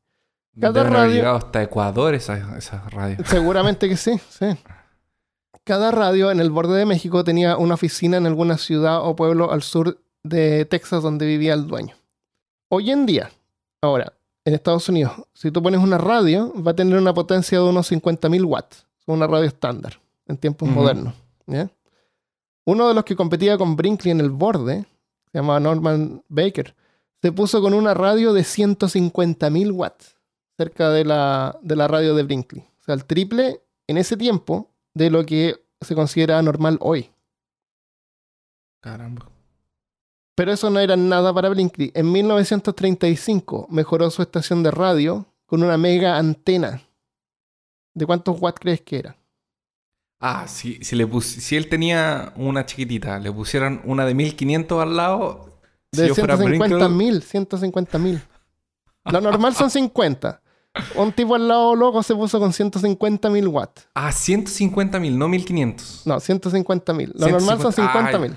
[SPEAKER 1] Cada radio-
[SPEAKER 2] llegado hasta Ecuador esas radios. *laughs*
[SPEAKER 1] Seguramente que sí, sí. Cada radio en el borde de México tenía una oficina en alguna ciudad o pueblo al sur de Texas donde vivía el dueño. Hoy en día, ahora, en Estados Unidos, si tú pones una radio, va a tener una potencia de unos 50.000 watts. Una radio estándar en tiempos modernos. ¿ya? Uno de los que competía con Brinkley en el borde, se llamaba Norman Baker, se puso con una radio de 150.000 watts cerca de la, de la radio de Brinkley. O sea, el triple en ese tiempo de lo que se considera normal hoy.
[SPEAKER 2] Caramba.
[SPEAKER 1] Pero eso no era nada para Brinkley. En 1935 mejoró su estación de radio con una mega antena. ¿De cuántos watts crees que era?
[SPEAKER 2] Ah, si, si, le pus- si él tenía una chiquitita, le pusieran una de 1500 al lado. Si
[SPEAKER 1] De
[SPEAKER 2] fuera
[SPEAKER 1] 150
[SPEAKER 2] Brinkley-
[SPEAKER 1] mil, 150 mil. Lo normal son 50. Un tipo al lado loco se puso con 150 mil watts.
[SPEAKER 2] Ah, 150 mil, no 1500.
[SPEAKER 1] No, 150 mil. Lo normal son
[SPEAKER 2] 150.
[SPEAKER 1] 50 mil.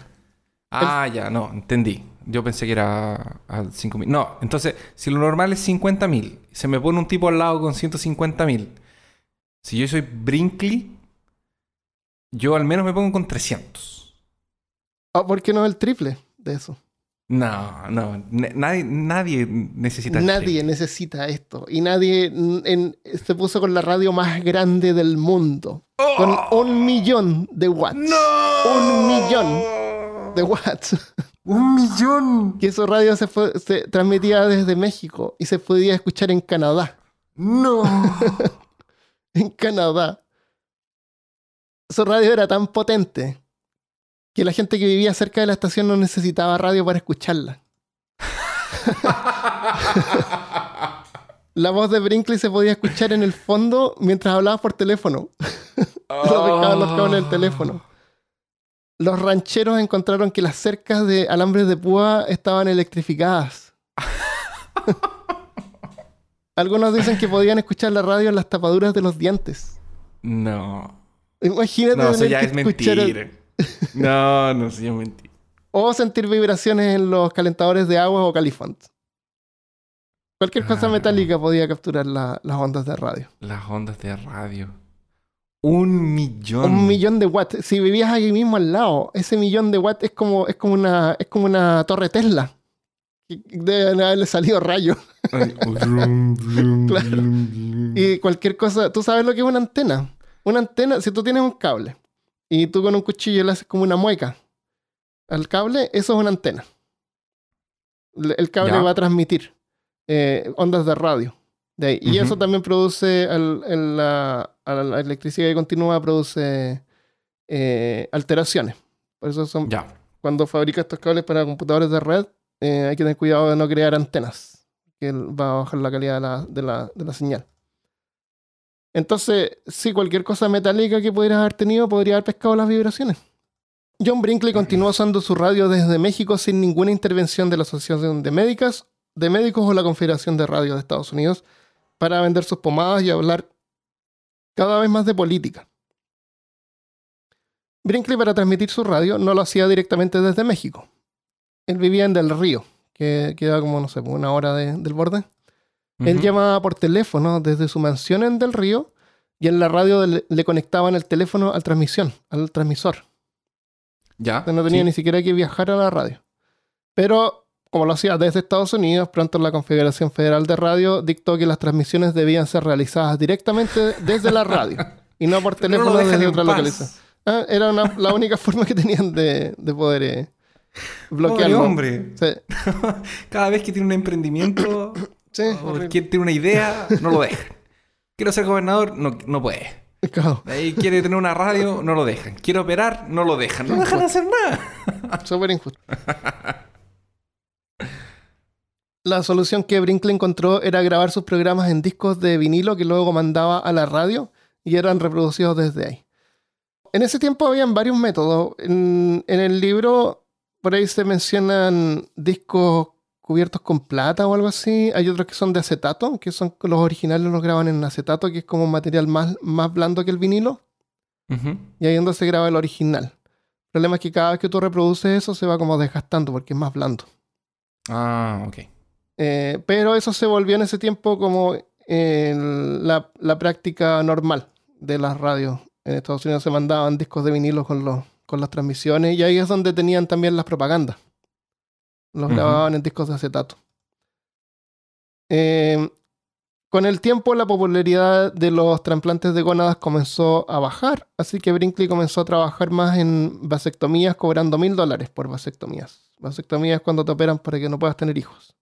[SPEAKER 2] Ah, ya, no, entendí. Yo pensé que era a 5 mil. No, entonces, si lo normal es 50 mil, se me pone un tipo al lado con 150 mil. Si yo soy Brinkley, yo al menos me pongo con 300.
[SPEAKER 1] Ah, ¿Por qué no el triple de eso?
[SPEAKER 2] No, no, nadie, nadie necesita
[SPEAKER 1] Nadie necesita esto. Y nadie en- se puso con la radio más grande del mundo. Con un millón de watts.
[SPEAKER 2] ¡Oh! ¡No!
[SPEAKER 1] Un millón de watts. *laughs*
[SPEAKER 2] ¡Un millón!
[SPEAKER 1] Que eso radio se, fue- se transmitía desde México y se podía escuchar en Canadá.
[SPEAKER 2] ¡No! *laughs*
[SPEAKER 1] En Canadá. Su radio era tan potente que la gente que vivía cerca de la estación no necesitaba radio para escucharla. La voz de Brinkley se podía escuchar en el fondo mientras hablabas por teléfono. *laughs* Los cables del teléfono. Los rancheros encontraron que las cercas de alambres de púa estaban electrificadas. *laughs* Algunos dicen que podían escuchar la radio en las tapaduras de los dientes.
[SPEAKER 2] No.
[SPEAKER 1] Imagínate
[SPEAKER 2] No, eso ya
[SPEAKER 1] que
[SPEAKER 2] es mentira. No, no, ya es mentira.
[SPEAKER 1] o sentir vibraciones en los calentadores de agua o califont. Cualquier cosa
[SPEAKER 2] Ah.
[SPEAKER 1] metálica podía capturar la- las ondas de radio.
[SPEAKER 2] Las ondas de radio. Un millón.
[SPEAKER 1] Un millón de watts. Si vivías aquí mismo al lado, ese millón de watts es como, es como, una, es como una torre Tesla. Deben haberle salido rayos.
[SPEAKER 2] Ay, brum, *laughs*
[SPEAKER 1] Claro. Y cualquier cosa. ¿Tú sabes lo que es una antena? Una antena, si tú tienes un cable y tú con un cuchillo le haces como una mueca al cable, eso es una antena. El cable
[SPEAKER 2] Ya.
[SPEAKER 1] va a transmitir eh, ondas de radio. De ahí. Y eso también produce, al- la, a la electricidad que continúa, produce eh, alteraciones. Por eso son,
[SPEAKER 2] Ya.
[SPEAKER 1] cuando fabricas estos cables para computadores de red, eh, hay que tener cuidado de no crear antenas, que va a bajar la calidad de la, de la- de la señal. Entonces, sí, cualquier cosa metálica que pudieras haber tenido podría haber pescado las vibraciones. John Brinkley continuó usando su radio desde México sin ninguna intervención de la Asociación de Médicas, de Médicos o la Confederación de Radio de Estados Unidos para vender sus pomadas y hablar cada vez más de política. Brinkley para transmitir su radio no lo hacía directamente desde México. Él vivía en Del Río, que queda como, no sé, una hora de- del borde. Él llamaba por teléfono desde su mansión en Del Río y en la radio le, le conectaban el teléfono al transmisión, al transmisor.
[SPEAKER 2] Ya.
[SPEAKER 1] Sea, no tenía
[SPEAKER 2] sí.
[SPEAKER 1] ni siquiera que viajar a la radio. Pero como lo hacía desde Estados Unidos, pronto la Confederación Federal de Radio dictó que las transmisiones debían ser realizadas directamente desde la radio y no por *laughs*
[SPEAKER 2] no
[SPEAKER 1] teléfono
[SPEAKER 2] dejan
[SPEAKER 1] desde otra localización. Ah, era una- la única *laughs* forma que tenían de, de poder eh,
[SPEAKER 2] Pobre
[SPEAKER 1] bloquearlo.
[SPEAKER 2] hombre.
[SPEAKER 1] Sí, *laughs*
[SPEAKER 2] Cada vez que tiene un emprendimiento *coughs*
[SPEAKER 1] sí,
[SPEAKER 2] o
[SPEAKER 1] horrible.
[SPEAKER 2] quiere tener una idea, no lo dejan. Quiero ser gobernador, no, no puede.
[SPEAKER 1] Claro,
[SPEAKER 2] Ahí quiere tener una radio, no lo dejan. Quiere operar, no lo dejan. No dejan hacer nada.
[SPEAKER 1] súper injusto. La solución que Brinkley encontró era grabar sus programas en discos de vinilo que luego mandaba a la radio y eran reproducidos desde ahí. En ese tiempo habían varios métodos. En, en el libro, por ahí se mencionan discos cubiertos con plata o algo así. Hay otros que son de acetato, que son los originales los graban en acetato, que es como un material más, más blando que el vinilo. Y ahí es donde se graba el original. El problema es que cada vez que tú reproduces eso se va como desgastando porque es más blando.
[SPEAKER 2] Ah, ok.
[SPEAKER 1] Eh, pero eso se volvió en ese tiempo como eh, la, la práctica normal de las radios. En Estados Unidos se mandaban discos de vinilo con, los, con las transmisiones y ahí es donde tenían también las propagandas. Los grababan en discos de acetato. Eh, con el tiempo la popularidad de los trasplantes de gónadas comenzó a bajar, así que Brinkley comenzó a trabajar más en vasectomías cobrando mil dólares por vasectomías. Vasectomías es cuando te operan para que no puedas tener hijos.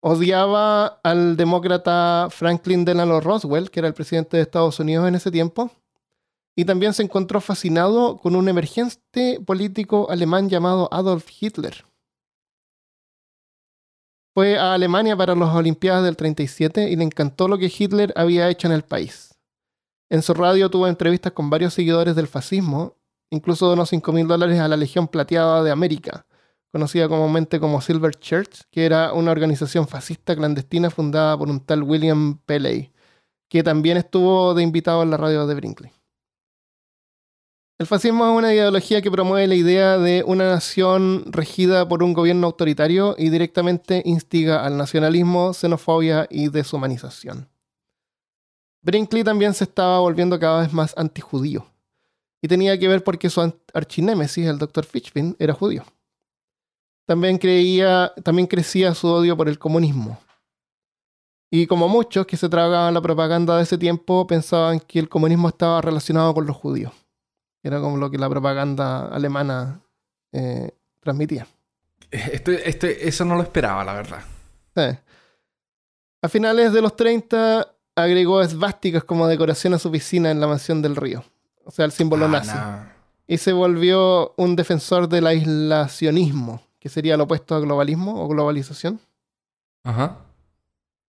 [SPEAKER 1] Odiaba al demócrata Franklin Delano Roswell, que era el presidente de Estados Unidos en ese tiempo, y también se encontró fascinado con un emergente político alemán llamado Adolf Hitler. Fue a Alemania para las Olimpiadas del 37 y le encantó lo que Hitler había hecho en el país. En su radio tuvo entrevistas con varios seguidores del fascismo, incluso donó 5 mil dólares a la Legión Plateada de América, conocida comúnmente como Silver Church, que era una organización fascista clandestina fundada por un tal William Pelley, que también estuvo de invitado en la radio de Brinkley. El fascismo es una ideología que promueve la idea de una nación regida por un gobierno autoritario y directamente instiga al nacionalismo, xenofobia y deshumanización. Brinkley también se estaba volviendo cada vez más antijudío. Y tenía que ver porque su archinémesis, el Dr. Fitchpin, era judío. También, creía, también crecía su odio por el comunismo. Y como muchos que se tragaban la propaganda de ese tiempo, pensaban que el comunismo estaba relacionado con los judíos. Era como lo que la propaganda alemana eh, transmitía.
[SPEAKER 2] Esto, esto- eso no lo esperaba, la verdad.
[SPEAKER 1] Sí. A finales de los 30 agregó esvásticas como decoración a su piscina en la mansión del río. O sea, el símbolo
[SPEAKER 2] Ah,
[SPEAKER 1] nazi.
[SPEAKER 2] no.
[SPEAKER 1] Y se volvió un defensor del aislacionismo, que sería lo opuesto a globalismo o globalización.
[SPEAKER 2] Ajá.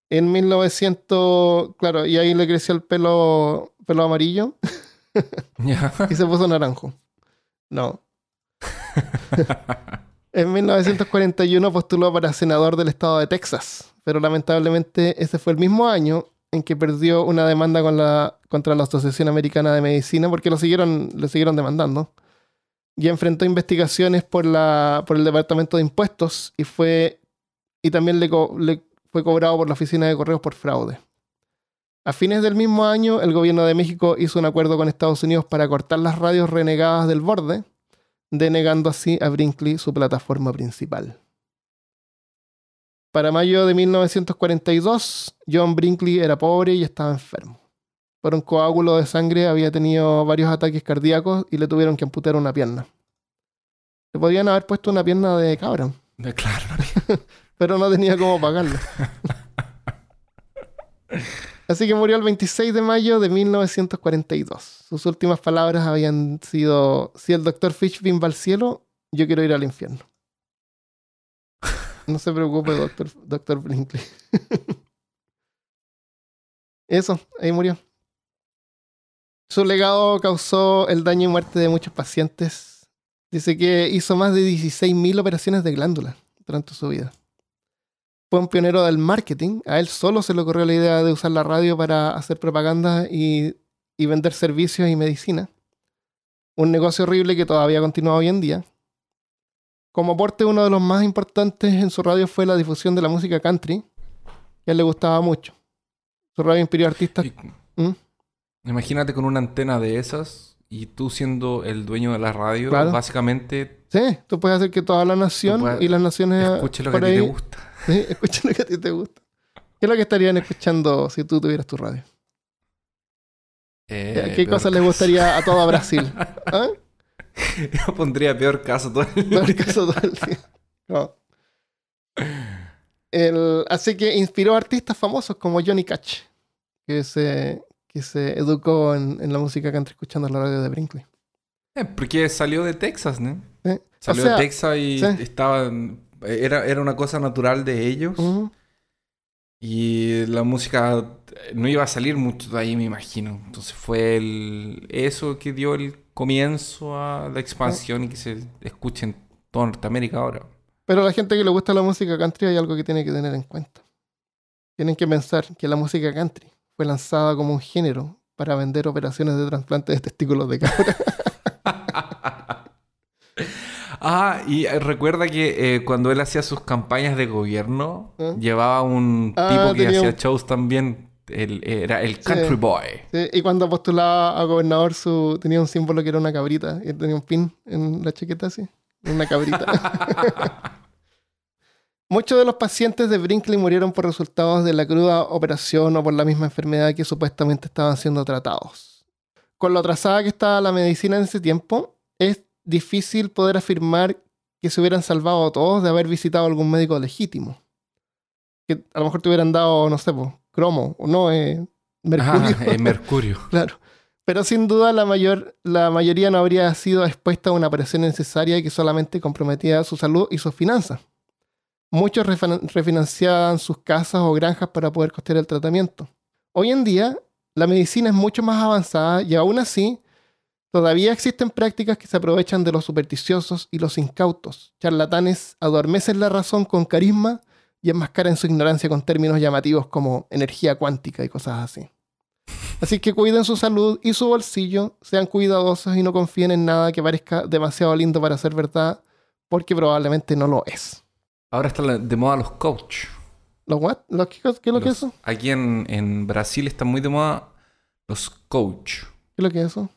[SPEAKER 1] En 1900, claro, y ahí le creció el pelo, pelo amarillo. *laughs* y se puso naranjo. No. En 1941 postuló para senador del estado de Texas, pero lamentablemente ese fue el mismo año en que perdió una demanda contra la Asociación Americana de Medicina porque lo siguieron, lo siguieron demandando. Y enfrentó investigaciones por, el Departamento de Impuestos y, fue, y también le, le fue cobrado por la Oficina de Correos por fraude. A fines del mismo año, el gobierno de México hizo un acuerdo con Estados Unidos para cortar las radios renegadas del borde, denegando así a Brinkley su plataforma principal. Para mayo de 1942, John Brinkley era pobre y estaba enfermo. Por un coágulo de sangre había tenido varios ataques cardíacos y le tuvieron que amputar una pierna. Le podían haber puesto una pierna de cabra,
[SPEAKER 2] De- Claro. *laughs*
[SPEAKER 1] pero no tenía cómo pagarlo. *laughs* Así que murió el 26 de mayo de 1942. Sus últimas palabras habían sido, si el doctor Fishbein va al cielo, yo quiero ir al infierno. No se preocupe, doctor, doctor. *laughs* Eso, ahí murió. Su legado causó el daño y muerte de muchos pacientes. Dice que hizo más de 16.000 operaciones de glándula durante su vida. Fue un pionero del marketing. A él solo se le ocurrió la idea de usar la radio para hacer propaganda y, y vender servicios y medicina. Un negocio horrible que todavía continúa hoy en día. Como aporte, uno de los más importantes en su radio fue la difusión de la música country, que a él le gustaba mucho. Su radio inspiró a artistas.
[SPEAKER 2] Y-
[SPEAKER 1] ¿Mm?
[SPEAKER 2] Imagínate con una antena de esas y tú siendo el dueño de la radio,
[SPEAKER 1] Claro.
[SPEAKER 2] básicamente
[SPEAKER 1] Sí, tú puedes hacer que toda la nación y las naciones
[SPEAKER 2] escuche lo que a ti te gusta.
[SPEAKER 1] Sí, escucha lo que a ti te gusta. ¿Qué es lo que estarían escuchando si tú tuvieras tu radio?
[SPEAKER 2] Eh,
[SPEAKER 1] ¿Qué
[SPEAKER 2] peor
[SPEAKER 1] cosa le
[SPEAKER 2] caso.
[SPEAKER 1] gustaría a todo Brasil? *laughs* ¿Ah?
[SPEAKER 2] Yo pondría peor caso todo el
[SPEAKER 1] No, el caso todo el día. No. El- así que inspiró a artistas famosos como Johnny Cash, que se, que se educó en, en la música country escuchando la radio de Brinkley.
[SPEAKER 2] Eh, Porque salió de Texas, ¿no?
[SPEAKER 1] ¿sí?
[SPEAKER 2] Salió
[SPEAKER 1] O sea,
[SPEAKER 2] de Texas y
[SPEAKER 1] sí.
[SPEAKER 2] estaba... Era, era una cosa natural de ellos. Y la música eh, no iba a salir mucho de ahí, me imagino. Entonces fue el, eso que dio el comienzo a la expansión y que se escuche en toda Norteamérica ahora.
[SPEAKER 1] Pero a la gente que le gusta la música country hay algo que tiene que tener en cuenta. Tienen que pensar que la música country fue lanzada como un género para vender operaciones de trasplante de testículos de cabra. *laughs*
[SPEAKER 2] Ah, y eh, recuerda que eh, cuando él hacía sus campañas de gobierno,
[SPEAKER 1] ¿Eh?
[SPEAKER 2] llevaba un
[SPEAKER 1] Ah,
[SPEAKER 2] tipo que hacía
[SPEAKER 1] un-
[SPEAKER 2] shows también. Él era el country
[SPEAKER 1] Sí.
[SPEAKER 2] boy.
[SPEAKER 1] Sí, y cuando postulaba a gobernador su, tenía un símbolo que era una cabrita. Y él tenía un pin en la chaqueta así. Una cabrita. *laughs* Muchos de los pacientes de Brinkley murieron por resultados de la cruda operación o por la misma enfermedad que supuestamente estaban siendo tratados. Con lo atrasada que estaba la medicina en ese tiempo, es difícil poder afirmar que se hubieran salvado todos de haber visitado algún médico legítimo. Que a lo mejor te hubieran dado, no sé, po, cromo o no, eh, mercurio.
[SPEAKER 2] Ah, eh, Mercurio. *laughs*
[SPEAKER 1] Claro. Pero sin duda la, mayor, la mayoría no habría sido expuesta a una operación necesaria que solamente comprometía su salud y sus finanzas. Muchos refinanciaban sus casas o granjas para poder costear el tratamiento. Hoy en día, la medicina es mucho más avanzada y aún así, todavía existen prácticas que se aprovechan de los supersticiosos y los incautos. Charlatanes adormecen la razón con carisma y enmascaran su ignorancia con términos llamativos como energía cuántica y cosas así. Así que cuiden su salud y su bolsillo, sean cuidadosos y no confíen en nada que parezca demasiado lindo para ser verdad, porque probablemente no lo es.
[SPEAKER 2] Ahora están de moda los coach.
[SPEAKER 1] ¿Los what? ¿Los qué, qué es lo que es eso?
[SPEAKER 2] Aquí en, en Brasil están muy de moda los coach.
[SPEAKER 1] ¿Qué es lo que es eso?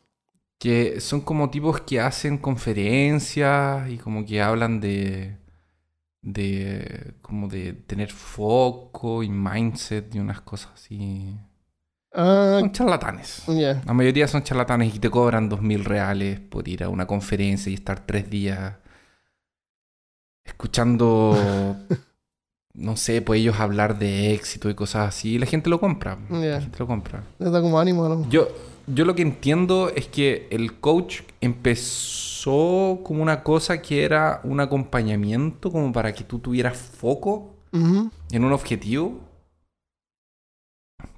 [SPEAKER 2] Que son como tipos que hacen conferencias y como que hablan de. de. como de tener foco y mindset y unas cosas así.
[SPEAKER 1] Ah,
[SPEAKER 2] Son charlatanes. La mayoría son charlatanes y te cobran dos mil reales por ir a una conferencia y estar tres días escuchando, *laughs* no sé, pues ellos hablar de éxito y cosas así, la gente lo compra. La gente lo compra.
[SPEAKER 1] Les da como ánimo. ¿no?
[SPEAKER 2] Yo, yo lo que entiendo es que el coach empezó como una cosa que era un acompañamiento, como para que tú tuvieras foco en un objetivo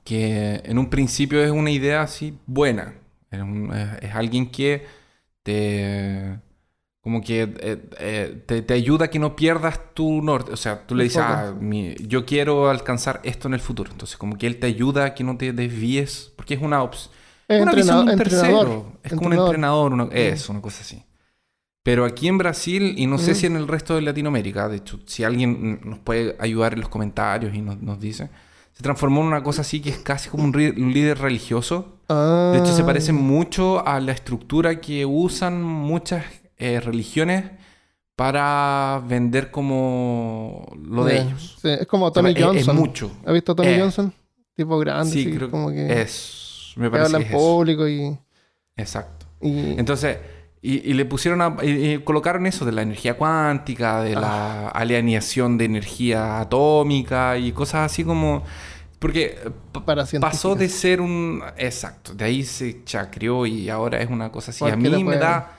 [SPEAKER 2] que en un principio es una idea así buena. Es, un- es- es alguien que te como que eh, eh, te, te ayuda a que no pierdas tu norte. O sea, tú le dices, ah, mi- yo quiero alcanzar esto en el futuro. Entonces, como que él te ayuda a que no te desvíes, porque es una opción.
[SPEAKER 1] Es
[SPEAKER 2] Una visión de un
[SPEAKER 1] entrenador.
[SPEAKER 2] tercero. Es como un entrenador, una, es una cosa así. Pero aquí en Brasil, y no sé
[SPEAKER 1] Ujú.
[SPEAKER 2] si en el resto de Latinoamérica, de hecho, si alguien nos puede ayudar en los comentarios y nos, nos dice, se transformó en una cosa así que es casi como un, un líder religioso. De hecho, se
[SPEAKER 1] Ah.
[SPEAKER 2] parece mucho a la estructura que usan muchas eh, religiones para vender como lo de
[SPEAKER 1] Ya.
[SPEAKER 2] ellos.
[SPEAKER 1] Sí, es como Tommy
[SPEAKER 2] es- es
[SPEAKER 1] Johnson.
[SPEAKER 2] mucho.
[SPEAKER 1] ¿Has visto a Tommy
[SPEAKER 2] Eh.
[SPEAKER 1] Johnson? Tipo grande,
[SPEAKER 2] Sí, creo
[SPEAKER 1] como
[SPEAKER 2] que
[SPEAKER 1] que,
[SPEAKER 2] Me
[SPEAKER 1] que
[SPEAKER 2] parece
[SPEAKER 1] habla
[SPEAKER 2] que eso.
[SPEAKER 1] público y,
[SPEAKER 2] Exacto.
[SPEAKER 1] y-
[SPEAKER 2] Entonces, y, y le pusieron a, y, y colocaron eso de la energía cuántica, de la alineación de energía atómica y cosas así como. Porque pa-
[SPEAKER 1] para
[SPEAKER 2] pasó de ser un. Exacto, de ahí se chacrió y ahora es una cosa así. A mí me da.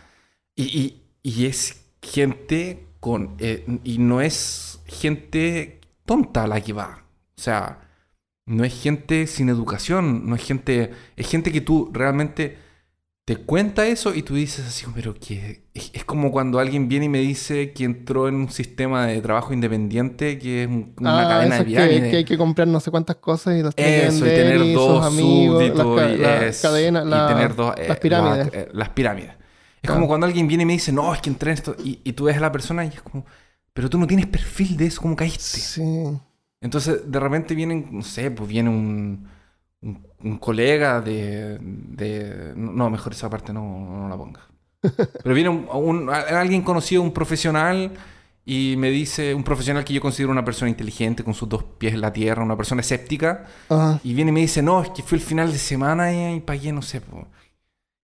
[SPEAKER 2] Y, y, y es gente con. eh, y no es gente tonta la que va. O sea, no es gente sin educación, no es gente. Es gente que tú realmente te cuenta eso y tú dices así, pero que. Es, es como cuando alguien viene y me dice que entró en un sistema de trabajo independiente que es un- una
[SPEAKER 1] Ah,
[SPEAKER 2] cadena
[SPEAKER 1] eso
[SPEAKER 2] de
[SPEAKER 1] es que, que hay que comprar no sé cuántas cosas y las
[SPEAKER 2] Eso, y tener
[SPEAKER 1] y
[SPEAKER 2] dos
[SPEAKER 1] amigos,
[SPEAKER 2] súbditos
[SPEAKER 1] las,
[SPEAKER 2] y
[SPEAKER 1] las
[SPEAKER 2] eso,
[SPEAKER 1] cadenas,
[SPEAKER 2] y
[SPEAKER 1] la-
[SPEAKER 2] tener dos, eh,
[SPEAKER 1] las pirámides.
[SPEAKER 2] la- eh, las pirámides. Es como cuando alguien viene y me dice, no, es que entré en esto, y, y tú ves a la persona y es como, pero tú no tienes perfil de eso, ¿cómo caíste?
[SPEAKER 1] Sí.
[SPEAKER 2] Entonces, de repente vienen, no sé, pues viene un, un, un colega de, de- No, mejor esa parte no, no la ponga. *laughs* Pero viene un, alguien conocido, un profesional, y me dice, un profesional que yo considero una persona inteligente, con sus dos pies en la tierra, una persona escéptica,
[SPEAKER 1] Ajá.
[SPEAKER 2] y viene y me dice, no, es que fue el final de semana y, y pagué, no sé, po,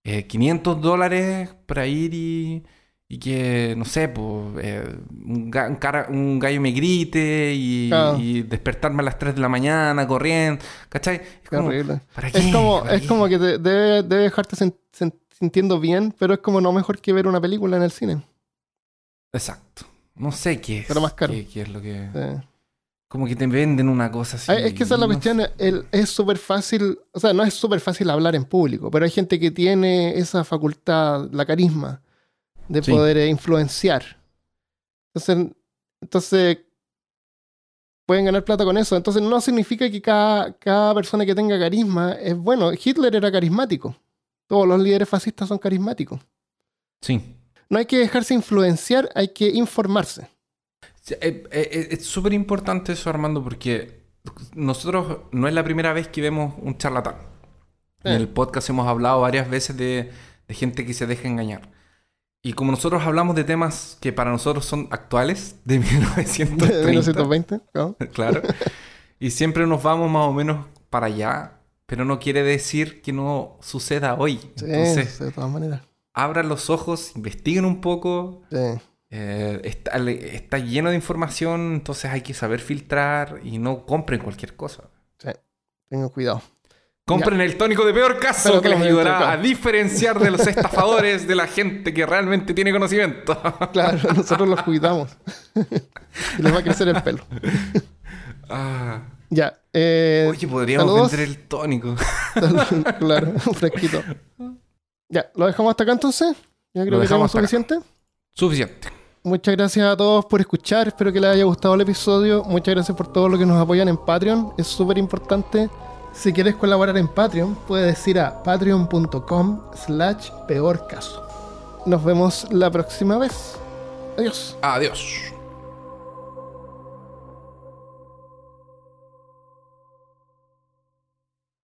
[SPEAKER 2] eh, 500 dólares para ir y, y que, no sé, po, eh, un, ga- un cara- un gallo me grite y,
[SPEAKER 1] Claro.
[SPEAKER 2] y despertarme a las 3 de la mañana corriendo, ¿cachai? Es como,
[SPEAKER 1] horrible.
[SPEAKER 2] ¿para qué?
[SPEAKER 1] Es como,
[SPEAKER 2] ¿Para
[SPEAKER 1] es
[SPEAKER 2] qué?
[SPEAKER 1] como que te- debe, debe dejarte sen- sen- sintiendo bien, pero es como no mejor que ver una película en el cine.
[SPEAKER 2] Exacto. No sé qué es.
[SPEAKER 1] Pero más caro.
[SPEAKER 2] Qué, qué es lo que...
[SPEAKER 1] Sí.
[SPEAKER 2] Como que te venden una cosa así.
[SPEAKER 1] Es que esa es la
[SPEAKER 2] no
[SPEAKER 1] cuestión, el- es súper fácil, o sea, no es súper fácil hablar en público, pero hay gente que tiene esa facultad, la carisma, de
[SPEAKER 2] Sí.
[SPEAKER 1] poder eh, influenciar. Entonces, entonces, pueden ganar plata con eso. Entonces, no significa que cada, cada persona que tenga carisma es bueno. Hitler era carismático. Todos los líderes fascistas son carismáticos.
[SPEAKER 2] Sí.
[SPEAKER 1] No hay que dejarse influenciar, hay que informarse.
[SPEAKER 2] Sí, eh, eh, Es súper importante eso, Armando, porque nosotros no es la primera vez que vemos un charlatán. En
[SPEAKER 1] Eh.
[SPEAKER 2] el podcast hemos hablado varias veces de, de gente que se deja engañar. Y como nosotros hablamos de temas que para nosotros son actuales, de 1930, *laughs*
[SPEAKER 1] De 1920, ¿no? *laughs*
[SPEAKER 2] claro, y siempre nos vamos más o menos para allá, pero no quiere decir que no suceda hoy.
[SPEAKER 1] Sí,
[SPEAKER 2] Entonces,
[SPEAKER 1] sí, de todas maneras.
[SPEAKER 2] abran los ojos, investiguen un poco,
[SPEAKER 1] Sí.
[SPEAKER 2] eh, está, le- está lleno de información, entonces hay que saber filtrar y no compren cualquier cosa.
[SPEAKER 1] Tengan cuidado.
[SPEAKER 2] Compren el tónico de peor caso que les ayudará a diferenciar de los *laughs* estafadores de la gente que realmente tiene conocimiento. *laughs*
[SPEAKER 1] Claro, nosotros los cuidamos. *laughs* y les va a crecer el pelo.
[SPEAKER 2] Ah.
[SPEAKER 1] Ya. Eh,
[SPEAKER 2] Oye, podríamos
[SPEAKER 1] saludos.
[SPEAKER 2] vender el tónico.
[SPEAKER 1] claro, un fresquito. Ya, ¿lo dejamos hasta acá entonces? Ya creo que tenemos
[SPEAKER 2] acá.
[SPEAKER 1] suficiente.
[SPEAKER 2] Suficiente.
[SPEAKER 1] Muchas gracias a todos por escuchar. Espero que les haya gustado el episodio. Muchas gracias por todo lo que nos apoyan en Patreon. Es súper importante. Si quieres colaborar en Patreon, puedes ir a patreon.com slash peor caso. Nos vemos la próxima vez. Adiós.
[SPEAKER 2] Adiós.